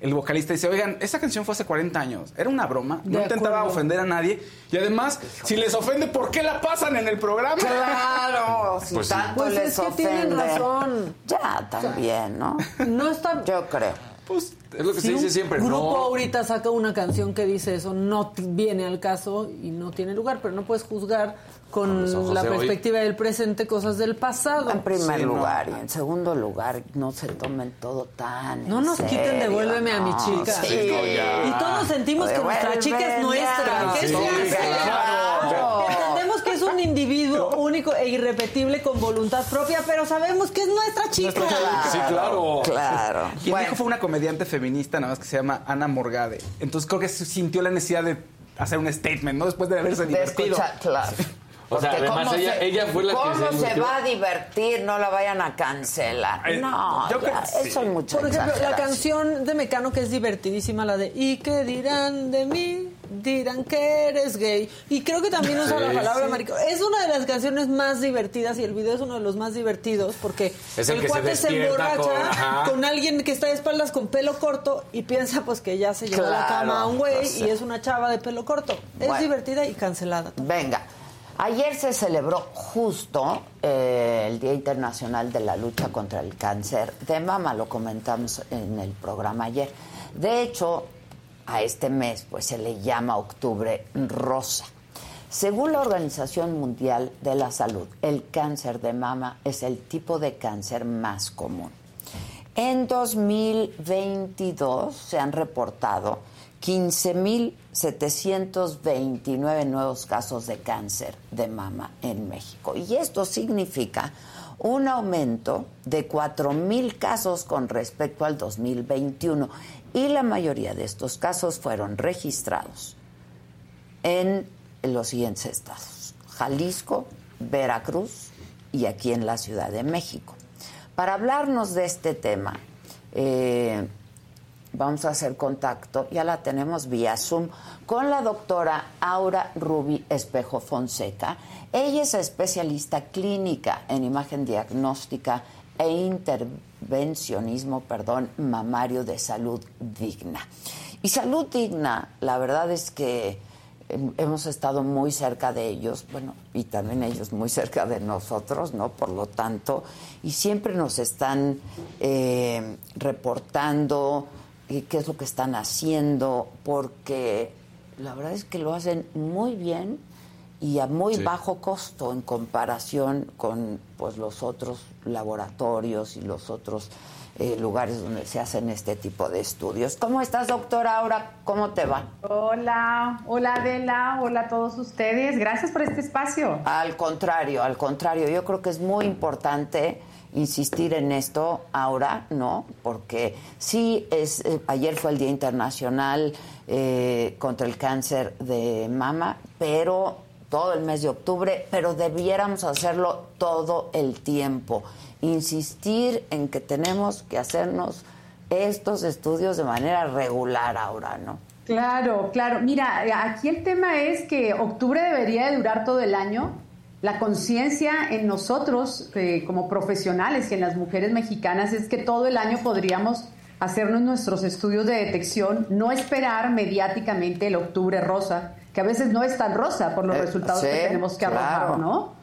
el vocalista, dice, oigan, esa canción fue hace 40 años, era una broma, no De intentaba acuerdo. ofender a nadie. Y además, si les ofende, ¿por qué la pasan en el programa? Claro, si Pues sí. tanto Pues les es que tienen razón. Ya, también, ¿no? No está. Yo creo. Pues es lo que Si se dice un siempre. grupo No. ahorita saca una canción que dice eso, no viene al caso y no tiene lugar, pero no puedes juzgar Con la de hoy. perspectiva del presente cosas del pasado. En primer Sí, no. lugar y en segundo lugar, no se tomen todo tan. en No nos quiten devuélveme a mi chica. Sí, Sí, no. Y todos sentimos que nuestra chica es nuestra. ¿Qué chica. Entendemos que es un individuo único e irrepetible con voluntad propia, pero sabemos que es nuestra chica. Sí, claro. Claro. Quien Bueno, dijo fue una comediante feminista, nada más que se llama Ana Morgade. Entonces creo que se sintió la necesidad de hacer un statement, ¿no? Después de haberse de divertido. escuchar, claro. O sea, Porque además ¿cómo ella- ella fue la que ¿cómo se se, va a divertir? No la vayan a cancelar. Ay, no, yo ya, creo que sí. eso es mucho Por ejemplo, la canción de Mecano que es divertidísima, la de ¿Y qué dirán de mí? Dirán que eres gay. Y creo que también usa Sí, la palabra sí. marico. Es una de las canciones más divertidas y el video es uno de los más divertidos porque Es el el, se cuate se, despierta emborracha con- alguien que está de espaldas con pelo corto y piensa pues que ya se llevó a la cama a un güey no sé. y es una chava de pelo corto. Es divertida y cancelada. Venga. Ayer se celebró justo eh, el Día Internacional de la Lucha contra el Cáncer de Mama, lo comentamos en el programa ayer. De hecho, a este mes pues se le llama Octubre Rosa. Según la Organización Mundial de la Salud, el cáncer de mama es el tipo de cáncer más común. En 2022 se han reportado 15.729 nuevos casos de cáncer de mama en México. Y esto significa un aumento de 4.000 casos con respecto al 2021. Y la mayoría de estos casos fueron registrados en los siguientes estados. Jalisco, Veracruz y aquí en la Ciudad de México. Para hablarnos de este tema, eh, vamos a hacer contacto, ya la tenemos vía Zoom, con la doctora Aura Rubi Espejo Fonseca. Ella es especialista clínica en imagen diagnóstica e intervencionismo, perdón, mamario de salud digna. Y salud digna, la verdad es que hemos estado muy cerca de ellos, bueno, y también ellos muy cerca de nosotros, ¿no? Por lo tanto, y siempre nos están eh, reportando eh, qué es lo que están haciendo, porque la verdad es que lo hacen muy bien y a muy bajo costo en comparación con pues los otros laboratorios y los otros eh, lugares donde se hacen este tipo de estudios. ¿Cómo estás, doctora Ahora ¿Cómo te va? Hola, hola Adela, hola a todos ustedes. Gracias por este espacio. Al contrario, al contrario, yo creo que es muy importante insistir en esto ahora, ¿no? Porque sí, es, eh, ayer fue el Día Internacional eh, contra el Cáncer de Mama, pero todo el mes de octubre, pero debiéramos hacerlo todo el tiempo insistir en que tenemos que hacernos estos estudios de manera regular ahora, ¿no? Claro, claro. Mira, aquí el tema es que octubre debería de durar todo el año. La conciencia en nosotros eh, como profesionales y en las mujeres mexicanas es que todo el año podríamos hacernos nuestros estudios de detección, no esperar mediáticamente el octubre rosa, que a veces no es tan rosa por los eh, resultados que tenemos que arrojar, ¿no?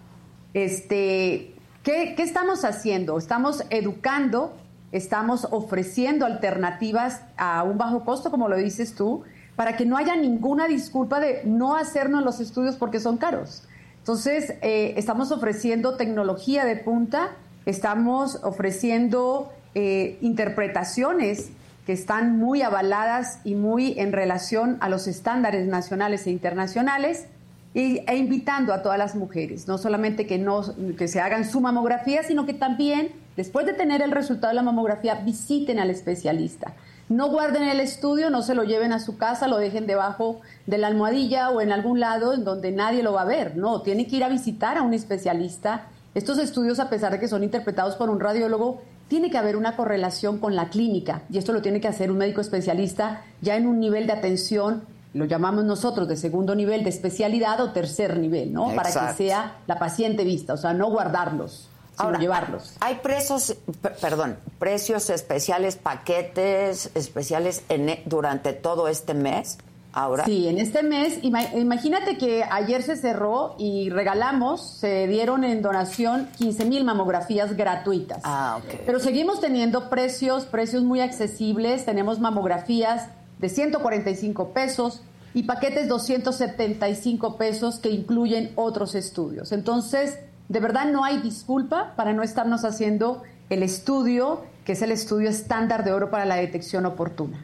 Este, ¿Qué, estamos haciendo? Estamos educando, estamos ofreciendo alternativas a un bajo costo, como lo dices tú, para que no haya ninguna disculpa de no hacernos los estudios porque son caros. Entonces, eh, estamos ofreciendo tecnología de punta, estamos ofreciendo eh, interpretaciones que están muy avaladas y muy en relación a los estándares nacionales e internacionales e invitando a todas las mujeres, no solamente que, no, que se hagan su mamografía, sino que también, después de tener el resultado de la mamografía, visiten al especialista. No guarden el estudio, no se lo lleven a su casa, lo dejen debajo de la almohadilla o en algún lado en donde nadie lo va a ver. No, tienen que ir a visitar a un especialista. Estos estudios, a pesar de que son interpretados por un radiólogo, tiene que haber una correlación con la clínica y esto lo tiene que hacer un médico especialista ya en un nivel de atención lo llamamos nosotros de segundo nivel de especialidad o tercer nivel, ¿no? Para que sea la paciente vista, o sea, no guardarlos. Sino llevarlos. Hay precios, perdón, precios especiales, paquetes especiales en, e, durante todo este mes. Ahora. Sí, en este mes, imagínate que ayer se cerró y regalamos, se dieron en donación 15 mil mamografías gratuitas. Ah, ok. Pero seguimos teniendo precios, precios muy accesibles. Tenemos mamografías de 145 pesos y paquetes 275 pesos que incluyen otros estudios. Entonces, de verdad no hay disculpa para no estarnos haciendo el estudio, que es el estudio estándar de oro para la detección oportuna.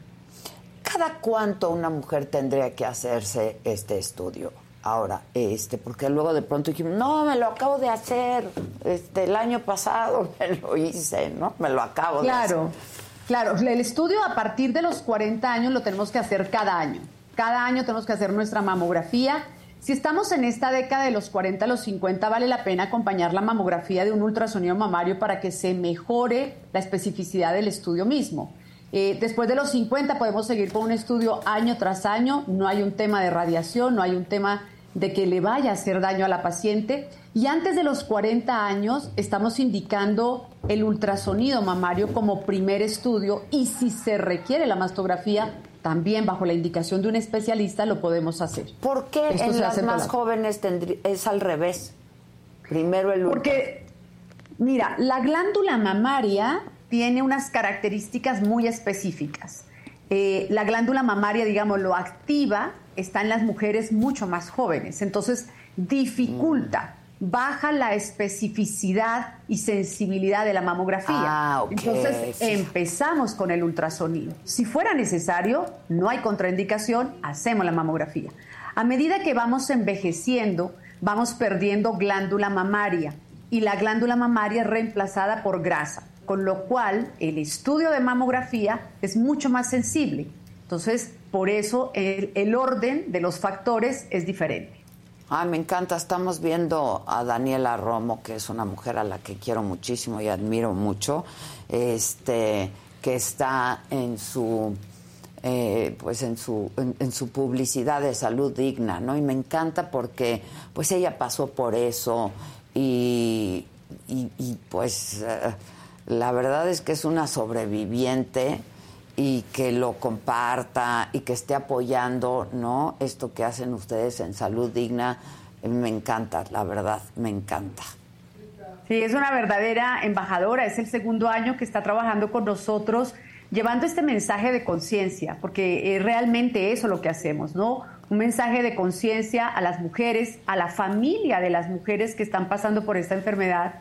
¿Cada cuánto una mujer tendría que hacerse este estudio? Ahora, este, porque luego de pronto dijimos, no, me lo acabo de hacer, este, el año pasado me lo hice, ¿no? Me lo acabo de hacer. Claro. Claro, el estudio a partir de los 40 años lo tenemos que hacer cada año. Cada año tenemos que hacer nuestra mamografía. Si estamos en esta década de los 40 a los 50, vale la pena acompañar la mamografía de un ultrasonido mamario para que se mejore la especificidad del estudio mismo. Eh, después de los 50 podemos seguir con un estudio año tras año, no hay un tema de radiación, no hay un tema de que le vaya a hacer daño a la paciente. Y antes de los 40 años estamos indicando el ultrasonido mamario como primer estudio y si se requiere la mastografía, también bajo la indicación de un especialista lo podemos hacer. ¿Por qué en las más jóvenes es al revés? Primero el Porque, mira, la glándula mamaria tiene unas características muy específicas. Eh, la glándula mamaria, digamos, lo activa está en las mujeres mucho más jóvenes. Entonces, dificulta, baja la especificidad y sensibilidad de la mamografía. Ah, Entonces, empezamos con el ultrasonido. Si fuera necesario, no hay contraindicación, hacemos la mamografía. A medida que vamos envejeciendo, vamos perdiendo glándula mamaria y la glándula mamaria es reemplazada por grasa, con lo cual el estudio de mamografía es mucho más sensible. Entonces, por eso el, el orden de los factores es diferente. Ah, me encanta. Estamos viendo a Daniela Romo, que es una mujer a la que quiero muchísimo y admiro mucho, este, que está en su eh, pues en su, en, su publicidad de salud digna, ¿no? Y me encanta porque pues ella pasó por eso y, y, pues eh, la verdad es que es una sobreviviente y que lo comparta y que esté apoyando, ¿no? Esto que hacen ustedes en salud digna, me encanta, la verdad, me encanta. Sí, es una verdadera embajadora, es el segundo año que está trabajando con nosotros llevando este mensaje de conciencia, porque es realmente eso lo que hacemos, ¿no? Un mensaje de conciencia a las mujeres, a la familia de las mujeres que están pasando por esta enfermedad,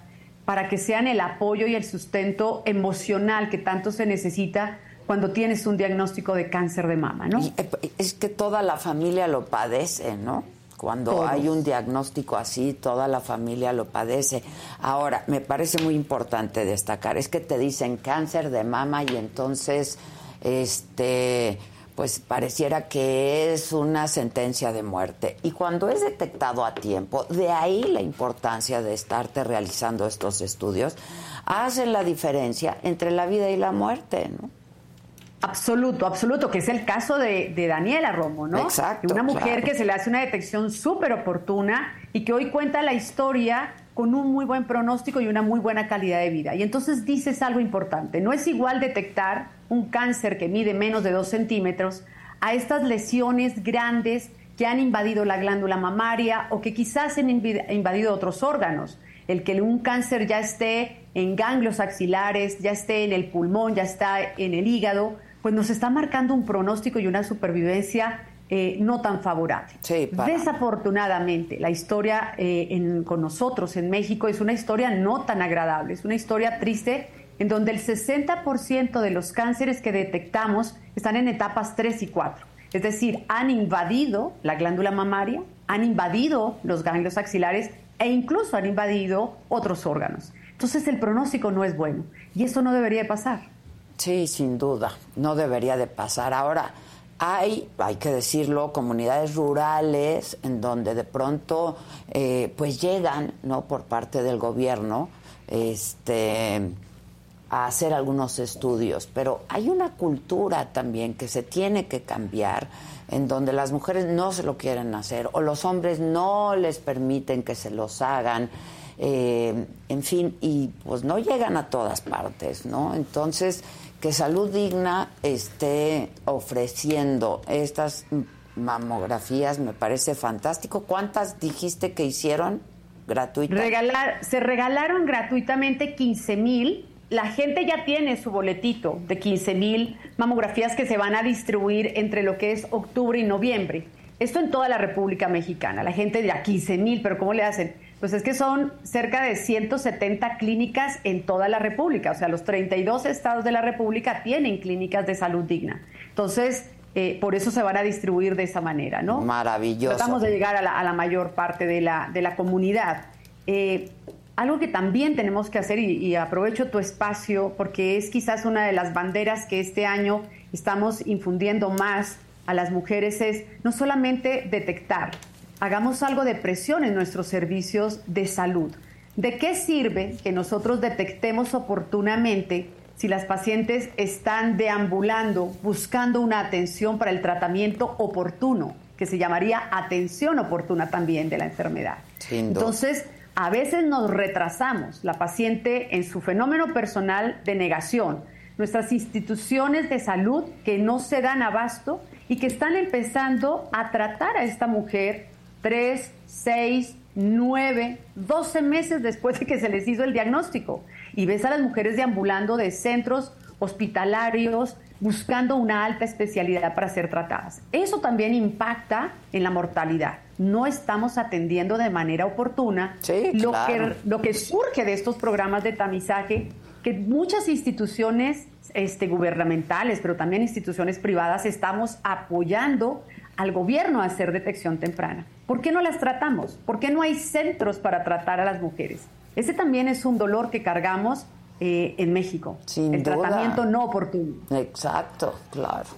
para que sean el apoyo y el sustento emocional que tanto se necesita cuando tienes un diagnóstico de cáncer de mama, ¿no? Eh, es que toda la familia lo padece, ¿no? Cuando hay un diagnóstico así, toda la familia lo padece. Ahora, me parece muy importante destacar, es que te dicen cáncer de mama y entonces, este, pues pareciera que es una sentencia de muerte. Y cuando es detectado a tiempo, de ahí la importancia de estarte realizando estos estudios, hacen la diferencia entre la vida y la muerte, ¿no? Absoluto, absoluto, que es el caso de, Daniela Romo, ¿no? Exacto. Una mujer que se le hace una detección súper oportuna y que hoy cuenta la historia con un muy buen pronóstico y una muy buena calidad de vida. Y entonces dices algo importante, no es igual detectar un cáncer que mide menos de dos centímetros a estas lesiones grandes que han invadido la glándula mamaria o que quizás han invadido otros órganos. El que un cáncer ya esté en ganglios axilares, ya esté en el pulmón, ya está en el hígado, pues nos está marcando un pronóstico y una supervivencia eh, no tan favorable. Desafortunadamente, la historia eh, con nosotros en México es una historia no tan agradable, es una historia triste en donde el 60% de los cánceres que detectamos están en etapas 3 y 4. Es decir, han invadido la glándula mamaria, han invadido los ganglios axilares e incluso han invadido otros órganos. Entonces el pronóstico no es bueno y eso no debería pasar. Sí, sin duda, no debería de pasar. Ahora, hay, hay que decirlo, comunidades rurales en donde de pronto eh, pues llegan, ¿no? Por parte del gobierno, este a hacer algunos estudios, pero hay una cultura también que se tiene que cambiar en donde las mujeres no se lo quieren hacer o los hombres no les permiten que se los hagan, eh, en fin, y pues no llegan a todas partes, ¿no? Entonces, que Salud Digna esté ofreciendo estas mamografías me parece fantástico. ¿Cuántas dijiste que hicieron gratuitas? Regalar, se regalaron gratuitamente 15 mil. La gente ya tiene su boletito de 15 mil mamografías que se van a distribuir entre lo que es octubre y noviembre. Esto en toda la República Mexicana. La gente dirá 15 mil, pero ¿cómo le hacen? Pues es que son cerca de 170 clínicas en toda la República, o sea, los 32 estados de la República tienen clínicas de salud digna. Entonces, eh, por eso se van a distribuir de esa manera, ¿no? Maravilloso. Tratamos de llegar a la, mayor parte de la, de la comunidad. Eh, algo que también tenemos que hacer, y, y, aprovecho tu espacio, porque es quizás una de las banderas que este año estamos infundiendo más a las mujeres, es no solamente detectar, hagamos algo de presión en nuestros servicios de salud. ¿De qué sirve que nosotros detectemos oportunamente si las pacientes están deambulando buscando una atención para el tratamiento oportuno, que se llamaría atención oportuna también de la enfermedad? Entonces, a veces nos retrasamos, la paciente en su fenómeno personal de negación, nuestras instituciones de salud que no se dan abasto y que están empezando a tratar a esta mujer 3, 6, 9, 12 meses después de que se les hizo el diagnóstico. Y ves a las mujeres deambulando de centros hospitalarios buscando una alta especialidad para ser tratadas. Eso también impacta en la mortalidad. No estamos atendiendo de manera oportuna lo, que, lo que surge de estos programas de tamizaje que muchas instituciones este, gubernamentales, pero también instituciones privadas, estamos apoyando al gobierno a hacer detección temprana. ¿Por qué no las tratamos? ¿Por qué no hay centros para tratar a las mujeres? Ese también es un dolor que cargamos eh, en México. Sin el tratamiento no oportuno. Exacto, claro.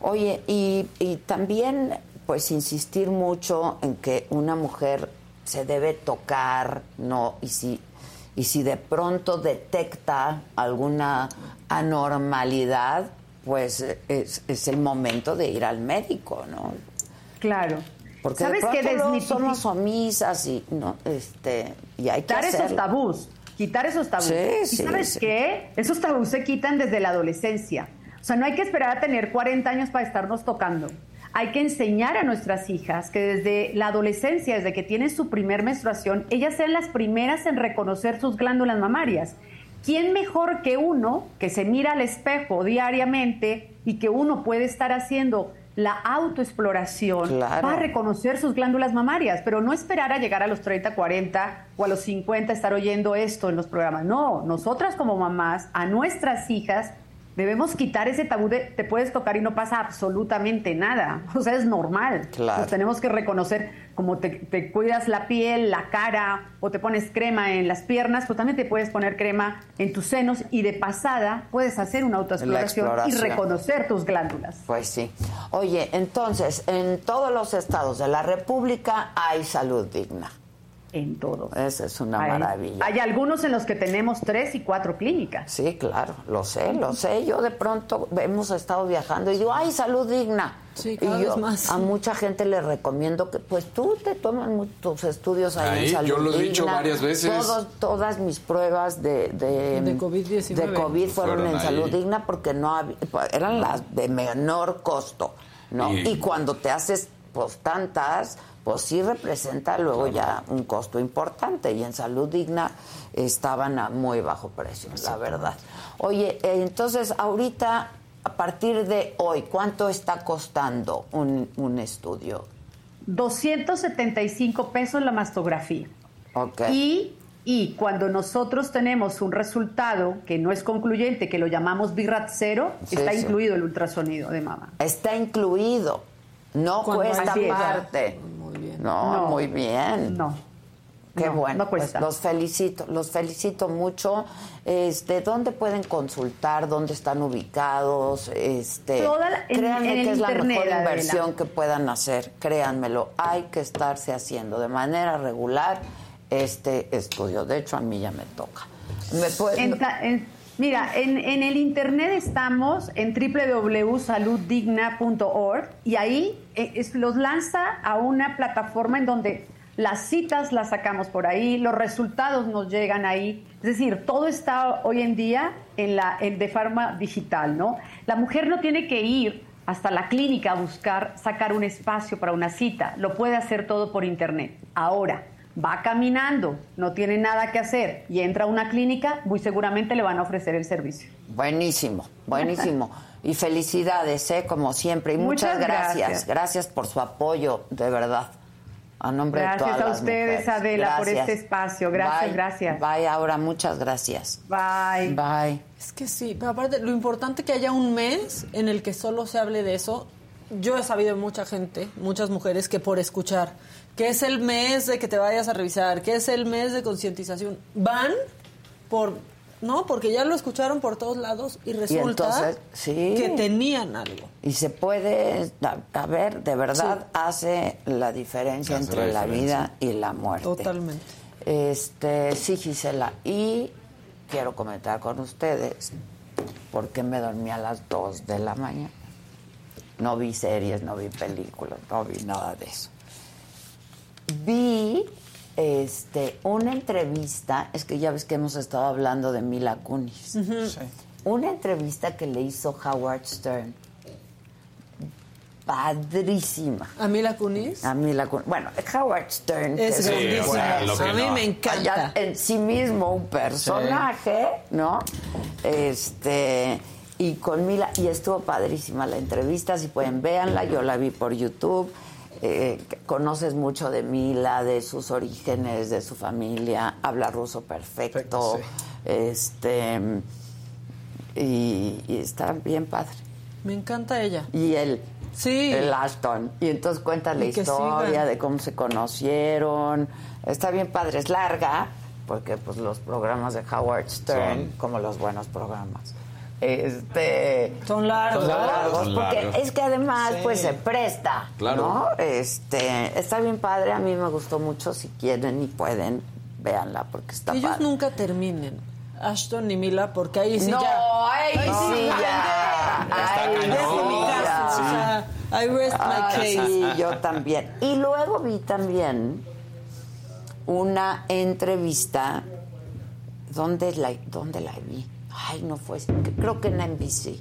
Oye, y, y también, pues, insistir mucho en que una mujer se debe tocar, ¿no? Y si, y si de pronto detecta alguna anormalidad, pues es, es el momento de ir al médico, ¿no? Claro. Porque ¿Sabes de pronto desmitifica- somos omisas y no, este, y hay que quitar esos hacerlo. tabús, quitar esos tabús. Sí, ¿Y sí, sabes sí. qué? Esos tabús se quitan desde la adolescencia. O sea, no hay que esperar a tener 40 años para estarnos tocando. Hay que enseñar a nuestras hijas que desde la adolescencia, desde que tienen su primer menstruación, ellas sean las primeras en reconocer sus glándulas mamarias. ¿Quién mejor que uno que se mira al espejo diariamente y que uno puede estar haciendo la autoexploración Claro. para reconocer sus glándulas mamarias, pero no esperar a llegar a los 30, 40 o a los 50 estar oyendo esto en los programas. No, nosotras como mamás, a nuestras hijas, debemos quitar ese tabú de te puedes tocar y no pasa absolutamente nada. O sea, es normal. Claro. Nos tenemos que reconocer como te, te cuidas la piel, la cara o te pones crema en las piernas, pues también te puedes poner crema en tus senos y de pasada puedes hacer una autoexploración y reconocer tus glándulas. Pues sí. Oye, entonces, en todos los estados de la República hay salud digna. En todos. Esa es una Hay- maravilla. Hay algunos en los que tenemos tres y cuatro clínicas. Sí, claro, lo sé, lo sé. Yo de pronto hemos estado viajando y digo, ¡ay, salud digna! Sí, cada y yo vez más. a mucha gente le recomiendo que, pues tú te toman tus estudios ahí, Ahí, en salud yo lo he digna. dicho varias veces. Todos- todas mis pruebas de, de, De COVID-19. de COVID fueron, Fueron en ahí. salud digna porque no había- eran las de menor costo, ¿no? Y- Y, cuando te haces pues tantas, pues sí representa luego ya un costo importante y en salud digna estaban a muy bajo precio, la verdad. Oye, eh, entonces ahorita, a partir de hoy, ¿cuánto está costando un, un estudio? 275 pesos la mastografía. Ok. Y, y cuando nosotros tenemos un resultado que no es concluyente, que lo llamamos BIRAT cero, Sí, está sí. incluido el ultrasonido de mama. Está incluido, no cuesta aparte. No, No. muy bien. No. Qué No, bueno. no pues los felicito, los felicito mucho. Este, ¿dónde pueden consultar? ¿Dónde están ubicados? Este, la- en- créanme en que es la mejor Adela. inversión que puedan hacer. Créanmelo, hay que estarse haciendo de manera regular este estudio. De hecho, a mí ya me toca. ¿Me puede- En ta- en- mira, en, en el internet estamos en www.saluddigna.org y ahí eh, los lanza a una plataforma en donde las citas las sacamos por ahí, los resultados nos llegan ahí. Es decir, todo está hoy en día en la, en- de forma digital, ¿no? La mujer no tiene que ir hasta la clínica a buscar sacar un espacio para una cita, lo puede hacer todo por internet. Ahora, va caminando, no tiene nada que hacer y entra a una clínica, muy seguramente le van a ofrecer el servicio. Buenísimo, buenísimo. Y felicidades, ¿eh? como siempre. Y muchas, Muchas gracias. gracias. gracias. por su apoyo, de verdad. A nombre de Gracias todas a ustedes. Adela, por este espacio. Gracias, Bye. gracias. Bye, ahora muchas gracias. Bye. Bye. Es que sí, pero aparte, lo importante que haya un mes en el que solo se hable de eso. Yo he sabido de mucha gente, muchas mujeres, que por escuchar que es el mes de que te vayas a revisar, que es el mes de concientización, van por. No, porque ya lo escucharon por todos lados y resulta entonces, sí. que tenían algo. Y se puede, a, ver, de verdad Sí. hace la diferencia Hace entre la vida y la muerte. Totalmente. Este, sí, Gisela. Y quiero comentar con ustedes por qué me dormí a las 2 de la mañana. No vi series, no vi películas, no vi nada de eso. Vi este, una entrevista, es que ya ves que hemos estado hablando de Mila Kunis. Una entrevista que le hizo Howard Stern. Padrísima. A mí la Kunis A Mila Kunis. Bueno, Howard Stern. es grandísimo. bueno, que a mí no. me encanta. en sí mismo un personaje, ¿no? Este y con Mila y estuvo padrísima la entrevista, si pueden véanla, yo la vi por YouTube. Eh, conoces mucho de Mila, de sus orígenes, de su familia, habla ruso perfecto, este y, y está bien padre. Me encanta ella. Y él, Sí. el Ashton. Y entonces cuenta la Y historia sigan. de cómo se conocieron. Está bien padre, es larga, porque pues los programas de Howard Stern, Son. como los buenos programas, Este, son largos, son largos, Son porque largos. es que además Sí. pues se presta, Claro. ¿no? Este, está bien padre, a mí me gustó mucho, si quieren y pueden, véanla porque está ellos padre. nunca terminen. Ashton y Mila, porque ahí sí No, ya. ahí sí ya. Ahí sí I rest my Ah, case. sí, yo también. Y luego vi también una entrevista. ¿Dónde la, dónde la vi? Ay, no fue. Creo que en NBC.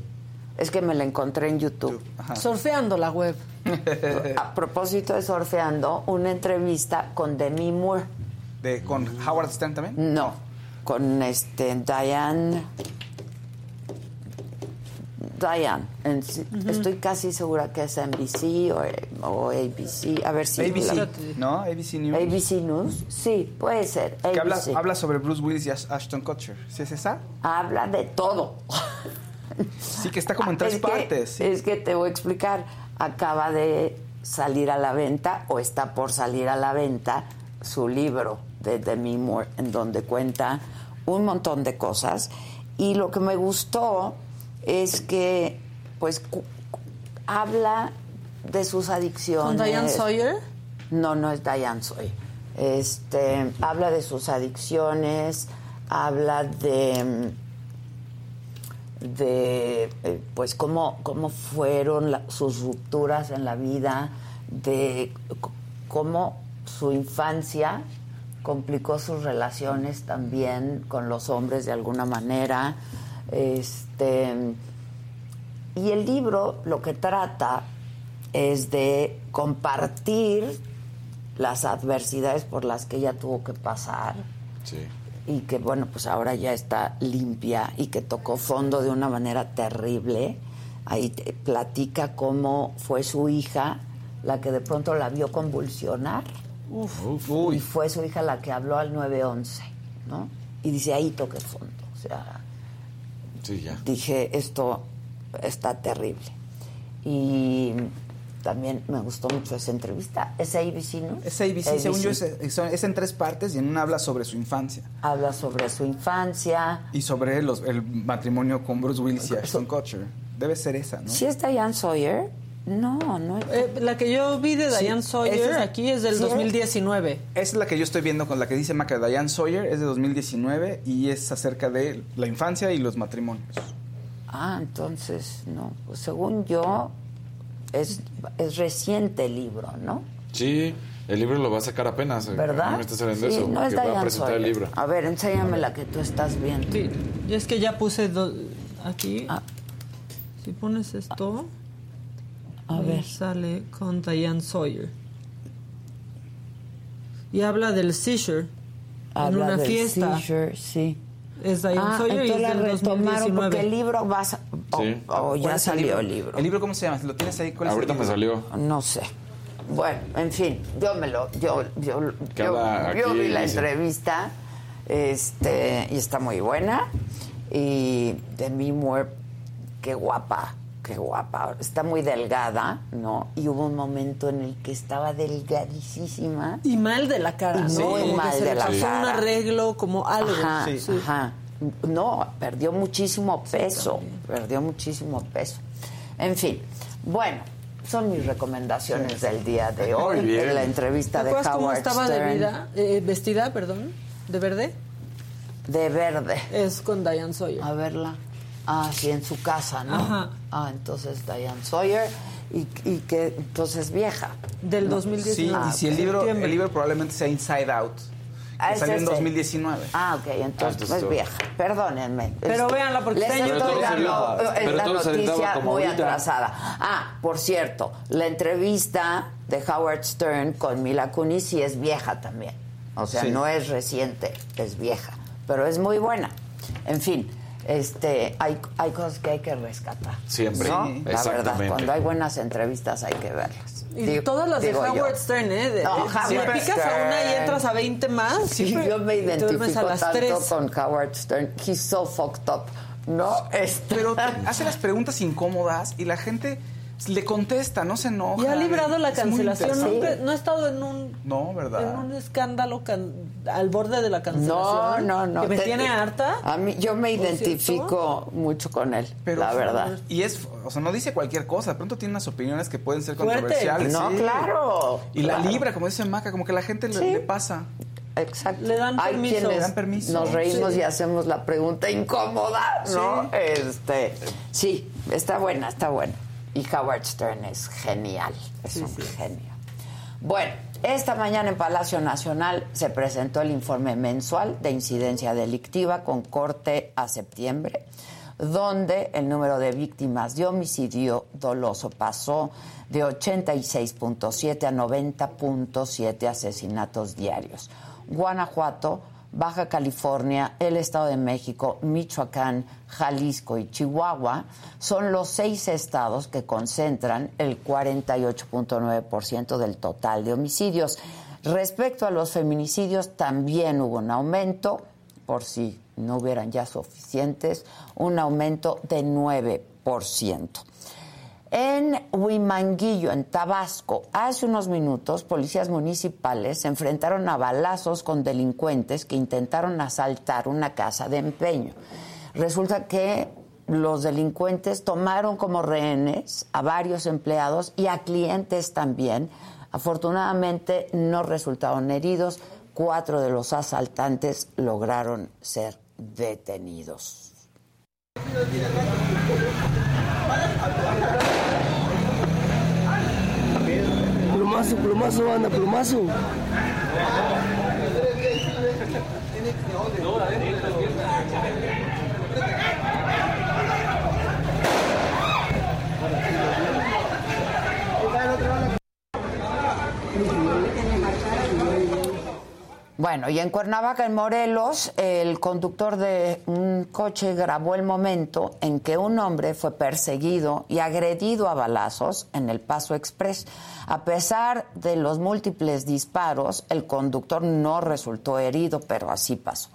Es que me la encontré en YouTube. Surfeando la web. A propósito de surfeando, una entrevista con Demi Moore. De, ¿Con Howard Stern también? No, con este Diane. Diane. En sí- Estoy casi segura que es NBC o, o ABC. A ver si. ABC, la- ¿no? ABC News. ABC News. Sí, puede ser. Que habla, habla sobre Bruce Willis y Ash- Ashton Kutcher. ¿Sí es esa? Habla de todo. Sí, que está como en tres Es que- partes. sí. Es que te voy a explicar. Acaba de salir a la venta o está por salir a la venta su libro de Demi Moore, en donde cuenta un montón de cosas. Y lo que me gustó es que, pues, habla de sus adicciones. ¿Con Diane Sawyer? No, no es Diane Sawyer. Este, habla de sus adicciones, habla de de eh, pues cómo, cómo fueron la- sus rupturas en la vida, de cómo su infancia complicó sus relaciones también con los hombres de alguna manera. Este, y el libro lo que trata es de compartir las adversidades por las que ella tuvo que pasar Sí. y que bueno, pues ahora ya está limpia y que tocó fondo de una manera terrible. Ahí te platica cómo fue su hija la que de pronto la vio convulsionar. Y fue su hija la que habló al 911, ¿no? Y dice, ahí toqué fondo. O sea, Sí, ya. dije, esto está terrible. Y también me gustó mucho esa entrevista. ¿Es ABC, no? Es ABC, según yo, es, es- es en tres partes y en una habla sobre su infancia. Habla sobre su infancia. Y sobre los- el matrimonio con Bruce Willis y Ashton Kutcher. Debe ser esa, ¿no? ¿Sí es Diane Sawyer? No, no es. Eh, la que yo vi de Sí, Diane Sawyer es- aquí es del sí, 2019. Esa es la que yo estoy viendo con la que dice Maca Diane Sawyer, es de 2019 y es acerca de la infancia y los matrimonios. Ah, entonces, no. Pues según yo, es, es reciente el libro, ¿no? Sí, el libro lo va a sacar apenas. eh, ¿Verdad? mí me está saliendo Sí, eso. no es va a Diane presentar el Sawyer. libro. A ver, enséñame la que tú estás viendo. Sí, y es que ya puse do- aquí. Ah. Si pones esto, A ver. sale con Diane Sawyer. Y habla del seizure en Habla una del fiesta. seizure, sí. Es Diane Ah, Sawyer y es entonces la del retomaron 2019. porque el libro va a... sa- o- Sí. o ¿Cuál ya es el salió el libro. ¿El libro cómo se llama? ¿Lo tienes ahí? ¿Cuál es Ahorita me libro? salió. No sé. Bueno, en fin, yo me lo, yo, yo, yo, yo vi la entrevista, este, y está muy buena. Y Demi Moore, qué guapa, qué guapa. Está muy delgada, ¿no? Y hubo un momento en el que estaba delgadísima. Y mal de la cara, Y ¿no? muy mal se de la pasó cara. un arreglo, como algo. Ajá, Sí. ajá. No, perdió muchísimo peso, perdió muchísimo peso. En fin, bueno, son mis recomendaciones del día de hoy. Muy bien. La ¿Te entrevista de acuerdas cómo Howard estaba de Stern vida, eh, vestida, perdón, de verde? de verde. Es con Diane Sawyer. A verla. Ah, sí, en su casa, ¿no? Ajá. Ah, entonces Diane Sawyer y, y que entonces vieja. Del Sí, 2019. y si el libro, el libro probablemente sea Inside Out, Ah, que es salió en ese. 2019. Ah, ok, entonces Ah, entonces no es todo. vieja. Perdónenme. Pero Es- véanla porque les estoy dando la noticia muy ahorita. atrasada. Ah, por cierto, la entrevista de Howard Stern con Mila Kunis sí es vieja también. O sea, Sí. no es reciente, es vieja. Pero es muy buena. En fin, este, hay, hay cosas que hay que rescatar. Siempre. ¿no? Sí. La verdad, cuando hay buenas entrevistas hay que verlas. Y Digo- todas las de yo. Howard Stern, ¿eh? De, No, Howard si le picas a una y entras a 20 más. Sí, siempre yo me identifico a las tanto 3. con Howard Stern. He's so fucked up. No, este. Pero te hace las preguntas incómodas y la gente le contesta, no se enoja. Y ha librado la cancelación. No, no ha estado en un, No, en ¿verdad? un escándalo can- al borde de la No, cancelación. no, no. Que me Te- tiene harta. A mí, yo me identifico mucho con él, Pero, la verdad. Y es, o sea, no dice cualquier cosa. De pronto tiene unas opiniones que pueden ser controversiales. No, claro, Y la libra, como dice Maca, como que la gente le, Sí. le pasa. Exacto. Le dan Hay permiso. quienes Le dan permiso. nos reímos Sí. y hacemos la pregunta incómoda, ¿no? Sí. Este, sí, está buena, está buena. Y Howard Stern es genial, es un genio. Bueno, esta mañana en Palacio Nacional se presentó el informe mensual de incidencia delictiva con corte a septiembre, donde el número de víctimas de homicidio doloso pasó de 86.7 a 90.7 asesinatos diarios. Guanajuato, Baja California, el Estado de México, Michoacán, Jalisco y Chihuahua son los seis estados que concentran el 48.9% del total de homicidios. Respecto a los feminicidios, también hubo un aumento, por si no hubieran ya suficientes, un aumento de 9%. En Huimanguillo, en Tabasco, hace unos minutos, policías municipales se enfrentaron a balazos con delincuentes que intentaron asaltar una casa de empeño. Resulta que los delincuentes tomaron como rehenes a varios empleados y a clientes también. Afortunadamente no resultaron heridos. Cuatro de los asaltantes lograron ser detenidos. masuk, belum masuk, anak belum masuk. Bueno, y en Cuernavaca, en Morelos, el conductor de un coche grabó el momento en que un hombre fue perseguido y agredido a balazos en el Paso Express. A pesar de los múltiples disparos, el conductor no resultó herido, pero así pasó.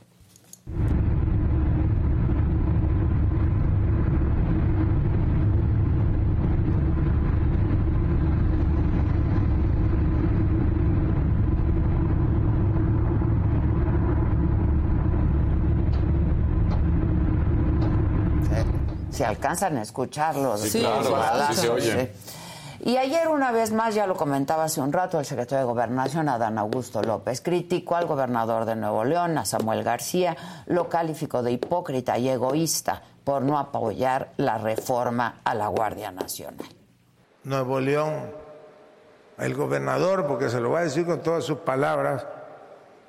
Si alcanzan a escucharlos. Sí, claro, sí se sí. Y ayer una vez más, ya lo comentaba hace un rato, el secretario de Gobernación, Adán Augusto López, criticó al gobernador de Nuevo León, a Samuel García, lo calificó de hipócrita y egoísta por no apoyar la reforma a la Guardia Nacional. Nuevo León, el gobernador, porque se lo va a decir con todas sus palabras,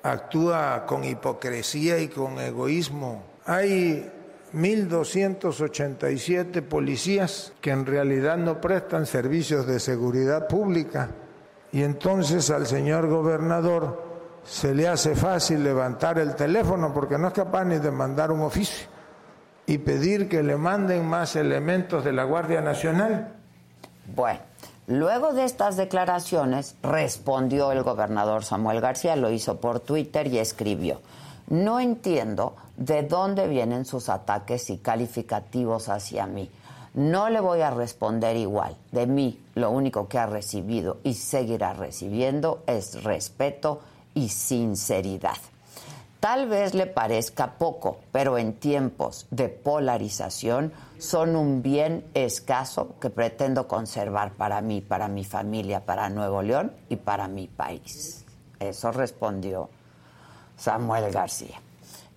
actúa con hipocresía y con egoísmo. Hay 1.287 policías que en realidad no prestan servicios de seguridad pública y entonces al señor gobernador se le hace fácil levantar el teléfono porque no es capaz ni de mandar un oficio y pedir que le manden más elementos de la Guardia Nacional. Bueno, luego de estas declaraciones respondió el gobernador Samuel García, lo hizo por Twitter y escribió, no entiendo de dónde vienen sus ataques y calificativos hacia mí. No le voy a responder igual. De mí lo único que ha recibido y seguirá recibiendo es respeto y sinceridad. Tal vez le parezca poco, pero en tiempos de polarización son un bien escaso que pretendo conservar para mí, para mi familia, para Nuevo León y para mi país. Eso respondió Samuel García.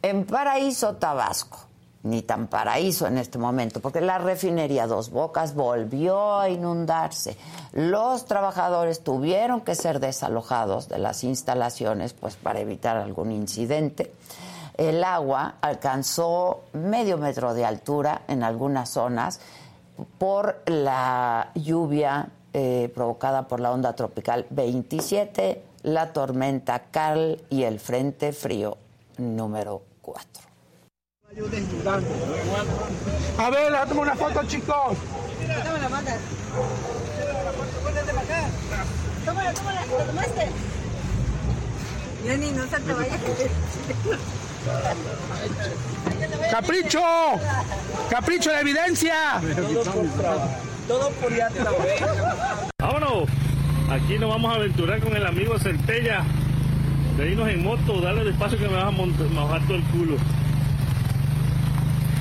En Paraíso, Tabasco, ni tan paraíso en este momento, porque la refinería Dos Bocas volvió a inundarse. Los trabajadores tuvieron que ser desalojados de las instalaciones pues para evitar algún incidente. El agua alcanzó medio metro de altura en algunas zonas por la lluvia eh, provocada por la onda tropical 27, la tormenta Carl y el frente frío número 4. A ver, hazme una foto, chicos. Dame la manga. Tómala, tómala, ¿lo tomaste? Jenny, no se te vaya. ¡Capricho! ¡Capricho de evidencia! Todo por. Vámonos. Aquí nos vamos a aventurar con el amigo Centella. De irnos en moto, dale despacio que me vas a mojar todo el culo.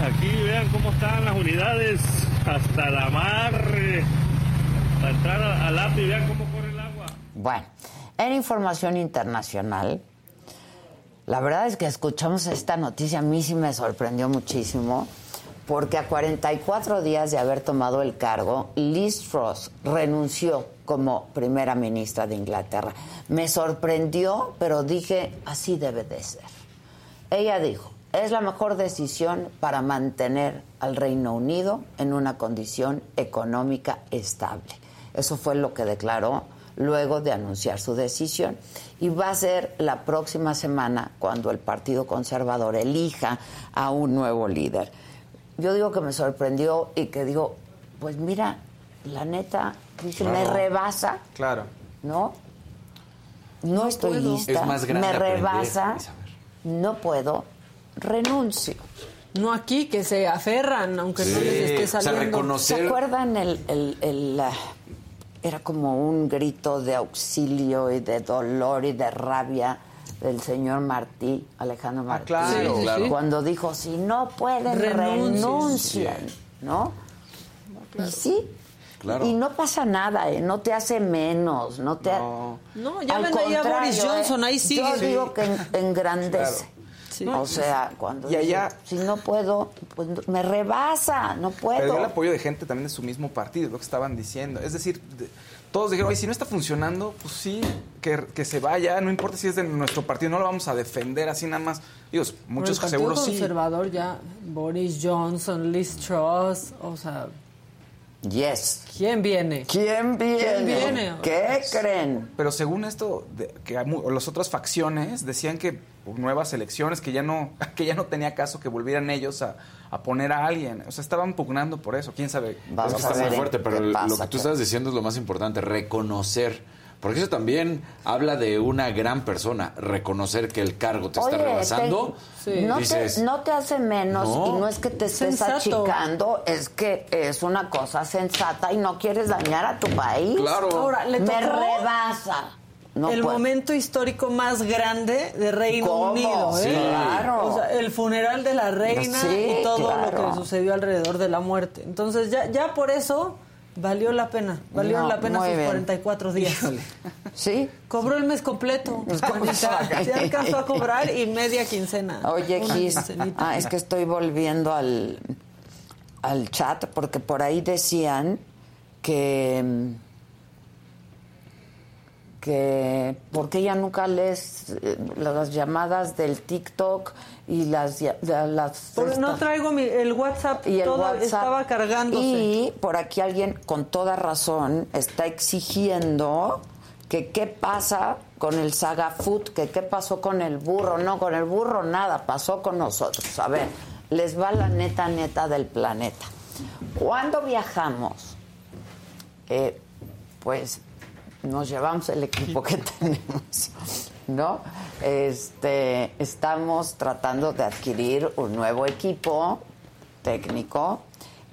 Aquí vean cómo están las unidades hasta la mar. Para entrar al API, vean cómo corre el agua. Bueno, en información internacional, la verdad es que escuchamos esta noticia, a mí sí me sorprendió muchísimo, porque a 44 días de haber tomado el cargo, Liz Truss renunció como primera ministra de Inglaterra. Me sorprendió, pero dije, así debe de ser. Ella dijo, es la mejor decisión para mantener al Reino Unido en una condición económica estable. Eso fue lo que declaró luego de anunciar su decisión. Y va a ser la próxima semana cuando el Partido Conservador elija a un nuevo líder. Yo digo que me sorprendió y que digo, pues mira, la neta, dice, me rebasa, Claro. ¿no? No, estoy puedo. lista, Es más grande me rebasa, no puedo, renuncio. No aquí, que se aferran, aunque no les esté O sea, saliendo. reconocer- ¿Se acuerdan el, el- el, era como un grito de auxilio y de dolor y de rabia del señor Martí, Alejandro Martí? claro. Sí, sí, claro. sí. Cuando dijo, si no pueden, Renuncien. renuncian, ¿no? Y sí. Claro. Y no pasa nada, ¿eh? no te hace menos, no te... No, ya ven ahí a Boris Johnson, ¿eh? ahí sigue. Yo Sí. digo que en- engrandece. Sí. O sea, cuando Y allá- dice, si no puedo, pues me rebasa, no Pero dio el puedo. apoyo de gente también de su mismo partido, lo que estaban diciendo. Es decir, de- todos dijeron, oye, si no está funcionando, pues sí, que, que se vaya, no importa si es de nuestro partido, no lo vamos a defender así nada más. Digo, muchos el seguro sí. conservador ya, Boris Johnson, Liz Truss, o sea, Yes. ¿quién viene? ¿Quién viene? ¿Quién viene? ¿Qué creen? Pero según esto, de- que las otras facciones decían que nuevas elecciones, que ya no, que ya no tenía caso que volvieran ellos a, a poner a alguien. O sea, estaban pugnando por eso, quién sabe. Vamos Es que está muy fuerte, pero pasa, lo que tú estás diciendo es lo más importante, reconocer. Porque eso también habla de una gran persona, reconocer que el cargo te está rebasando. te- no, dices, te, no te hace menos No. y no es que te estés Sensato. achicando, es que es una cosa sensata y no quieres dañar a tu país. Claro. Ahora, le Me rebasa. No el momento histórico más grande de Reino ¿Cómo? Unido, ¿eh? Sí. Claro. O sea, el funeral de la reina Sí, y todo claro. lo que sucedió alrededor de la muerte. Entonces, ya, ya por eso valió la pena. Valió No, la pena sus bien. 44 días. ¿Sí? Cobró el mes completo. Pues, ¿cómo Se, alcanzó a cobrar y media quincena. Oye, Gis, ah, es que estoy volviendo al, al chat porque por ahí decían que mm, que por qué ya nunca lees eh, las llamadas del TikTok y las las Porque no traigo mi- el WhatsApp, y el todo WhatsApp. estaba cargándose. Y por aquí alguien con toda razón está exigiendo que qué pasa con el Saga Food, que qué pasó con el burro. No, con el burro nada, pasó con nosotros. A ver, les va la neta neta del planeta. Cuando viajamos, eh, pues nos llevamos el equipo que tenemos, ¿no? Este, estamos tratando de adquirir un nuevo equipo técnico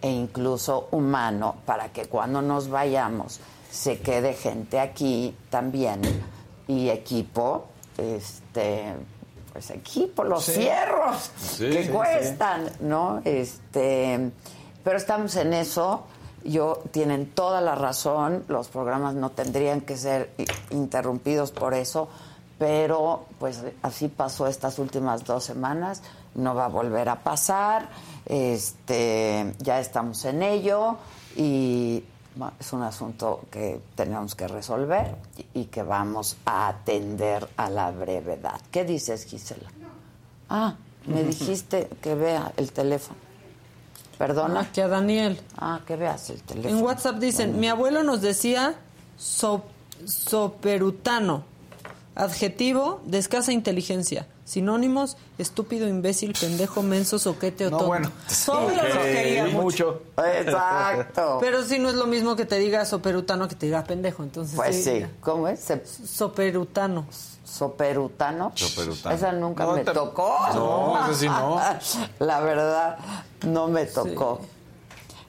e incluso humano para que cuando nos vayamos se quede gente aquí también y equipo, este, pues equipo, los Sí. fierros Sí, que sí, cuestan, ¿no? Este, pero estamos en eso. Yo tienen toda la razón, los programas no tendrían que ser interrumpidos por eso, pero pues así pasó estas últimas dos semanas, no va a volver a pasar, este, ya estamos en ello y es un asunto que tenemos que resolver y que vamos a atender a la brevedad. ¿Qué dices, Gisela? Ah, me dijiste que vea el teléfono. Perdona. Ah, que a Daniel. Ah, que veas el teléfono. En WhatsApp dicen, mi abuelo nos decía so- soperutano, adjetivo de escasa inteligencia, sinónimos, estúpido, imbécil, pendejo, menso, soquete o No, tonto. bueno. Ok, los quería mucho. mucho. Exacto. Pero si no es lo mismo que te diga soperutano que te diga pendejo, entonces Pues sí, ¿cómo es? Se- Soperutano. Soperutano. Soperutano. Esa nunca No, me te- tocó. No, esa sí no. La verdad, no me tocó.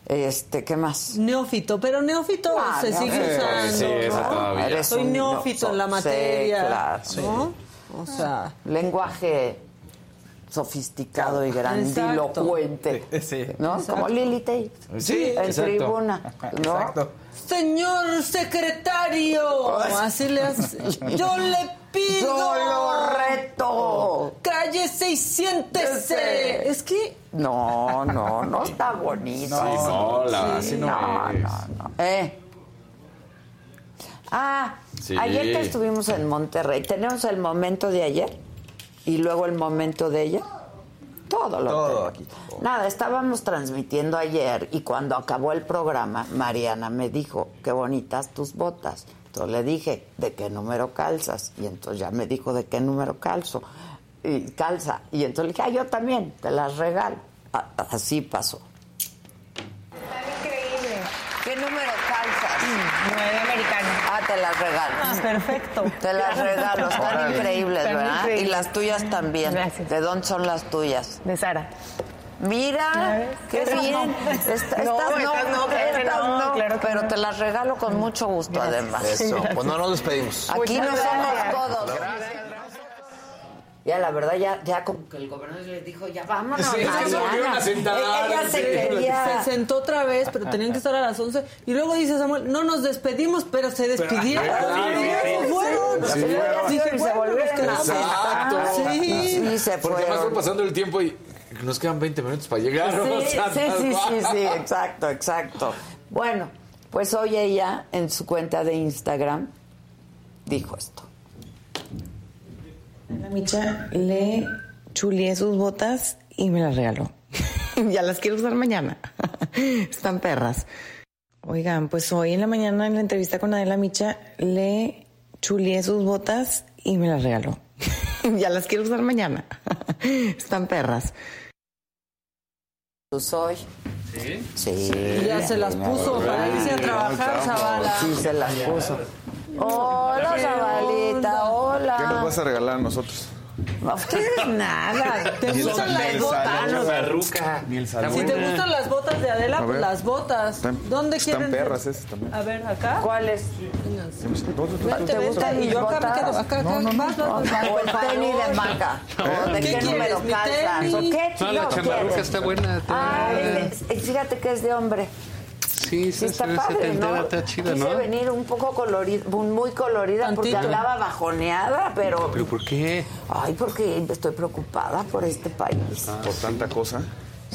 Este, ¿qué más? Neófito, pero neófito Ah, se sigue neófito. usando. Sí, eso ¿no? todavía. Soy neófito en la sí, materia. claro. ¿no? O sea, Lenguaje sofisticado y grandilocuente. ¿No? Exacto. Como Lili Tate. Sí, en exacto. tribuna. ¿no? Exacto. señor secretario, así le hace. Yo le pido. Yo lo reto. Cállese y siéntese. Es que No, no, no está bonito. Sí, no, la- así no no, es. no, no. Eh. Ah, Sí. ayer que estuvimos en Monterrey, tenemos el momento de ayer y luego el momento de ella. Todo lo Todo tengo aquí. Nada, estábamos transmitiendo ayer y cuando acabó el programa, Mariana me dijo, qué bonitas tus botas. Entonces le dije, ¿de qué número calzas? Y entonces ya me dijo, ¿de qué número calzo? Y calza. Y entonces le dije, ah, yo también, te las regalo. A- así pasó. Increíble. ¿Qué número calzas? Nueve americano. Ah, te las regalo. Ah, perfecto. Te las regalo, están increíbles, ¿verdad? Y las tuyas también. Gracias. ¿De dónde son las tuyas? De Sara. ¿Ya Mira, qué bien. no. Esta- No, estas estas no, claro no, no, claro pero no. te las regalo con mucho gusto además. Eso, pues no nos despedimos. Aquí no Muchas somos gracias. todos. Ya, la verdad, ya, ya como que el gobernador le dijo, ya vámonos, Sí, se a sentar, Ella se quería... Se sentó otra vez, pero tenían que estar a las 11. Y luego dice Samuel, no nos despedimos, pero se despidieron. Claro, Sí, sí, se sí. fueron. Se volvieron nos. Exacto. Sí. Sí, se Porque además fue fueron. pasando el tiempo y nos quedan 20 minutos para llegar. Sí, o sea, sí, sí, sí, sí, exacto, exacto. Bueno, pues hoy ella en su cuenta de Instagram dijo esto. La Micha le chulié sus botas y me las regaló. ya las quiero usar mañana. Están perras. Oigan, pues hoy en la mañana en la entrevista con Adela Micha le chulié sus botas y me las regaló. ya las quiero usar mañana. Están perras. Tú soy. ¿Sí? Ya se las puso para irse a trabajar, Zavala. Sí, se las puso. Hola, Zabalita, hola. ¿Qué nos vas a regalar a nosotros? A ustedes nada. ¿Te gustan las botas? salud. Barruca. Miel Si salud. te gustan las botas de Adela, pues las botas. Están- ¿Dónde están quieren? perras esas también. A ver, acá. ¿Cuáles? ¿Te gustan Y mis yo acá me botas? quedo. Acá, acá. No, no, no. O el tenis de maca. ¿O de ¿Qué qué, quieres, número mi calzas? qué No, la chamarruca está buena. es- fíjate que es de hombre. Sí, Sí, sí, está padre, ¿no? está chida, Quise ¿no? venir un poco colorida, muy colorida porque andaba bajoneada, pero... ¿Pero por qué? Ay, porque estoy preocupada por este país. Ah, Por tanta cosa.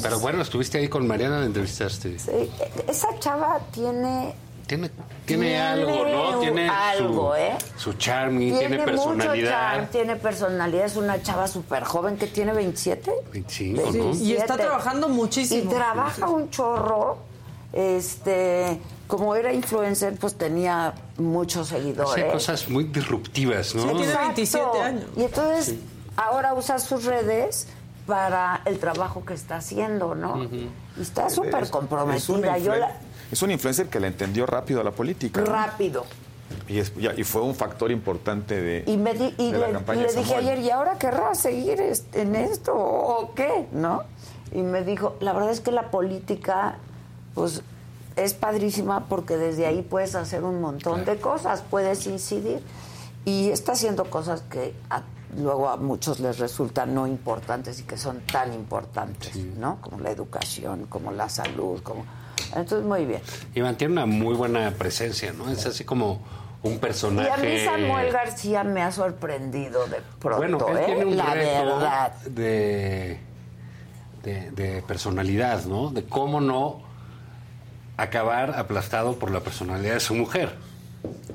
Pero bueno, estuviste ahí con Mariana, la entrevistaste. Sí, esa chava tiene... Tiene, tiene, Tiene algo, ¿no? Tiene algo, su, ¿eh? su charming, tiene, mucho personalidad. charm, tiene personalidad, es una chava súper joven que tiene 27. 25, Sí, ¿no? y está 27. trabajando muchísimo. Y trabaja un chorro. Este, como era influencer, pues tenía muchos seguidores. Hace cosas muy disruptivas, ¿no? Sí, tiene Exacto. 27 años. Y entonces ahora usa sus redes para el trabajo que está haciendo, ¿no? Y está súper comprometida. Es Yo un, la, influen- es un influencer que le entendió rápido a la política. ¿no? rápido. Y, es- ya- y fue un factor importante de, Y, me di- y de la le, campaña le dije ayer, ¿y ahora querrás seguir en esto o qué? ¿No? Y me dijo, la verdad es que la política, pues, es padrísima porque desde ahí puedes hacer un montón de cosas, puedes incidir. Y está haciendo cosas que a- luego a muchos les resultan no importantes y que son tan importantes, ¿no? Como la educación, como la salud, como... Entonces, muy bien. Y mantiene una muy buena presencia, ¿no? Es así como un Y personaje. a mí Samuel García me ha sorprendido de pronto, Bueno, él ¿eh? tiene un la reto verdad. De, de, de personalidad, ¿no? De cómo no acabar aplastado por la personalidad de su mujer.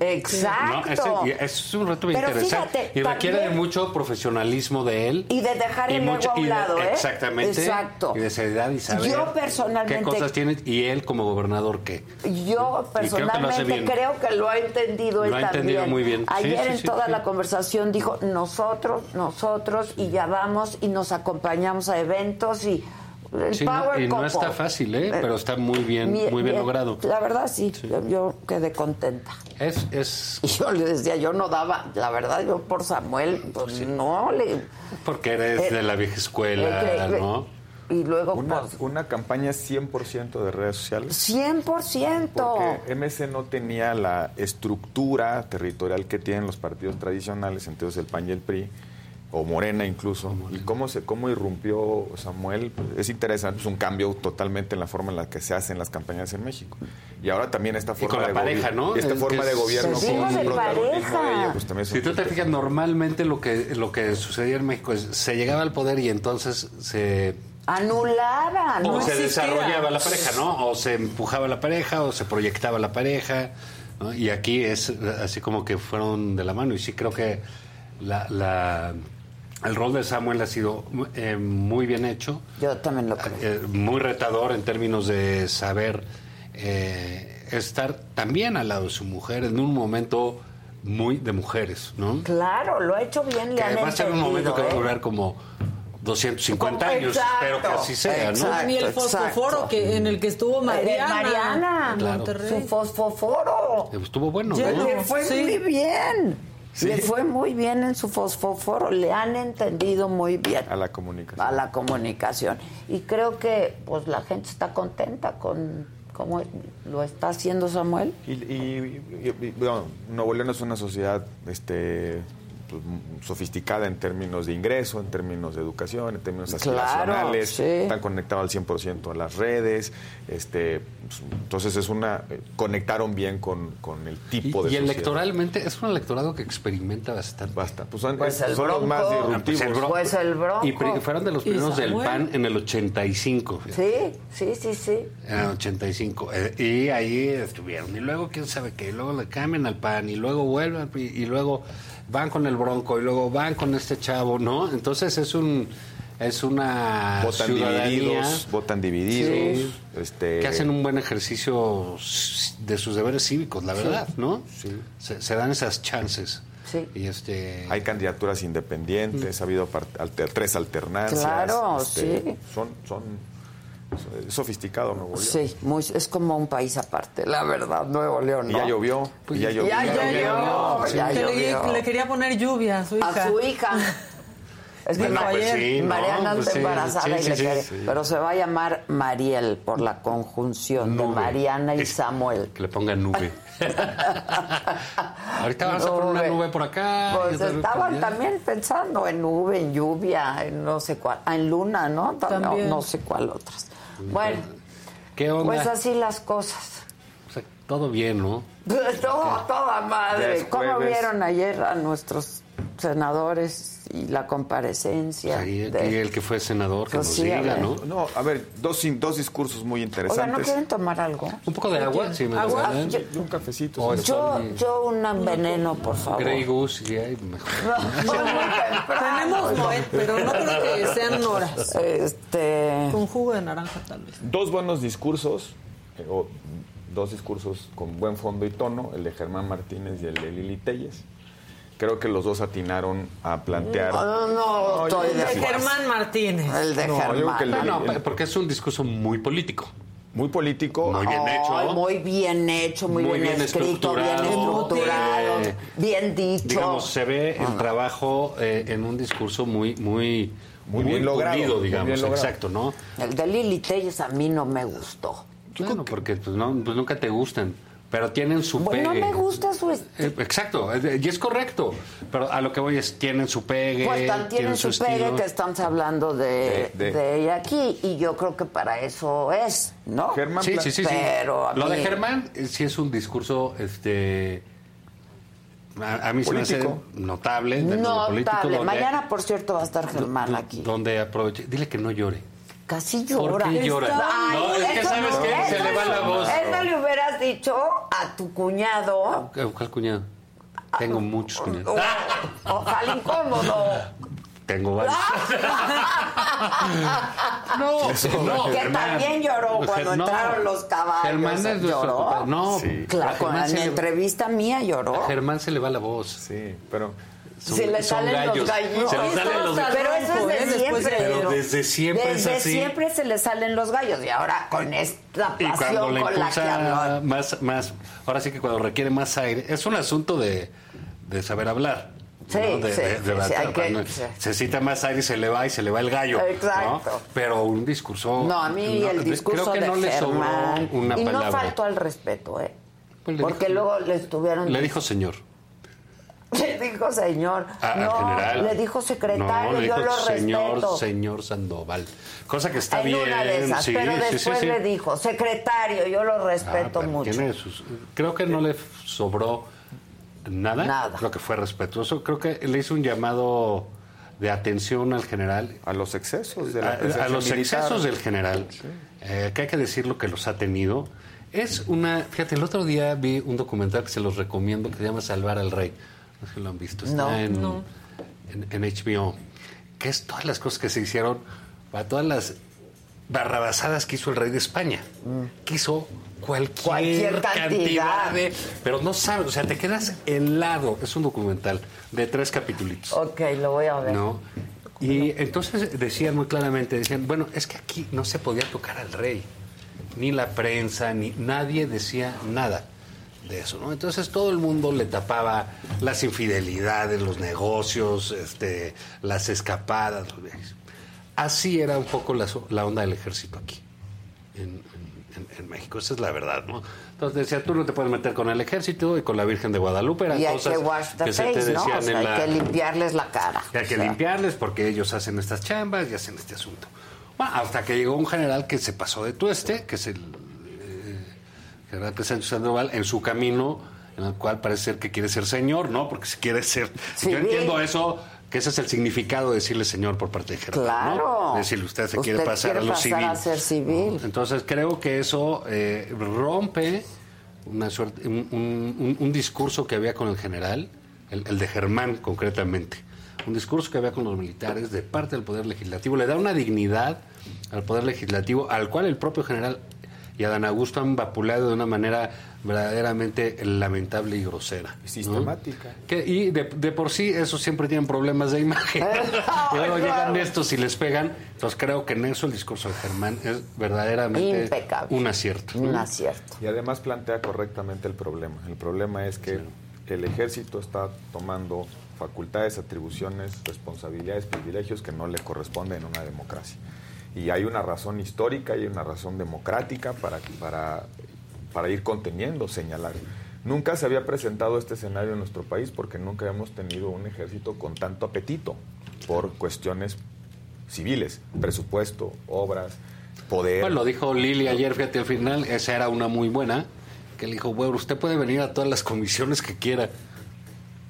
Exacto. ¿no? Ese- y es un reto Pero interesante. fíjate, y requiere de también- mucho profesionalismo de él. Y de dejar el ego a un de- lado, ¿eh? Exactamente. Exacto. Y de seriedad y saber Yo personalmente- qué cosas tiene y él como gobernador qué. Yo creo que personalmente creo que lo ha entendido él Lo ha también. entendido muy bien. Ayer sí, en toda sí. la conversación dijo nosotros, nosotros y ya vamos y nos acompañamos a eventos y el Sí, no- power y no couple. está fácil, ¿eh? Pero está muy bien, Bien, muy bien, bien. logrado. La verdad sí, Yo, yo quedé contenta. Es, es Y yo le decía, yo no daba, la verdad, yo por Samuel, pues no le. porque eres Eh, de la vieja escuela, eh, eh, ¿no? Y luego, Una, pues, una campaña 100% de redes sociales. 100%. Porque MC no tenía la estructura territorial que tienen los partidos tradicionales, entonces el PAN y el PRI, o Morena incluso. Y cómo se cómo irrumpió Samuel, pues, es interesante, es un cambio totalmente en la forma en la que se hacen las campañas en México. Y ahora también esta forma con la de pareja, ¿no? y esta Es forma que de gobierno con de protagonismo de ella, pues también es Si tú te fijas, normalmente lo que, lo que sucedía en México es se llegaba al poder y entonces se Anulaban. o no se existía. desarrollaba la pareja, ¿no? O se empujaba la pareja o se proyectaba la pareja, ¿no? Y aquí es así como que fueron de la mano y sí creo que la, la- el rol de Samuel ha sido eh, muy bien hecho. Yo también lo creo. Eh, muy retador en términos de saber eh, estar también al lado de su mujer en un momento muy de mujeres, ¿no? Claro, lo ha hecho bien, le Que han va a ser un momento que va a ¿eh? durar como 250 Como- años, exacto, espero que así sea, ¿no? Ni el fosforo que, en el que estuvo Mariana. Mariana, Claro. Monterrey. su fosfoforo. Estuvo bueno, Le ¿no? fue Sí. muy bien. Sí. Le fue muy bien en su fosfoforo. Le han entendido muy bien A la comunicación. a la comunicación. Y creo que pues la gente está contenta con cómo lo está haciendo Samuel. Y, y- y- y, bueno, Nuevo León es una sociedad este, pues, sofisticada en términos de ingreso, en términos de educación, en términos Claro, aspiracionales, sí. están conectados al 100% a las redes, este, pues, entonces es una, eh, conectaron bien con, con el Y, tipo de y sociedad. electoralmente es un electorado que experimenta bastante. Basta, pues son, Pues el son los más Bronco. disruptivos. el Bronco. Pues el Bronco. Y fueron de los primeros del. PAN en el 85. fíjate. Sí, sí, sí, sí. En el 85. Eh, y ahí estuvieron. Y luego, quién sabe qué. Y luego le cambian al PAN. Y luego vuelven. Y, luego van con el Bronco. Y luego van con este chavo, ¿no? Entonces es un. Es una votan ciudadanía divididos, votan divididos, este, que hacen un buen ejercicio de sus deberes cívicos, la verdad, ¿no? Sí. Se, se dan esas chances. Sí. Y este. Hay candidaturas independientes, ha habido alter- tres alternancias. Claro, este, sí. Son, son sofisticado Nuevo León. Sí, muy, es como un país aparte, la verdad, Nuevo León. Y ¿no? ya llovió, y ya llovió. Ya llovió, ya Que le, llovió. le quería poner lluvia a su hija. A su hija. Es que Bueno, pues sí, ¿no? Mariana Pues está sí, embarazada sí, y le sí, quiere- sí. Pero se va a llamar Mariel por la conjunción de Nube. Mariana y Es- Samuel. Que le pongan nube. Ahorita vamos a poner una Nube. nube por acá. y Pues estaban también pensando en nube, en lluvia, en no sé cuál, ah, en luna, ¿no? También, También. No sé cuál otras. Bueno, ¿Qué onda? pues así las cosas. O sea, todo bien, ¿no? Todo, toda madre. ¿Cómo vieron ayer a nuestros senadores y la comparecencia? Ahí, de- aquí el que fue senador, que Pues nos sí, diga. ¿no? No, a ver, dos, dos discursos muy Oiga, ¿no interesantes. quieren tomar algo? Un poco de agua, sí, me lo ¿Agua? regalan. Yo- un cafecito. O sí. Yo, yo un veneno, por favor. Grey Goose, y hay mejor. Tenemos Moet, pero no creo que sean horas. Este. Con jugo de naranja, tal vez. Dos buenos discursos, eh, o dos discursos con buen fondo y tono, el de Germán Martínez y el de Lili Telles. Creo que los dos atinaron a plantear... No, no, no, yo estoy de. Germán Martínez. El de No, yo creo Germán. que el de- No, no, porque es un discurso muy político. Muy político. Muy bien hecho. Muy bien hecho, muy, Muy bien, bien escrito, bien estructurado. Eh, bien dicho. Digamos, se ve el trabajo eh, en un discurso muy, muy, Muy bien logrado, pulido, digamos, bien logrado. exacto, ¿no? El de Lili Telles a mí no me gustó. Bueno, porque pues, no, pues nunca te gustan, pero tienen su Bueno, no pegue. me gusta su estilo. Eh, exacto, y es correcto, pero a lo que voy es, tienen su pegue, Pues tan tienen su pegue estilo. que estamos hablando de, De- de- de ella aquí y yo creo que para eso es, ¿no? Germán Sí, sí, sí. Pero Lo de Germán eh, sí es un discurso, este... A, a mí se me hace notable. político, Notable. donde- Mañana, por cierto, va a estar Germán aquí. Donde aproveche. Dile que no llore. Casi ¿Por llora. qué llora? Ay, No, es que eso sabes no, que se eso le va la voz. Eso le hubieras dicho a tu cuñado. ¿Cuál cuñado? Tengo muchos cuñados. O- Ojalá incómodo. Tengo varios. no, no, que Germán. también lloró cuando No, entraron los caballos. Germán es nuestro lloró. No, Sí. Claro, Germán la entrevista mía lloró. a Germán se le va la voz. Sí, pero... Son- se le salen gallos. los gallos. Se le salen los Pero eso es de ¿eh? Siempre. Pero desde siempre es Desde así. siempre se le salen los gallos. Y ahora con esta Y cuando pasión le con la que habló. más, más, ahora sí que cuando requiere más aire, es un asunto de, de saber hablar. Sí, ¿no? de, sí, de- de sí, sí, batalla. hay que- Cuando sí. Se cita más aire y se le va y se le va el gallo. ¿no? Exacto. Pero un discurso. No, a mí no, el discurso creo que de no le sobró una y no palabra. faltó al respeto, ¿eh? Pues Porque dijo- luego le estuvieron Le dijo señor. le dijo señor, a- al no, general. le dijo secretario, No, le yo dijo lo señor, respeto. señor Sandoval. Cosa que está en bien. una de esas, sí, pero sí, después sí. le dijo, secretario, yo lo Ah, respeto pero mucho. tiene sus- creo que no le sobró nada. Nada. Creo que fue respetuoso. Creo que le hizo un llamado de atención al general. A los excesos de la a, los militar. excesos del general, eh, que hay que decirlo que los ha tenido. Es una. Fíjate, el otro día vi un documental que se los recomiendo que se llama Salvar al Rey. No sé si lo han visto. Está No, en, no. En, en HBO. Que es todas las cosas que se hicieron para todas las barrabasadas que hizo el rey de España. Que hizo cualquier, Cualquier cantidad. de. Pero no sabes, o sea, te quedas helado. Es un documental de tres capítulos. Ok, lo voy a ver. ¿no? Y entonces decían muy claramente, decían, bueno, es que aquí no se podía tocar al rey, ni la prensa, ni nadie decía nada de eso, ¿no? Entonces todo el mundo le tapaba las infidelidades, los negocios, este, las escapadas, los viajes. Así era un poco la, onda del ejército aquí, en, en- en México, esa es la verdad, ¿no? Entonces decía, tú no te puedes meter con el ejército y con la Virgen de Guadalupe, eran Y hay cosas que se te face, ¿no? decían O sea, en hay que limpiarles la cara. Hay que O sea, limpiarles porque ellos hacen estas chambas y hacen este asunto. Bueno, hasta que llegó un general que se pasó de tueste, que es el general que Sánchez Sandoval, en su camino, en el cual parece ser que quiere ser señor, ¿no? Porque se quiere ser. Civil. Yo entiendo eso, que ese es el significado de decirle señor por parte de general. Claro. ¿no? Decirle, usted se Usted quiere pasar quiere a lo pasar civil. a ser civil. Entonces creo que eso eh, rompe una suerte, un, un- un- un discurso que había con el general, el, el de Germán concretamente, un discurso que había con los militares de parte del Poder Legislativo, le da una dignidad al Poder Legislativo, al cual el propio general y Adán Augusto han vapuleado de una manera verdaderamente lamentable y grosera. ¿no? Sistemática. Que- y de, de por sí, esos siempre tienen problemas de imagen. y luego llegan estos y les pegan. Entonces creo que en eso el discurso de Germán es verdaderamente Impecable. un acierto. Un acierto. Y además plantea correctamente el problema. El problema es que el ejército está tomando facultades, atribuciones, responsabilidades, privilegios que no le corresponden en una democracia. Y hay una razón histórica y una razón democrática para, para, para ir conteniendo, señalar. Nunca se había presentado este escenario en nuestro país porque nunca hemos tenido un ejército con tanto apetito por cuestiones civiles, presupuesto, obras, poder. Bueno, lo dijo Lili ayer, fíjate, al final, esa era una muy buena, que le dijo, bueno, usted puede venir a todas las comisiones que quiera.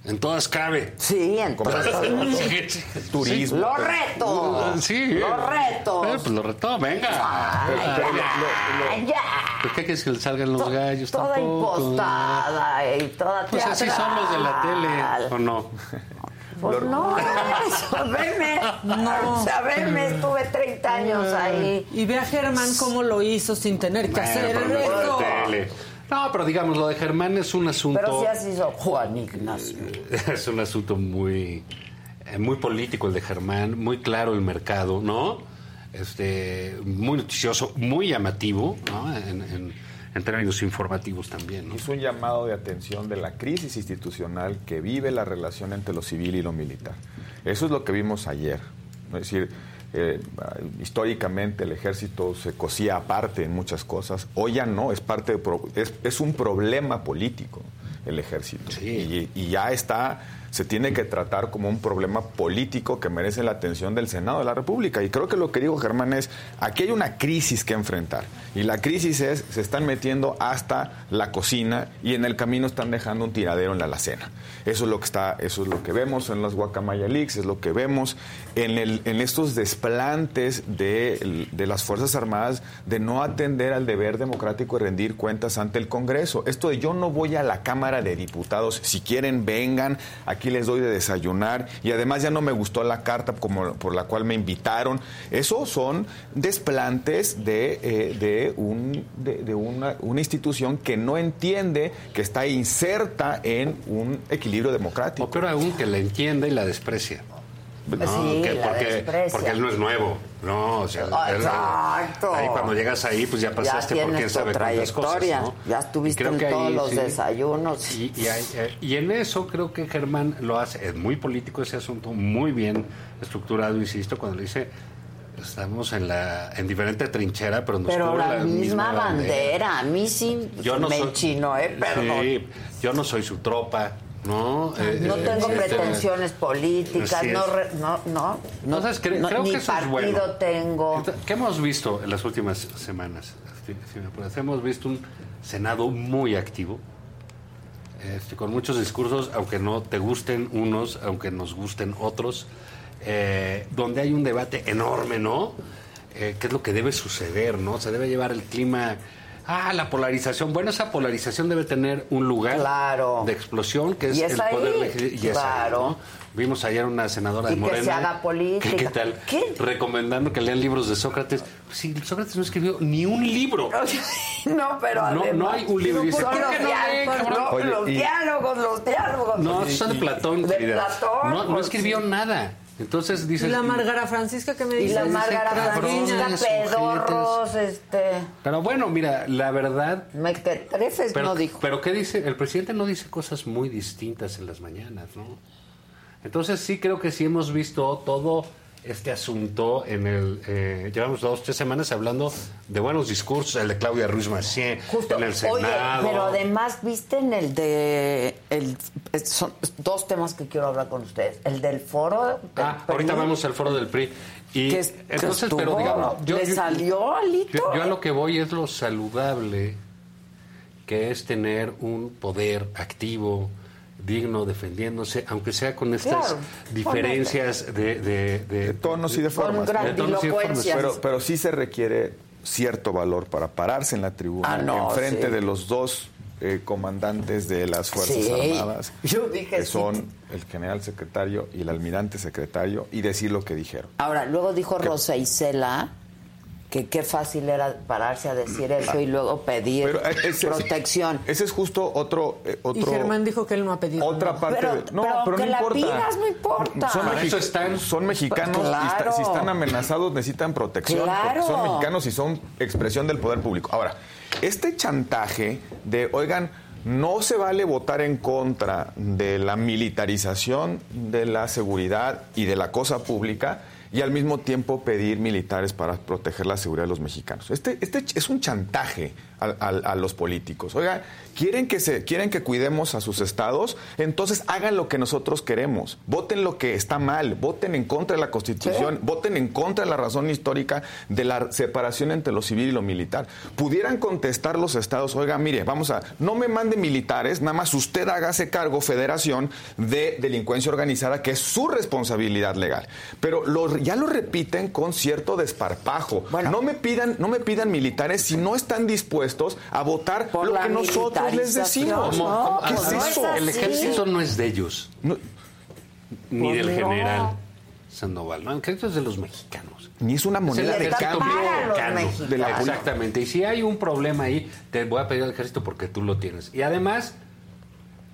En todas cabe. Sí, en todas. Turismo. Lo reto. Sí. Lo reto. Eh, pues lo retó, venga. Ay, Pero- ya, ya. ¿Por qué quieres que le salgan los gallos Toda tampoco? impostada y toda Pues así son los de la tele, ¿o no? Pues no, saberme, no, saberme, estuve 30 años ahí. Y ve a Germán cómo lo hizo sin tener que Bueno, hacer pero no No, pero digamos, lo de Germán es un asunto... Pero sí así hizo Juan Ignacio. es un asunto muy, eh, muy político el de Germán, muy claro el mercado, ¿no? Este, muy noticioso, muy llamativo, ¿no? En, en- en términos informativos también, ¿no? Es un llamado de atención de la crisis institucional que vive la relación entre lo civil y lo militar. Eso es lo que vimos ayer. ¿no? Es decir, eh, históricamente el ejército se cosía aparte en muchas cosas. Hoy ya no, es parte de es, es un problema político el ejército. Y, y ya está, se tiene que tratar como un problema político que merece la atención del Senado de la República. Y creo que lo que dijo Germán es, aquí hay una crisis que enfrentar. Y la crisis es, se están metiendo hasta la cocina y en el camino están dejando un tiradero en la alacena. Eso es lo que está, eso es lo que vemos en los Guacamaya Leaks, es lo que vemos en, el, en estos desplantes de, de las Fuerzas Armadas de no atender al deber democrático de rendir cuentas ante el Congreso. Esto de yo no voy a la Cámara de Diputados, si quieren vengan, aquí les doy de desayunar y además ya no me gustó la carta como, por la cual me invitaron. Eso son desplantes de, eh, de, un, de, de una, una institución que no entiende que está inserta en un equilibrio democrático. O peor aún, que la entienda y la desprecia. ¿no? Sí, Que la porque, desprecia. porque él no es nuevo. No, o sea, Exacto. ahí cuando llegas ahí, pues ya pasaste por tienes quién sabe cuántas cosas, ¿no? ya estuviste en ahí, todos los sí. desayunos. Y, y hay- eh, y en eso creo que Germán lo hace, es muy político ese asunto, muy bien estructurado, insisto, cuando le dice, estamos en la en diferente trinchera, pero nos Pero cubre la, misma bandera, a mí sí Yo no me soy- chino, ¿eh? Perdón. Sí, yo no soy su tropa, ¿no? Eh, No eh, tengo este, pretensiones políticas, no, re- no, no, Entonces, cre- no, creo ni que eso es partido bueno. tengo. ¿Qué hemos visto en las últimas semanas? Si- si me hemos visto un Senado muy activo, este, con muchos discursos, aunque no te gusten unos, aunque nos gusten otros, eh, donde hay un debate enorme, ¿no? Eh, ¿Qué es lo que debe suceder, no? Se debe llevar el clima... Ah, la polarización. Bueno, esa polarización debe tener un lugar de explosión, que es Y es el ahí, poder legislativo. Ahí, claro. ¿no? Vimos ayer una senadora de Y que Morena. se haga política. ¿Qué, qué tal? Recomendando que lean libros de Sócrates. Pues sí, Sócrates no escribió ni un libro. No, pero No, además- no hay un libro. Dice, ¿por los, qué no leen, diálogos, cabrón? no, Oye, los y- diálogos, los diálogos. No, son de Platón, De. Platón, No, no pues, escribió nada. Entonces Y dices... la Margara Francisca que me Y dice. la Márgara Francisca, pedorros, este... Pero bueno, mira, la verdad... Mequetrefes Pero, no dijo. pero ¿qué dice? El presidente no dice cosas muy distintas en las mañanas, ¿no? Entonces sí creo que sí hemos visto todo este asunto en el... eh, llevamos dos, tres semanas hablando de buenos discursos, el de Claudia Ruiz Massieu, en el Senado. Oye, pero además, ¿viste en el de... El, son dos temas que quiero hablar con ustedes. El del foro... del Ah, ahorita PRI, vamos al foro del PRI. Y que es- que entonces, estuvo- pero digamos, ¿Le salió, Alito? Yo, yo a lo que voy es lo saludable que es tener un poder activo, digno, defendiéndose, aunque sea con estas Claro, diferencias de, de, de- tonos y de formas. de tonos y de formas. Pero, pero sí se requiere cierto valor para pararse en la tribuna, Ah, no, enfrente sí. de los dos eh, comandantes de las Fuerzas Sí. Armadas, Yo dije que sí. son el general secretario y el almirante secretario, y decir lo que dijeron. Ahora, luego dijo Rosa Isela que qué fácil era pararse a decir eso y luego pedir Pero, eh, ese- protección. Ese es justo otro... eh, Y otro Germán dijo que él no ha pedido. otra nada. parte Pero- de- no pero pero no la importa pidas, no importa. son, Para mexi- eso están. son mexicanos y está- si están amenazados necesitan protección Claro. porque son mexicanos y son expresión del poder público ahora este chantaje de oigan no se vale votar en contra de la militarización de la seguridad y de la cosa pública y al mismo tiempo pedir militares para proteger la seguridad de los mexicanos. Este, este es un chantaje a, a- a los políticos. Oiga, ¿quieren que, se, quieren que cuidemos a sus estados, entonces hagan lo que nosotros queremos. Voten lo que está mal, voten en contra de la Constitución, voten en contra de la razón histórica de la separación entre lo civil y lo militar. Pudieran contestar los estados, oiga, mire, vamos a, no me mande militares, nada más usted hágase cargo, federación, de delincuencia organizada, que es su responsabilidad legal. Pero lo- ya lo repiten con cierto desparpajo. no me pidan, no me pidan militares si no están dispuestos a votar lo la que nosotros les decimos. ¿Cómo- cómo- ¿Qué es no, eso? El ejército no es de ellos. Ni Pues del general Sandoval. No, el ejército es de los mexicanos. Ni es una moneda Es de cambio de la Exactamente. Y si hay un problema ahí, te voy a pedir al ejército porque tú lo tienes. Y además,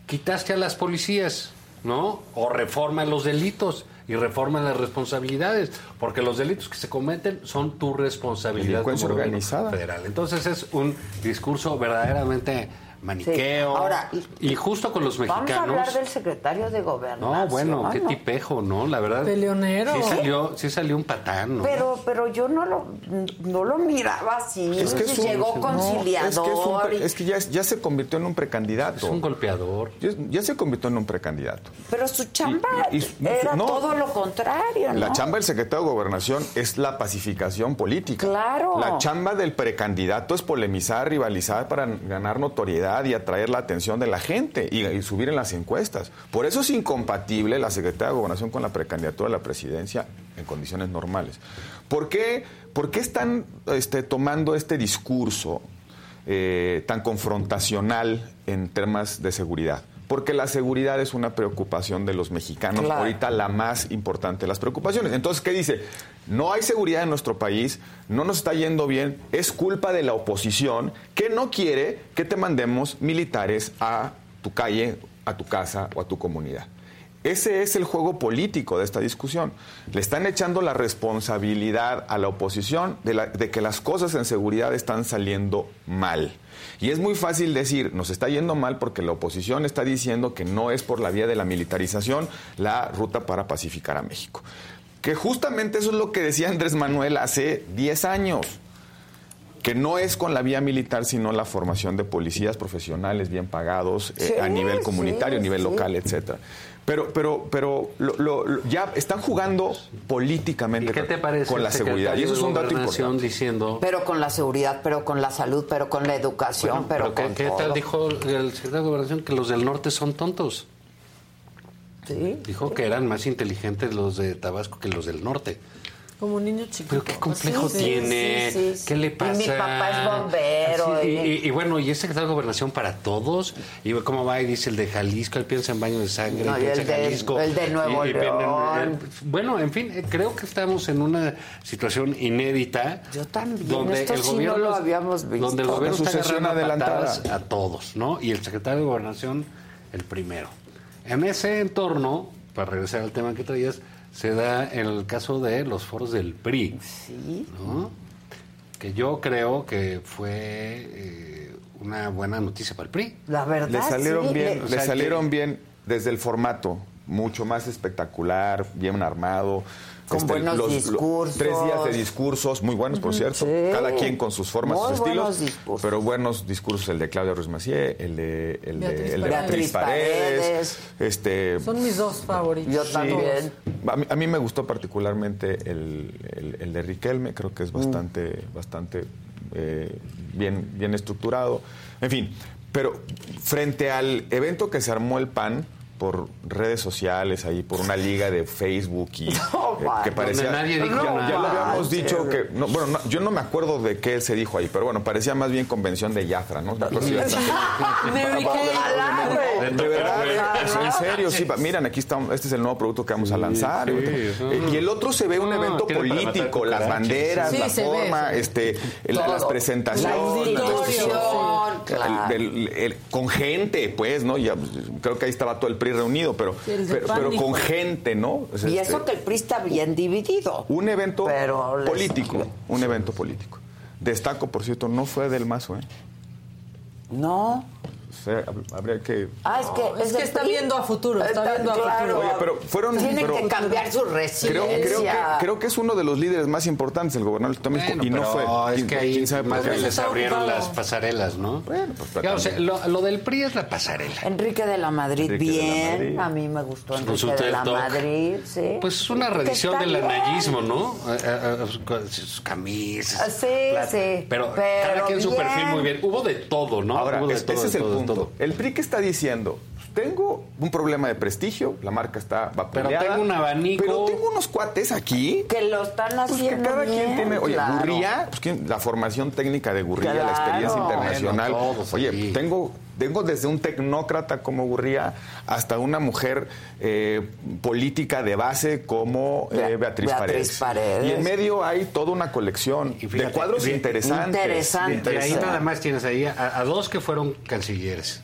quitaste a las policías, ¿no? O reforma los delitos y reforma las responsabilidades, porque los delitos que se cometen son tu responsabilidad como organizada. federal. Entonces es un discurso verdaderamente maniqueo Sí. Ahora, y justo con los Vamos a mexicanos. hablar del secretario de Gobernación. No, bueno, qué ¿no? tipejo, ¿no? La verdad. Peleonero. Sí salió, sí salió un patán, ¿no? Pero, pero yo no lo, no lo miraba así. Es que es un- Llegó no, es que, es, conciliador. un es que ya, ya se convirtió en un precandidato. Es un golpeador. Ya, ya se convirtió en un precandidato. pero su chamba Y- y su- era no. todo lo contrario, ¿no? La chamba del secretario de Gobernación es la pacificación política. Claro. La chamba del precandidato es polemizar, rivalizar para ganar notoriedad y atraer la atención de la gente y, subir en las encuestas. Por eso es incompatible la secretaria de Gobernación con la precandidatura a la presidencia en condiciones normales. ¿Por qué, por qué están este, tomando este discurso eh, tan confrontacional en temas de seguridad? Porque la seguridad es una preocupación de los mexicanos, Claro. ahorita la más importante de las preocupaciones. Entonces, ¿qué dice? No hay seguridad en nuestro país, no nos está yendo bien, es culpa de la oposición que no quiere que te mandemos militares a tu calle, a tu casa o a tu comunidad. Ese es el juego político de esta discusión. Le están echando la responsabilidad a la oposición de, la- de que las cosas en seguridad están saliendo mal. Y es muy fácil decir, nos está yendo mal porque la oposición está diciendo que no es por la vía de la militarización la ruta para pacificar a México. Que justamente eso es lo que decía Andrés Manuel hace 10 años que no es con la vía militar, sino la formación de policías profesionales bien pagados eh, Sí, a nivel sí, comunitario, a nivel sí. local, etcétera. Pero, pero, pero lo- lo- lo- ya están jugando políticamente ¿Qué te parece con la el seguridad. Y eso es un dato importante. diciendo... Pero con la seguridad, pero con la salud, pero con la educación, Bueno, pero, ¿qué, con qué todo. tal dijo el secretario de Gobernación? Que los del norte son tontos. Dijo que eran más inteligentes los de Tabasco que los del norte. Como un niño chiquito. Pero qué complejo Sí, tiene, sí, sí, sí. qué le Y pasa. mi papá es bombero, Así, y, y- y- y bueno, y es secretario de gobernación para todos. Y cómo va y dice el de Jalisco, él piensa en baño de sangre, No, y piensa el de- Jalisco. el de Nuevo León. bueno, en fin, eh, creo que estamos en una situación inédita. Yo también, donde esto el sí no gobierno lo habíamos visto. donde el gobierno está agarrando a todos, ¿no? Y el secretario de Gobernación, el primero. En ese entorno, para regresar al tema que traías, se da el caso de los foros del PRI. ¿no? Que yo creo que fue eh, una buena noticia para el PRI. La verdad, Le salieron sí, bien, O le salieron bien desde el formato, mucho más espectacular, bien armado. Este, Con buenos discursos. tres días de discursos, muy buenos, por cierto. sí. Cada quien con sus formas, Muy sus buenos estilos. discursos. Pero buenos discursos, el de Claudia Ruiz Macié, el de, el de, Beatriz el de Paredes. Beatriz Paredes. Este, Son mis dos favoritos. Yo Sí. también. A mí, a mí me gustó particularmente el, el- el de Riquelme, creo que es bastante, bastante eh, bien, bien estructurado. En fin, pero frente al evento que se armó el PAN por redes sociales, ahí por una liga de Facebook y No, eh, que parecía... Donde nadie dijo ya, nada. ya lo habíamos dicho que... no, bueno, no, yo no me acuerdo de qué se dijo ahí, pero bueno, parecía más bien convención de Yafra, ¿no? De verdad, en serio, sí. Miren, aquí está, este es el nuevo producto que vamos a lanzar. sí, Eh, sí. y el otro se ve un No, evento político, las banderas, Sí, la forma, ve. este, las presentaciones. La institución, claro. el- el- el- con gente, pues, ¿no? Ya, creo que ahí estaba todo el PRI reunido, pero, pero, con gente, ¿no? Y este, eso que el PRI está bien dividido. Un evento Pero les- político, un evento político. Destaco, por cierto, no fue del Mazo, ¿eh? No. Sea, habría que... Ah, es que, Es del que está PRI. viendo a futuro, está viendo a futuro. Oye, pero fueron- Tienen pero- que cambiar su residencia. creo, que, creo que es uno de los líderes más importantes del gobernador de México Bueno, y no pero fue. es ¿Quién- que ahí quién sabe por más les Está abrieron ocupado. las pasarelas, ¿no? Bueno, pues, o sea, también. lo, lo del PRI es la pasarela. Enrique de la Madrid, Enrique de la bien. Madrid. A mí me gustó su Enrique de la. Madrid, sí. Pues es una está del anayismo, ¿no? Eh, eh, eh, con sus camisas. Sí, sí. Pero, cada quien su perfil muy bien. Hubo de todo, ¿no? Ahora, Hubo de es- todo, ese es el de punto. todo. El PRI que está diciendo, tengo un problema de prestigio, la marca está Pero vapuleada, tengo un abanico. pero tengo unos cuates aquí Que lo están Pues que haciendo cada quien bien, tiene, oye, claro. Gurría, pues la formación técnica de Gurría, Claro. la experiencia internacional. Bueno, oye, aquí. tengo, tengo desde un tecnócrata como Gurría hasta una mujer eh, política de base como eh, Bea- Beatriz, Beatriz Paredes. Paredes. Y en medio hay toda una colección Y fíjate, de cuadros bien- interesantes. interesantes. Y ahí Interesante. nada más tienes ahí a, a dos que fueron cancilleres.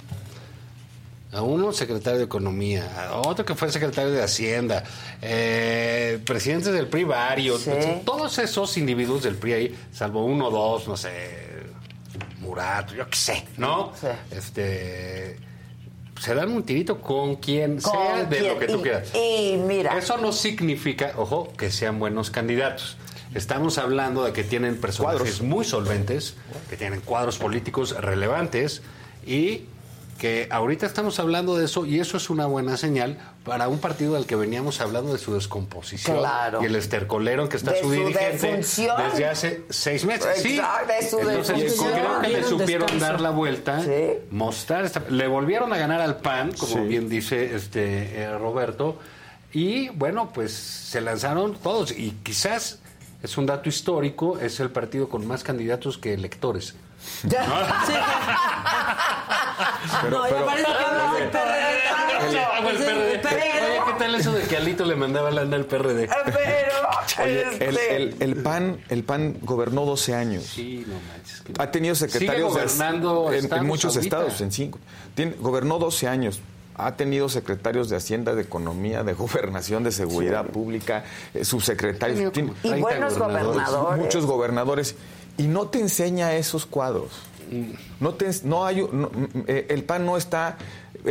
A uno secretario de Economía, a otro que fue secretario de Hacienda, eh, presidentes del PRI varios. Sí. Todos esos individuos del PRI ahí, salvo uno o dos, no sé, Yo qué sé, ¿no? Sí. Este se dan un tirito con quien Con sea de quien- lo que tú y- quieras. Y mira, Eso no significa, ojo, que sean buenos candidatos. Estamos hablando de que tienen personajes Cuadros. muy solventes, que tienen cuadros políticos relevantes y que ahorita estamos hablando de eso y eso es una buena señal para un partido del que veníamos hablando de su descomposición Claro. y el estercolero en que está De su su dirigente defunción. desde hace seis meses. Sí. De su Entonces defunción. creo que le supieron descanso. dar la vuelta, Sí. mostrar, esta- le volvieron a ganar al PAN, como Sí. bien dice este eh, Roberto, y bueno, pues se lanzaron todos y quizás es un dato histórico, es el partido con más candidatos que electores. Pero- no, ya pero- parece que hablas del PRD. El PRD. pero- Oye, ¿qué tal eso de que Alito le mandaba lana al PRD? pero Oye, el, este, el- el PAN, el PAN gobernó 12 años. Sí, no manches. que- Ha tenido secretarios Sigue de- gobernando en, en muchos ahorita. estados, en cinco. Tiene- gobernó 12 años. ha tenido secretarios de Hacienda, de Economía, de Gobernación, de Seguridad Pública, eh, subsecretarios. Y buenos gobernadores. Muchos gobernadores. Y no te enseña esos cuadros. No te, no hay, no, mm, eh, el PAN no está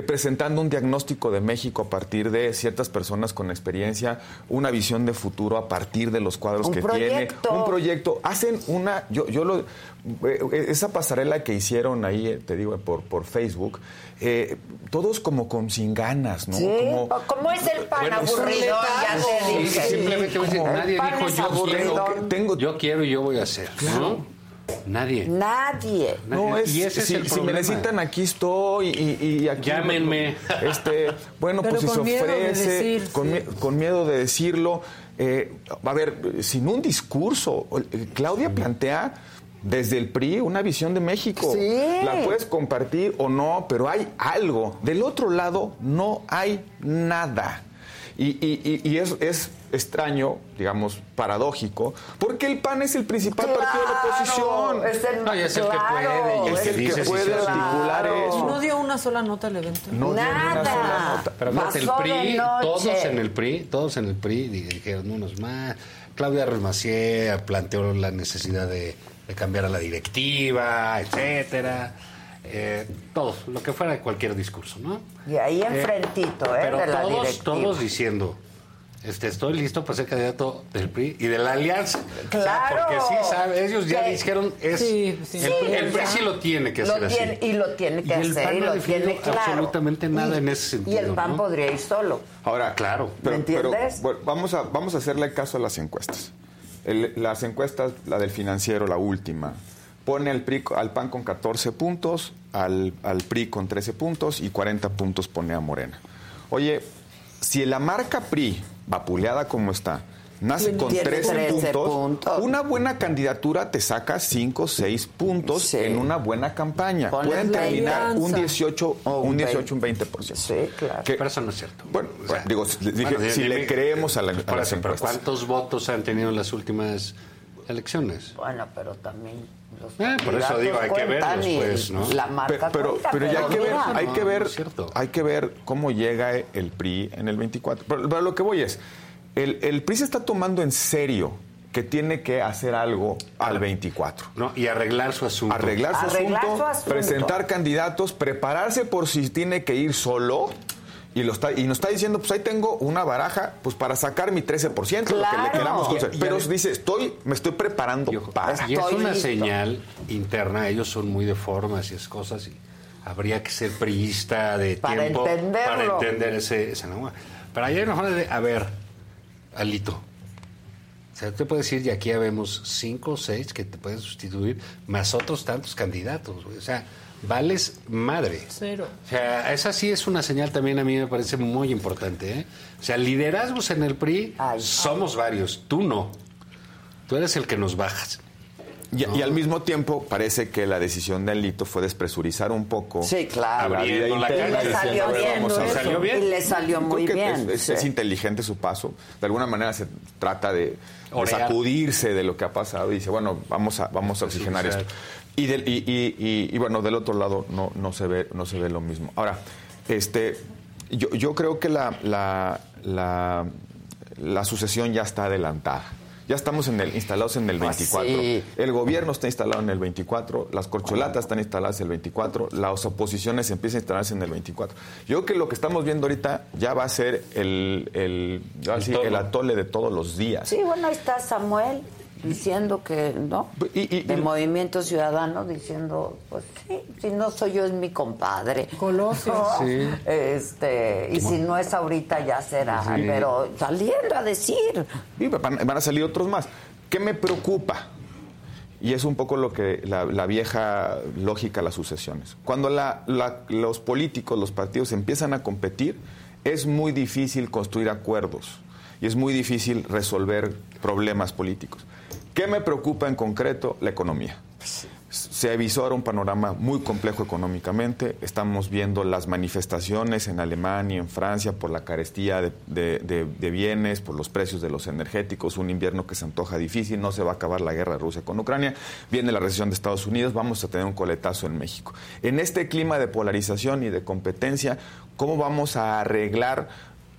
presentando un diagnóstico de México a partir de ciertas personas con experiencia, una visión de futuro a partir de los cuadros Un que proyecto. tiene, un proyecto. Hacen una, yo, yo lo, eh, esa pasarela que hicieron ahí, eh, te digo, por, por Facebook, eh, todos como con sin ganas, ¿no? Sí, Como- ¿cómo es el pan Bueno, aburrido? Ya te Sí, dije. simplemente voy a decir, nadie dijo yo quiero, yo quiero y yo voy a hacer. ¿no? Nadie. Nadie. No, es, Y ese es si, el si me necesitan, aquí estoy y, y aquí... Llámenme. Este, bueno, Pero pues si se con miedo de ofrece, decir, con, sí. mie- con miedo de decirlo. eh, a ver, sin un discurso, Claudia plantea desde el PRI una visión de México. Sí. La puedes compartir o no, pero hay algo. Del otro lado no hay nada. Y, y- y- y es, es extraño, digamos, paradójico, porque el PAN es el principal partido de la oposición. es el, No, y es el que claro, puede, y Es el dice que si puede hace. articular eso. No dio una sola nota al evento. No dio ni una Nada. sola nota. Pero el PRI, todos en el PRI, todos en el PRI di- dijeron unos más. Claudia Remacier planteó la necesidad de, de cambiar a la directiva, etcétera. Eh, todo, lo que fuera de cualquier discurso, ¿no? Y ahí Eh, enfrentito, ¿eh? Pero de la todos, directiva. todos diciendo, este, estoy listo para ser candidato del PRI y de la alianza. O sea, Claro. porque sí, sabe, ellos ya dijeron, es, Sí, sí. el, Sí, el PRI sí lo tiene que Lo hacer tiene- así. y lo tiene que Y el hacer, PAN y lo tiene claro. absolutamente nada Y- en ese sentido. Y el PAN ¿no? podría ir solo. Ahora, Claro. pero, ¿Me pero, entiendes? bueno, vamos, a, vamos a hacerle caso a las encuestas. El- las encuestas, la del financiero, la última, pone al, PRI, al PAN con 14 puntos, al, al PRI con 13 puntos y 40 puntos pone a Morena. Oye, si la marca PRI, vapuleada como está, nace con Tiene 13, 13 puntos, puntos. una buena candidatura te saca 5, 6 puntos Sí. en una buena campaña. Pueden terminar un alianza. 18, O un un 18, un 20%. Sí, claro. Que- Pero eso no es cierto. bueno, O sea, digo, si- dije, bueno, si dime- le creemos a, la, pues a por las eso, pero encuestas. ¿cuántos votos han tenido en las últimas elecciones? Bueno, pero también los Eh, por eso digo, hay que verlos, pues, ¿no? La marca Pero, cuenta, pero ya hay que ver, mira, hay no, que no ver, cierto. hay que ver cómo llega el PRI en el 24. Pero, pero lo que voy es, el, el PRI se está tomando en serio que tiene que hacer algo al 24. No, y arreglar su asunto. Arreglar su, Arreglar asunto, su asunto. presentar candidatos, prepararse por si tiene que ir solo. Y, lo está, y nos está diciendo, pues ahí tengo una baraja pues para sacar mi 13%, lo que Claro. le queramos Y- conceder. y- Pero dice, estoy, me estoy preparando Y, ojo, para. y es una listo. señal interna, ellos son muy de formas y es cosas y habría que ser priista de Para tiempo para entenderlo. entender ese, ese no. Pero ahí hay una forma de, a ver, Alito, o sea, te puedes decir, y aquí ya vemos cinco o seis que te pueden sustituir, más otros tantos candidatos, güey. o sea, vales madre. Cero. O sea, esa sí es una señal también a mí me parece muy importante. ¿eh? O sea, liderazgos en el PRI Ay. somos varios, tú no. Tú eres el que nos bajas. Y, y al mismo tiempo parece que la decisión de Alito fue despresurizar un poco Sí, claro. la vida la Y le salió bien. vamos a ¿Le ver. salió bien? Y le salió muy bien. Es, sí. es inteligente su paso. De alguna manera se trata de, sacudirse de lo que ha pasado y dice, bueno, vamos a, vamos a oxigenar esto. Y, del- y, y- y- y, bueno, del otro lado no, no, se ve, no se ve lo mismo. Ahora, este, yo, yo creo que la, la, la, la sucesión ya está adelantada. Ya estamos en el, instalados en el Pues 24. sí. El gobierno está instalado en el 24, las corcholatas están instaladas en el 24, las oposiciones empiezan a instalarse en el 24. Yo creo que lo que estamos viendo ahorita ya va a ser el, el, así, el atole de todos los días. Sí, bueno, ahí está Samuel diciendo que, ¿no? Y- y- de y- Movimiento Ciudadano diciendo, pues sí, si no soy yo es mi compadre. Colosio. No, Sí. Este, y si no es ahorita ya será, pero saliendo a decir. Y van, van a salir otros más. ¿Qué me preocupa? Y es un poco lo que la, la vieja lógica de las sucesiones. Cuando la- la- los políticos, los partidos empiezan a competir, es muy difícil construir acuerdos y es muy difícil resolver problemas políticos. ¿Qué me preocupa en concreto? La economía. se avisora un panorama muy complejo económicamente. Estamos viendo las manifestaciones en Alemania, en Francia, por la carestía de, de- de- de bienes, por los precios de los energéticos, un invierno que se antoja difícil, no se va a acabar la guerra de Rusia con Ucrania, viene la recesión de Estados Unidos, vamos a tener un coletazo en México. En este clima de polarización y de competencia, ¿cómo vamos a arreglar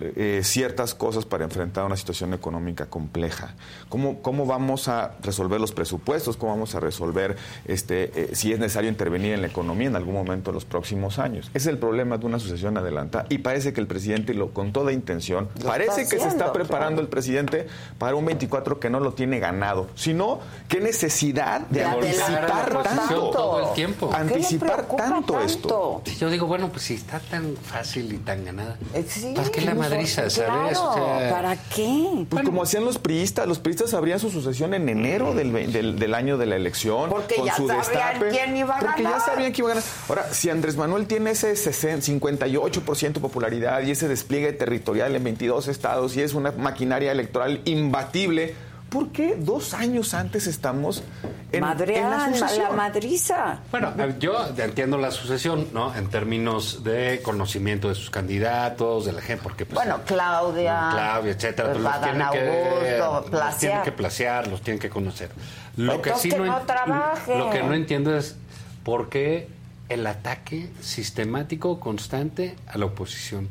eh, ciertas cosas para enfrentar una situación económica compleja. ¿Cómo, ¿Cómo vamos a resolver los presupuestos? ¿Cómo vamos a resolver este, eh, si es necesario intervenir en la economía en algún momento en los próximos años? Es el problema de una sucesión adelantada y parece que el presidente, lo, con toda intención, Lo parece que se está preparando claro. el presidente para un 24 que no lo tiene ganado. Sino, ¿qué necesidad de, De anticipar tanto? todo el tiempo. ¿Qué le Anticipar tanto, esto. Yo digo, bueno, pues si está tan fácil y tan ganada, sí, ¿para qué la madriza, sabes? O sea, qué? Pues como hacían los priistas, los priistas abrían su sucesión en enero del, ve- del, del año de la elección. Porque con ya su sabían destape. quién iba a Porque ya ganar. sabían que iba a ganar. Ahora, si Andrés Manuel tiene ese 60, 58% de popularidad y ese despliegue territorial en 22 estados y es una maquinaria electoral imbatible, ¿por qué dos años antes estamos en, en la Madrean, sucesión? la madriza. Bueno, yo entiendo la sucesión, ¿no? En términos de conocimiento de sus candidatos, de la gente, porque pues, Bueno, Claudia. Claudia, etcétera, pues, los tienen que, los tienen que placear, los tienen que conocer. Lo Entonces, que sí que no, trabajen. lo que no entiendo es por qué el ataque sistemático, constante a la oposición.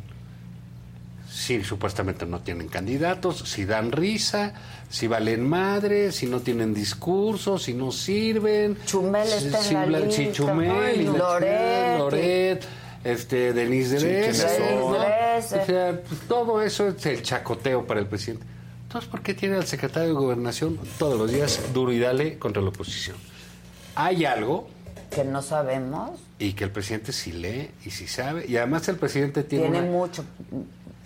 Si supuestamente no tienen candidatos, si dan risa, si valen madre, si no tienen discursos, si no sirven. Chumel si- está en si la bla- si lista. Chumel, y Loret. Loret, este, Denise ¿quiénes ¿no? O sea, pues, todo eso es el chacoteo para el presidente. Entonces, ¿por qué tiene al secretario de Gobernación todos los días duro y dale contra la oposición? Hay algo Que no sabemos. y que el presidente sí lee y sí sabe. Y además el presidente tiene, Tiene una, mucho.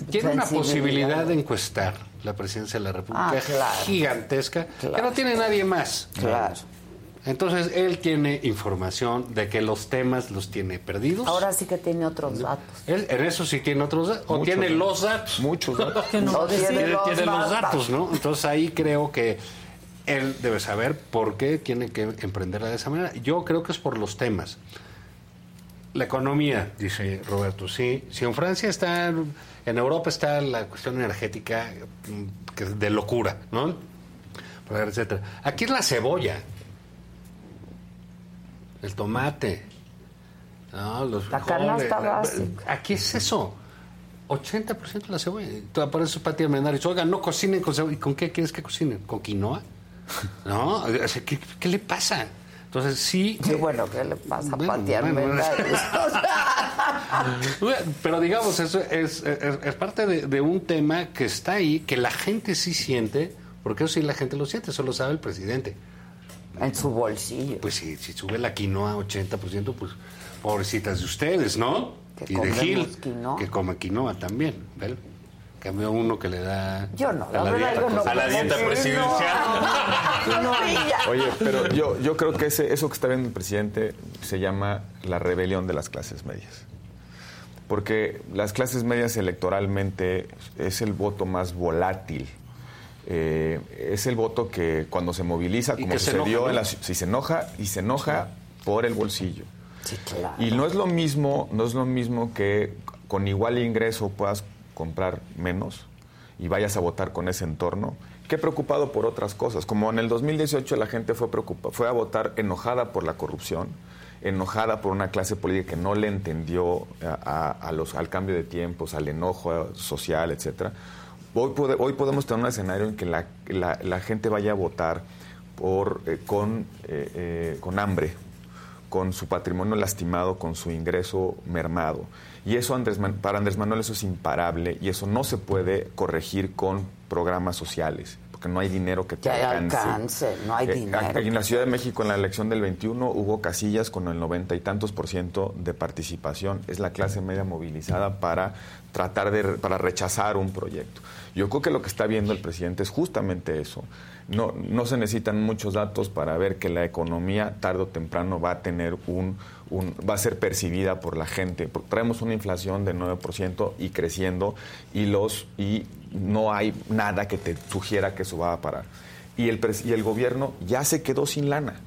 Tiene una posibilidad de encuestar la presidencia de la República Ah, claro. gigantesca que no tiene nadie más. Claro. Entonces él tiene información de que los temas los tiene perdidos. Ahora sí que tiene otros datos. Él en eso sí tiene otros datos. O tiene datos. los datos. Muchos datos. Que no No, tiene tiene, los tiene los datos. datos, ¿no? Entonces ahí creo que él debe saber por qué tiene que emprenderla de esa manera. Yo creo que es por los temas. La economía, dice Roberto, sí. Si en Francia está, en Europa está la cuestión energética mm, que es de locura, ¿no? Etcétera. Aquí es la cebolla, el tomate, ¿no? Los La canasta básica. Aquí es eso. 80% de la cebolla. Tú Por eso Pati Armendáriz, oigan, no cocinen con cebolla. ¿Y con qué quieres que cocinen? ¿Con quinoa? ¿No? ¿qué, qué le pasa? Entonces, sí. Sí, bueno, ¿qué le pasa a Bueno, Pati bueno, Armendáriz? Pero digamos, eso es, es- es parte de, de un tema que está ahí, que la gente sí siente, porque eso sí la gente lo siente, eso lo sabe el presidente. En su bolsillo. Pues si, si sube la quinoa 80%, pues pobrecitas de ustedes, ¿no? Que y de Gil, quinoa. que come quinoa también, ¿ves? Cambió uno que le da Yo no, a la la verdad, dieta, yo no a la dieta presidencial. Oye, pero yo, yo creo que ese, eso que está viendo el presidente se llama la rebelión de las clases medias. Porque las clases medias electoralmente es el voto más volátil. Eh, es el voto que cuando se moviliza, como sucedió en ¿no? la si se enoja y se enoja por el bolsillo. Sí, claro. Y no es lo mismo, no es lo mismo que con igual ingreso puedas comprar menos y vayas a votar con ese entorno que preocupado por otras cosas. Como en el 2018 la gente fue fue a votar enojada por la corrupción, enojada por una clase política que no le entendió a, los, al cambio de tiempos, al enojo social, etcétera. Hoy, pode- hoy podemos tener un escenario en que la, la- la gente vaya a votar por, eh, con, eh, eh, con hambre, con su patrimonio lastimado, con su ingreso mermado. Y eso Andrés Man- para Andrés Manuel eso es imparable y eso no se puede corregir con programas sociales, porque no hay dinero que te Que alcance. alcance, no hay Eh, dinero. En la Ciudad de México, en la elección del 21, hubo casillas con el noventa y tantos por ciento de participación. Es la clase media movilizada para tratar de, para rechazar un proyecto. Yo creo que lo que está viendo el presidente es justamente eso. No, no se necesitan muchos datos para ver que la economía tarde o temprano va a tener un, va a ser percibida por la gente. Traemos una inflación de 9% y creciendo y los y no hay nada que te sugiera que eso va a parar. Y el, y el gobierno ya se quedó sin lana.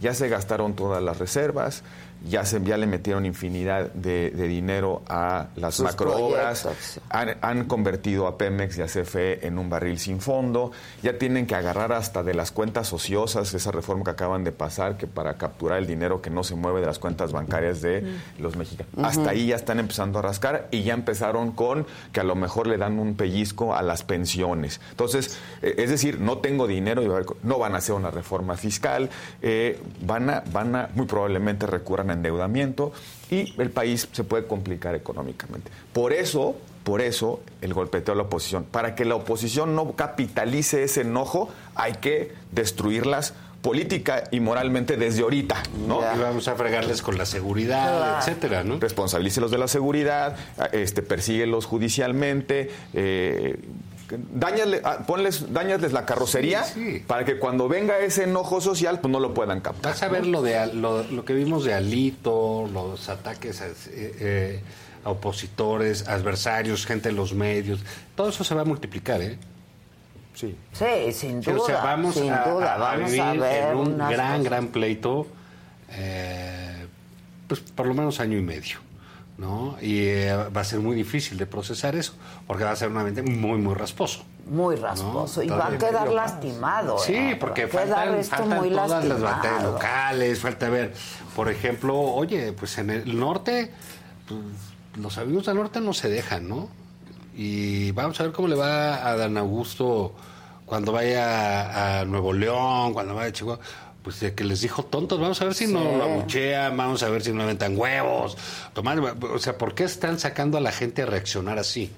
ya se gastaron todas las reservas, ya, se, ya le metieron infinidad de, de dinero a las Sus macroobras, han, han convertido a Pemex y a CFE en un barril sin fondo, ya tienen que agarrar hasta de las cuentas ociosas, esa reforma que acaban de pasar, que para capturar el dinero que no se mueve de las cuentas bancarias de los mexicanos. Hasta ahí ya están empezando a rascar y ya empezaron con que a lo mejor le dan un pellizco a las pensiones. Entonces, eh, es decir, no tengo dinero, y no van a hacer una reforma fiscal, eh, van, a, van a, muy probablemente recurran a endeudamiento y el país se puede complicar económicamente. Por eso, por eso el golpeteo a la oposición. Para que la oposición no capitalice ese enojo, hay que destruirlas política y moralmente desde ahorita, ¿no? Y vamos a fregarles con la seguridad, etcétera, ¿no? Responsabilícelos de la seguridad, este, persíguelos judicialmente, eh, dáñale- ah, ponles, dañasles la carrocería para que cuando venga ese enojo social, pues no lo puedan captar. Vas a ver lo, de, lo, lo que vimos de Alito, los ataques a, eh, eh, a opositores, adversarios, gente en los medios. Todo eso se va a multiplicar, ¿eh? Sí. Sí, sin Sí, duda. o sea, vamos sin a, duda. a vamos vivir a ver en un gran, cosas. gran pleito, eh, pues por lo menos año y medio, ¿no? Y eh, va a ser muy difícil de procesar eso, porque va a ser un ambiente muy, muy rasposo. Muy rasposo. y va a quedar medio lastimado. Sí, ¿eh? porque faltan, esto faltan muy todas las lastimado. batallas locales, falta ver, por ejemplo, oye, pues en el norte, pues, los amigos del norte no se dejan, ¿no? Y vamos a ver cómo le va a Dan Augusto cuando vaya a Nuevo León, cuando vaya a Chihuahua. Pues de que les dijo tontos, vamos a ver si no lo abuchean, vamos a ver si no aventan huevos. Tomar, o sea, ¿por qué están sacando a la gente a reaccionar así?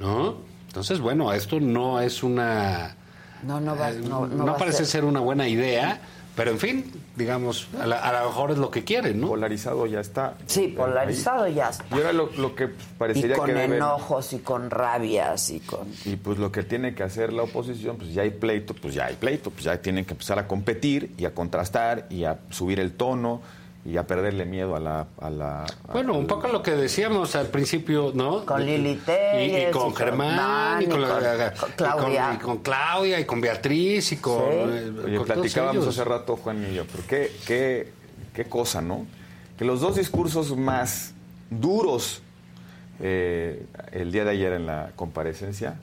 ¿No? Entonces, bueno, esto no es una No, no va, eh, no, no, no va a parece ser. ser una buena idea, pero en fin, digamos, a, la- a lo mejor es lo que quieren, ¿no? Polarizado ya está. Sí, polarizado ya está. Y ahora lo, lo que Y parecería con que deben- enojos y con rabias y con... Y pues lo que tiene que hacer la oposición, pues ya hay pleito, pues ya hay pleito, pues ya tienen que empezar a competir y a contrastar y a subir el tono y a perderle miedo a la... A la a- Bueno, un poco lo que decíamos al principio, ¿no? Con Lili Y, y con y con Germán, y con, y la- con- y con con- Claudia. y con Claudia, y con Beatriz, y con... Sí. eh, Oye, con todos platicábamos ellos. hace rato, Juan y yo, pero qué, qué, qué cosa, ¿no? Que los dos discursos más duros eh, el día de ayer en la comparecencia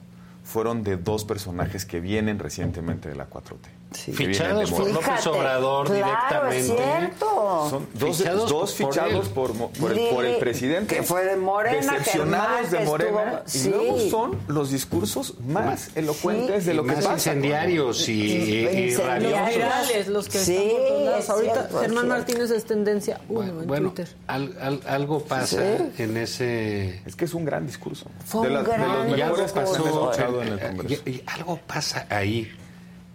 fueron de dos personajes que vienen recientemente de la 4T. De Fichados por. López Obrador claro, es directamente. cierto. Son dos Fichados dos por fichados por, mo- por el, por el presidente. que fue de Morena, Decepcionados de Morena. estuvo- Y luego sí. son los discursos más elocuentes de Y lo que más pasa. incendiarios y, y- y Los rabiosos. virales, los que Sí, están por Ahorita cierto, Germán cierto. Martínez es tendencia uno en Bueno, Twitter. al- al- algo pasa Sí. en ese... Es que es un gran discurso. Fue de, un las- de gran los Y mejores que pasó, escuchado en el Congreso. y- y algo pasa ahí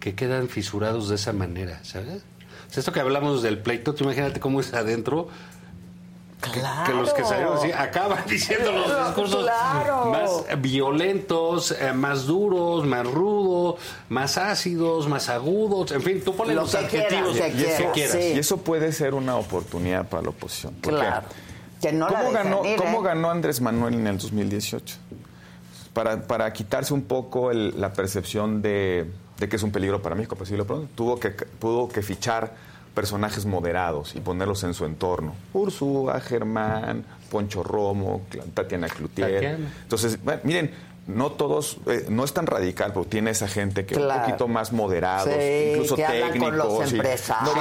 que quedan fisurados de esa manera, ¿sabes? O sea, esto que hablamos del pleito, tú imagínate cómo es adentro. que- Que, los que salieron así acaban diciendo los Claro, discursos claro. más violentos, eh, más duros, más rudos, más ácidos, más agudos. En fin, tú pones Lo los que adjetivos quieras, que que quieras, sí. Y eso puede ser una oportunidad para la oposición. Claro. Que no la ¿Cómo, dejan ganó, ir, cómo ¿eh? ganó Andrés Manuel en el 2018? Para, para quitarse un poco el- la percepción de, de que es un peligro para México, por decirlo pronto, tuvo que, tuvo que fichar personajes moderados y ponerlos en su entorno. Ursúa, Germán, Poncho Romo, Tatiana Cloutier. Tatiana. Entonces, bueno, miren, no todos, eh, no es tan radical, pero tiene esa gente que Claro. un poquito más moderados, Sí, incluso que técnicos. con los y no van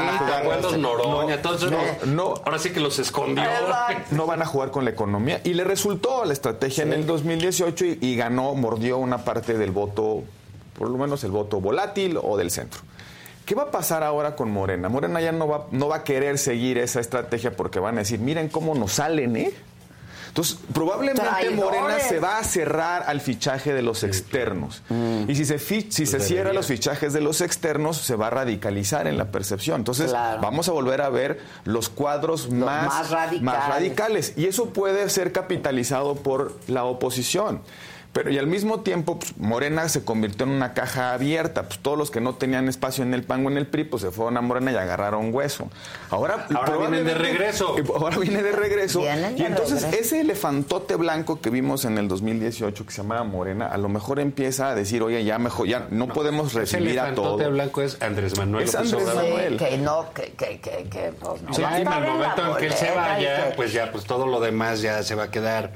a Sí, jugar- Carlos Noroña, todos esos no, no, ahora sí que los escondió. no van a jugar con la economía. Y le resultó la estrategia en el 2018 y, y ganó, mordió una parte del voto, por lo menos el voto volátil o del centro. ¿Qué va a pasar ahora con Morena? Morena ya no va, no va a querer seguir esa estrategia porque van a decir, miren cómo nos salen, ¿eh? Entonces, probablemente Traidores. Morena se va a cerrar al fichaje de los externos. Mm. Y si se, si se cierra los fichajes de los externos, se va a radicalizar en la percepción. Entonces, Claro. vamos a volver a ver los cuadros más, más radicales. más radicales. Y eso puede ser capitalizado por la oposición. Pero y al mismo tiempo, pues, Morena se convirtió en una caja abierta. Pues todos los que no tenían espacio en el PAN o en el PRI, pues se fueron a Morena y agarraron hueso. Ahora, Ahora vienen de regreso. Ahora viene de regreso. Vienen y entonces regreso. ese elefantote blanco que vimos en el 2018 que se llamaba Morena, a lo mejor empieza a decir, oye, ya mejor, ya no, podemos Ese recibir a todo. elefantote blanco es Andrés Manuel Es Andrés. Manuel. Que no, que, que, que, que, pues no Sí, va a en estar el en la momento en que él se vaya, que- pues ya, pues todo lo demás ya se va a quedar.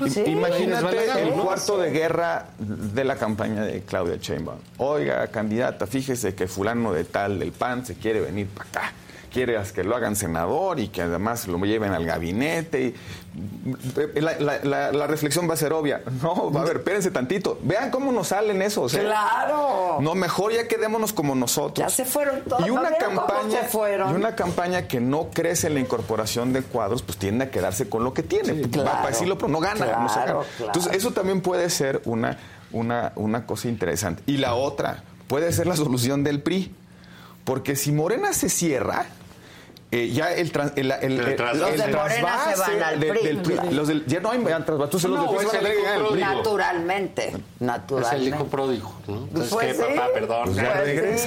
Pues sí. Imagínate el cuarto de guerra de la campaña de Claudia Sheinbaum. Oiga, candidata, fíjese que fulano de tal del PAN se quiere venir para acá. Quiere que lo hagan senador y que además lo lleven al gabinete. Y la, la- la- la reflexión va a ser obvia. No, va a ver, espérense tantito. Vean cómo nos salen esos. ¿eh? Claro. No, mejor ya quedémonos como nosotros. Ya se fueron todos. Y una ¿No vieron cómo campaña fueron? y una campaña que no crece en la incorporación de cuadros, pues tiende a quedarse con lo que tiene. Va claro. para decirlo, pero no gana, no se Claro, gana. Entonces, eso también puede ser una, una, una cosa interesante. Y la otra puede ser la solución del PRI. Porque si Morena se cierra, eh, ya el, tran- el, el- el- trasvase. Los de Morena se trasvase van al de- PRI. del PRI. Los del- ya no hay trasvase. Entonces, los No, del PRI van a el tener que ganar el hijo PRI. Naturalmente. Es el Naturalmente. hijo pródigo, ¿no? Entonces, Pues ¿qué, sí. papá? Perdón. Pues ya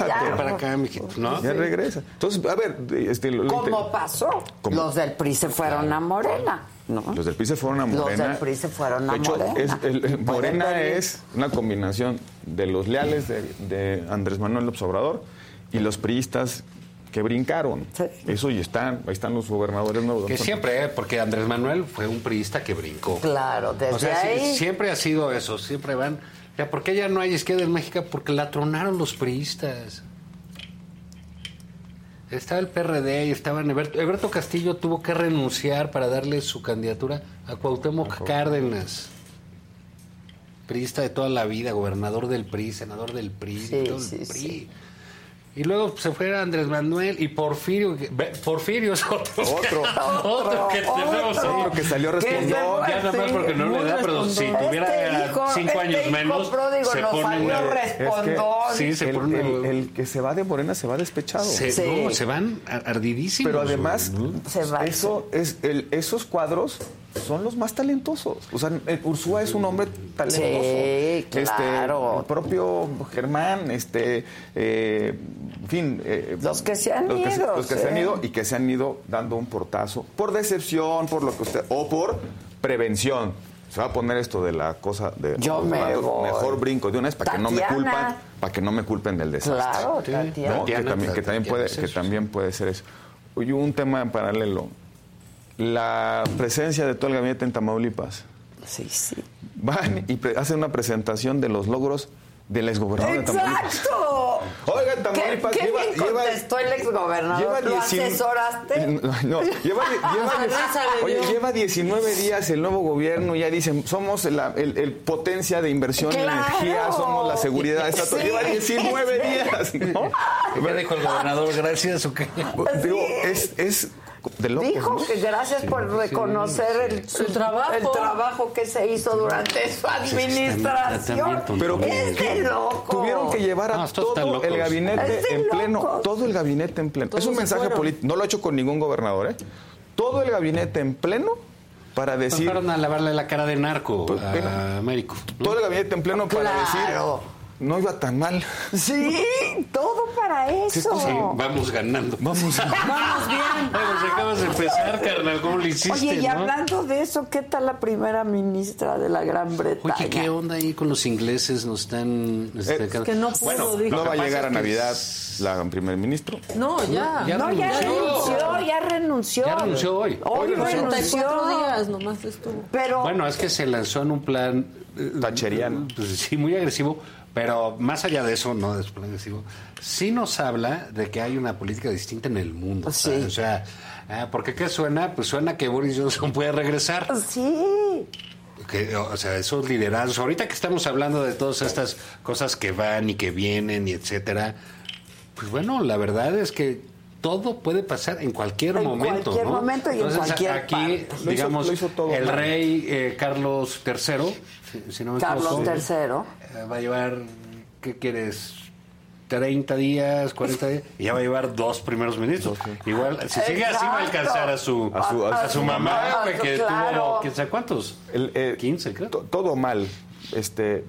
ya. Ven para acá, mijito, ¿no? Ya regresa. Entonces, a ver, este, lo- ¿Cómo inte- pasó? ¿Cómo? Los del PRI se fueron a Morena, ¿no? Los del PRI se fueron a Los Morena. del PRI se fueron a de hecho, Morena. es- el- el- Morena venir. es una combinación de los leales de, de Andrés Manuel López Obrador y los priistas que brincaron. Eso y están, ahí están los gobernadores nuevos. Que siempre, ¿eh? porque Andrés Manuel fue un priista que brincó. Claro, desde o sea, ahí. siempre ha sido eso, siempre van. O sea, ¿por qué ya no hay izquierda en México? Porque la tronaron los priistas. Estaba el PRD y estaba Eberto. Eberto Castillo tuvo que renunciar para darle su candidatura a Cuauhtémoc Cárdenas. Priista de toda la vida, gobernador del PRI, senador del PRI, Sí, todo el sí, PRI. Y luego se fue Andrés Manuel y Porfirio. que- Porfirio es otro. Otro. otro que tenemos. Otro que salió respondón. Ya nada más porque no le da, pero si tuviera Este hijo- cinco este años menos, pródigo se nos pone salió una... respondón. Sí, se el, pone el- una- el que se va de Morena se va despechado. Se, Sí. no, se van ar- ardidísimos. Pero además, ¿no? Se va. eso es el- esos cuadros son los más talentosos. O sea, eh, Ursúa es un hombre talentoso. Sí, claro. Este, el propio Germán, este, eh, en fin. eh, Los que se han los que ido, los que sí. se han ido y que se han ido dando un portazo por decepción, por lo que usted, o por prevención. Se va a poner esto de la cosa de Yo me voy. mejor brinco de una vez para que no me culpan, para que no me culpen del desastre. Claro, Sí. Tatiana. ¿no? Que también, que también puede, que también puede ser eso. Oye, un tema en paralelo. La presencia de todo el gabinete en Tamaulipas. Sí, sí. Van y hacen una presentación de los logros del exgobernador de Tamaulipas. ¡Exacto! Oiga, ¿Qué, Tamaulipas qué lleva, bien lleva, contestó el exgobernador? lleva ¿Lo 19 asesoraste? No, no, lleva, lleva, oye, lleva 19 días el nuevo gobierno y ya dicen, somos la el, el potencia de inversión en ¡Claro! energía, somos la seguridad. Está todo- Sí. Lleva 19 días, ¿no? ¿Qué dijo el gobernador? Gracias. ¿o qué? Digo, es, es de locos, Dijo ¿no? que gracias por reconocer el, Su trabajo. el trabajo que se hizo durante su administración. Pero es de loco. Tuvieron que llevar a No, todo el gabinete en pleno, locos. todo el gabinete en pleno. es un mensaje político, no lo ha hecho con ningún gobernador, ¿eh? Todo el gabinete en pleno para decir, Fueron a lavarle la cara de narco Pues, a Américo. ¿no? todo el gabinete en pleno para decir. No iba tan mal. Sí, todo para eso. Sí, vamos ganando. Vamos. Vamos bien. Pues acabas de empezar, carnal. ¿Cómo lo hiciste, Oye, y no? hablando de eso, ¿qué tal la primera ministra de la Gran Bretaña? Oye, ¿qué onda ahí con los ingleses? Nos están... nos Eh, que no Bueno, lo No va a llegar a Navidad la primer ministro. No, ya. Ya No, ya renunció. renunció, ya renunció. Ya renunció hoy. Hoy Hoy renunció. renunció. 34 días nomás estuvo. Pero Bueno, es que se lanzó en un plan... eh, Tacheriano. pues, sí, muy agresivo, pero más allá de eso, no plan agresivo, sí nos habla de que hay una política distinta en el mundo. Sí. O sea, ah, porque ¿qué suena? Pues suena que Boris Johnson puede regresar. sí, Que, o sea, esos liderazgos. Ahorita que estamos hablando de todas estas cosas que van y que vienen y etcétera, pues bueno, la verdad es que todo puede pasar en cualquier En momento. cualquier ¿no? momento y en Entonces, cualquier aquí, parte. Lo hizo- digamos, lo hizo todo el mal. rey eh, Carlos III, si, si no me Carlos equivoco, III. eh, va a llevar, ¿qué quieres? 30 días, 40 días, y ya va a llevar dos primeros ministros. Igual, si sigue así, va a alcanzar a su, A su- a su mamá, güey, que claro. tuvo, quién sabe cuántos. El, eh, 15, creo. to- todo mal. este,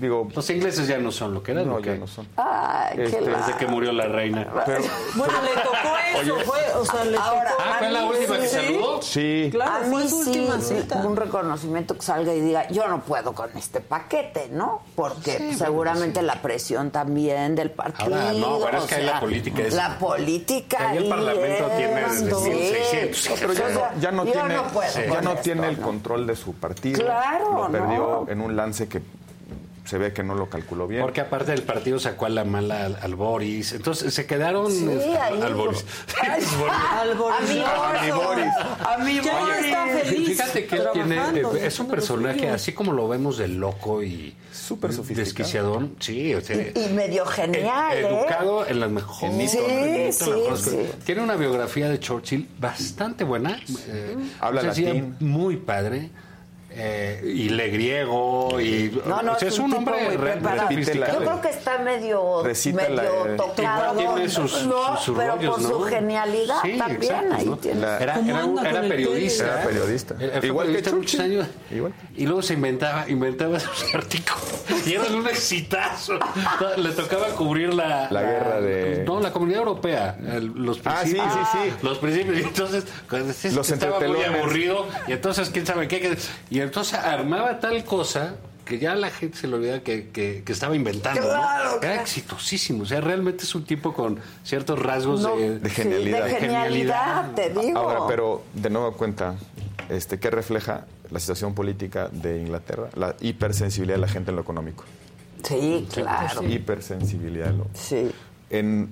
digo... Los ingleses ya no son lo que eran. No, ¿o qué? ya no son. Ay, qué Este, la- Desde que murió la reina. Pero- Bueno, le tocó eso, Oye. fue, o sea, le Ahora, tocó. Ah, ¿fue la última que Sí. saludó? Sí. Claro, a fue mí su sí, última sí, cita. un reconocimiento que salga y diga, yo no puedo con este paquete, ¿no? Porque Sí, seguramente la presión también del partido. Ahora, no, bueno, es que sea, la política es- La política. Ahí el Parlamento es- tiene desde sí. 1600. Pero ya O sea, no, ya no tiene, no ya no esto, tiene el ¿no? control de su partido. Claro, Lo perdió no. en un lance que se ve que no lo calculó bien. Porque aparte del partido sacó a la mala al, al Boris. Entonces se quedaron Sí, este, ahí al lo- Boris. Ay, Al Boris. A mi A mi Boris. A mi Ya Boris. está feliz. Fíjate que él tiene, eh, es un personaje así como lo vemos de loco y Súper sofisticado. desquiciadón. Sí, o sea, Y, y medio genial, ed- ¿eh? educado en las mejores. Sí, en las sí, mejores sí. Tiene una biografía de Churchill bastante buena. eh, Habla latín. Muy padre. Eh, y lee griego y No, no, o sea, es es un un hombre muy re-. Yo creo que está medio, Recita medio la- tocado. Igual tiene sus- no, sus- sus pero rollos, por su genialidad Sí, también. exacto, ahí tiene. La- Era, ¿Cómo era, era periodista. Era periodista. Era- Igual que periodista muchos Churchill. años. Igual. Y luego se inventaba, inventaba sus artículos. Y eran un exitazo. Le tocaba cubrir la... La guerra de- No, la comunidad europea. el- los Ah, sí, principios. sí, sí. Los principios. Y entonces, Los estaba muy aburrido. Y entonces, quién sabe qué. que- Y entonces armaba tal cosa que ya la gente se le olvidaba que, que, que estaba inventando. ¿no? Claro, Era exitosísimo. O sea, realmente es un tipo con ciertos rasgos No, de, de sí, genialidad. de genialidad, te digo. Ahora, pero de nuevo cuenta, este, ¿qué refleja la situación política de Inglaterra? La hipersensibilidad de la gente en lo económico. Sí, claro. Hipersensibilidad. en lo- Sí. En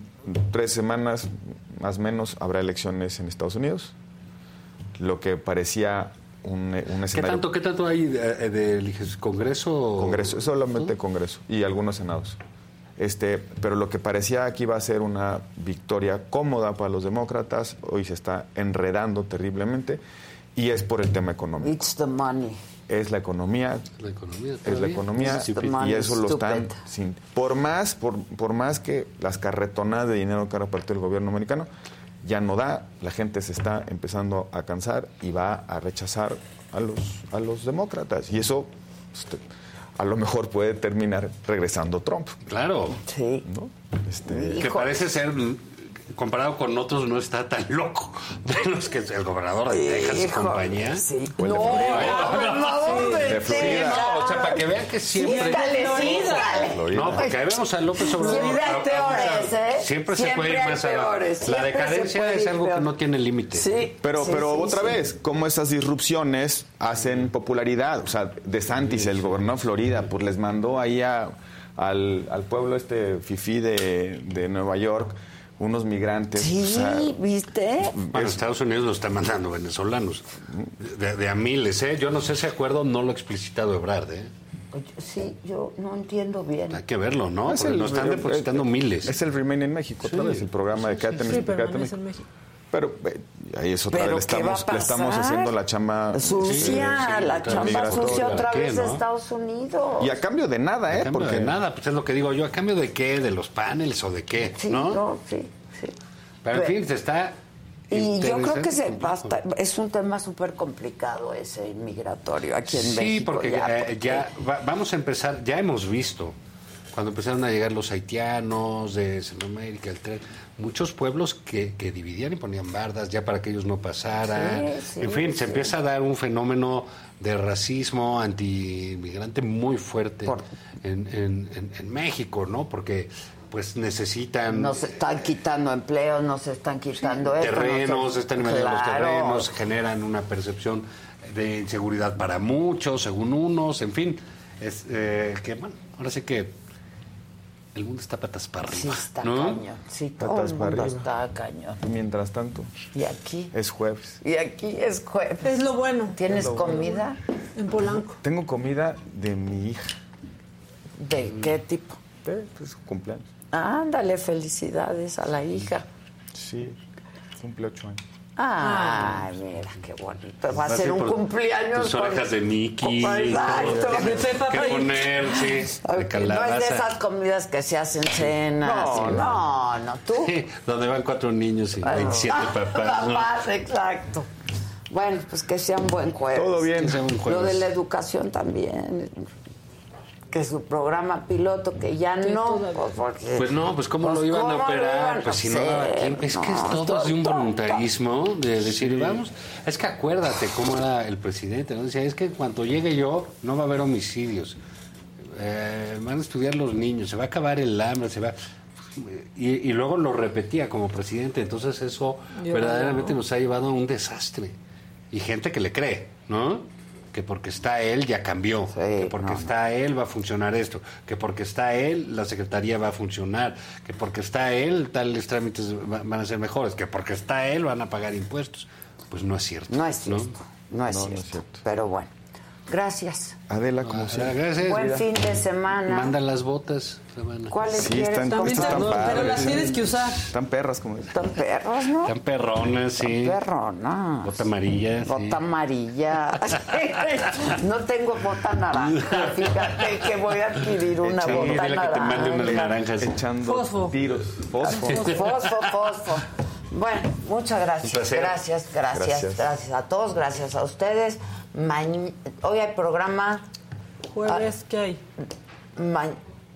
tres semanas, más o menos, habrá elecciones en Estados Unidos. Lo que parecía un, un ¿Qué tanto, ¿Qué tanto hay de, de- de Congreso? o- Congreso, solamente Congreso y algunos senados. Este, pero lo que parecía que iba a ser una victoria cómoda para los demócratas, hoy se está enredando terriblemente y es por el tema económico. It's the money. Es la economía, La economía. es la economía It's y eso lo están sin por más por, por más que las carretonadas de dinero que ahora parte del gobierno americano ya no da, la gente se está empezando a cansar y va a rechazar a los a los demócratas y eso este, a lo mejor puede terminar regresando Trump, Claro. Sí. ¿no? Este, Que parece ser, comparado con otros, no está tan loco. De los que el gobernador de Texas y compañía. Sí. De No, Florida. gobernador de Florida. No, o sea, para que vean que siempre. No, porque ahí vemos a López Obrador. Siempre hay a- a- peores, ¿eh? Siempre, se puede ir más a La decadencia puede es algo que no tiene límite. Sí. Pero, sí, pero sí, otra sí. vez, cómo esas disrupciones hacen popularidad. O sea, De Santis, el gobernador de Florida, pues les mandó ahí a- al, al pueblo este fifí de, de Nueva York unos migrantes. Sí, o sea, ¿viste? Bueno, Estados Unidos lo está mandando venezolanos. De, de a miles, ¿eh? Yo no sé ese acuerdo, no lo ha explicitado Ebrard, ¿eh? Sí, yo no entiendo bien. Hay que verlo, ¿no? es Porque el- nos están depositando eh, miles. Es el Remain en México, Sí. vez, el programa de Sí, México, Quédate en permanece en México. Pero eh, ahí es otra ¿Pero vez, le a estamos, le estamos haciendo la chamba Sucia, Sí, sí, la chamba sucia otra ¿Qué, vez de no? Estados Unidos. Y a cambio de nada, A ¿eh? cambio Porque de nada, pues es lo que digo yo. ¿A cambio de qué? ¿De los paneles o de qué? Sí, ¿no? no, sí, sí. Pero en fin, se está. Y yo creo que se basta, es un tema súper complicado ese inmigratorio aquí en Sí, México. porque ya, eh, porque- ya va- vamos a empezar, ya hemos visto, cuando empezaron a llegar los haitianos de Centroamérica, el tren, muchos pueblos que, que dividían y ponían bardas ya para que ellos no pasaran. Sí, sí, en fin, sí. se empieza a dar un fenómeno de racismo anti-inmigrante muy fuerte en, en- en- en México, ¿no? Porque pues necesitan Nos están quitando empleos, nos están quitando esto, terrenos, nos- están invadiendo los terrenos, generan una percepción de inseguridad para muchos, según unos, en fin, es eh, que bueno, ahora sí que el mundo está patas para arriba, Sí, está ¿no? cañón. Sí, todo Patas el para mundo arriba. está cañón. y mientras tanto, Y aquí, es jueves. y aquí es jueves. Es lo bueno. ¿Tienes lo bueno. comida? En Polanco. Tengo comida de mi hija, ¿De qué tipo? de pues, su cumpleaños. Ándale, felicidades a la hija. Sí, cumple ocho años. Ay, mira, qué bonito. Va a ser un cumpleaños. Tus con- orejas de Mickey, Exacto. ¿qué- De Peppa qué Pig. poner, sí, de Ok, No es de esas comidas que se hacen cenas. No, no. no, no, tú. Sí, donde van cuatro niños y 27 papás, ¿no? Papás, exacto. Bueno, pues que sea un buen jueves. Todo bien. Que sea un Lo jueves. de la educación también. Que su programa piloto, que ya no. Pues, porque- Pues no, pues cómo lo Pues, iban a ¿cómo lo operar, iban a pues si no daba tiempo. Es que es todo es de un voluntarismo, de decir, vamos, es que acuérdate cómo era el presidente, ¿no? Decía, es que cuando llegue yo no va a haber homicidios, Eh, van a estudiar los niños, se va a acabar el hambre, se va... Y, y luego lo repetía como presidente, entonces eso Yo verdaderamente no. nos ha llevado a un desastre. Y gente que le cree, ¿no? Que porque está él ya cambió, que porque está él va a funcionar esto, que porque está él la secretaría va a funcionar, que porque está él tales trámites va- van a ser mejores, que porque está él van a pagar impuestos. Pues no es cierto. No es cierto, no es No, no cierto. Pero bueno, gracias. Adela, como siempre. Gracias. Buen fin de semana. Mandan las botas. ¿Cuáles Sí, quieres? están, También están padres. pero las tienes que usar. Están perras, como dicen. Están perros, ¿no? Están perronas, sí. Perrona. Bota amarilla. sí. Bota amarilla. no tengo bota naranja. Fíjate que voy a adquirir una Sí, bota dile que te mande unas naranja. naranjas. Echando Fosfo. tiros. Fosfo. Fosfo, fosfo. Bueno, muchas gracias. Gracias, gracias, Gracias. gracias, a todos, gracias a ustedes. Ma- hoy hay programa. Jueves, ¿qué hay? ma-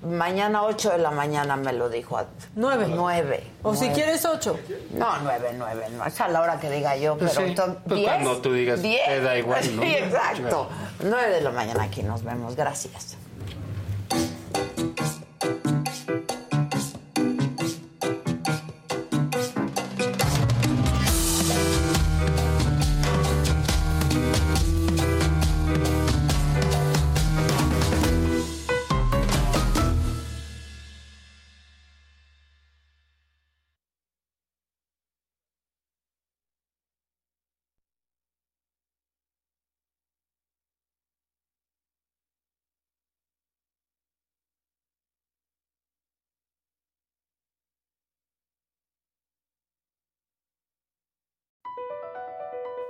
mañana 8 de la mañana me lo dijo. 9. 9. O si quieres 8. No, 9, 9, no. Es a la hora que diga yo, Pues pero sí. entonces, Pues 10. cuando tú digas, 10. te da igual, ¿no? Sí, exacto. 9 de la mañana aquí nos vemos. Gracias.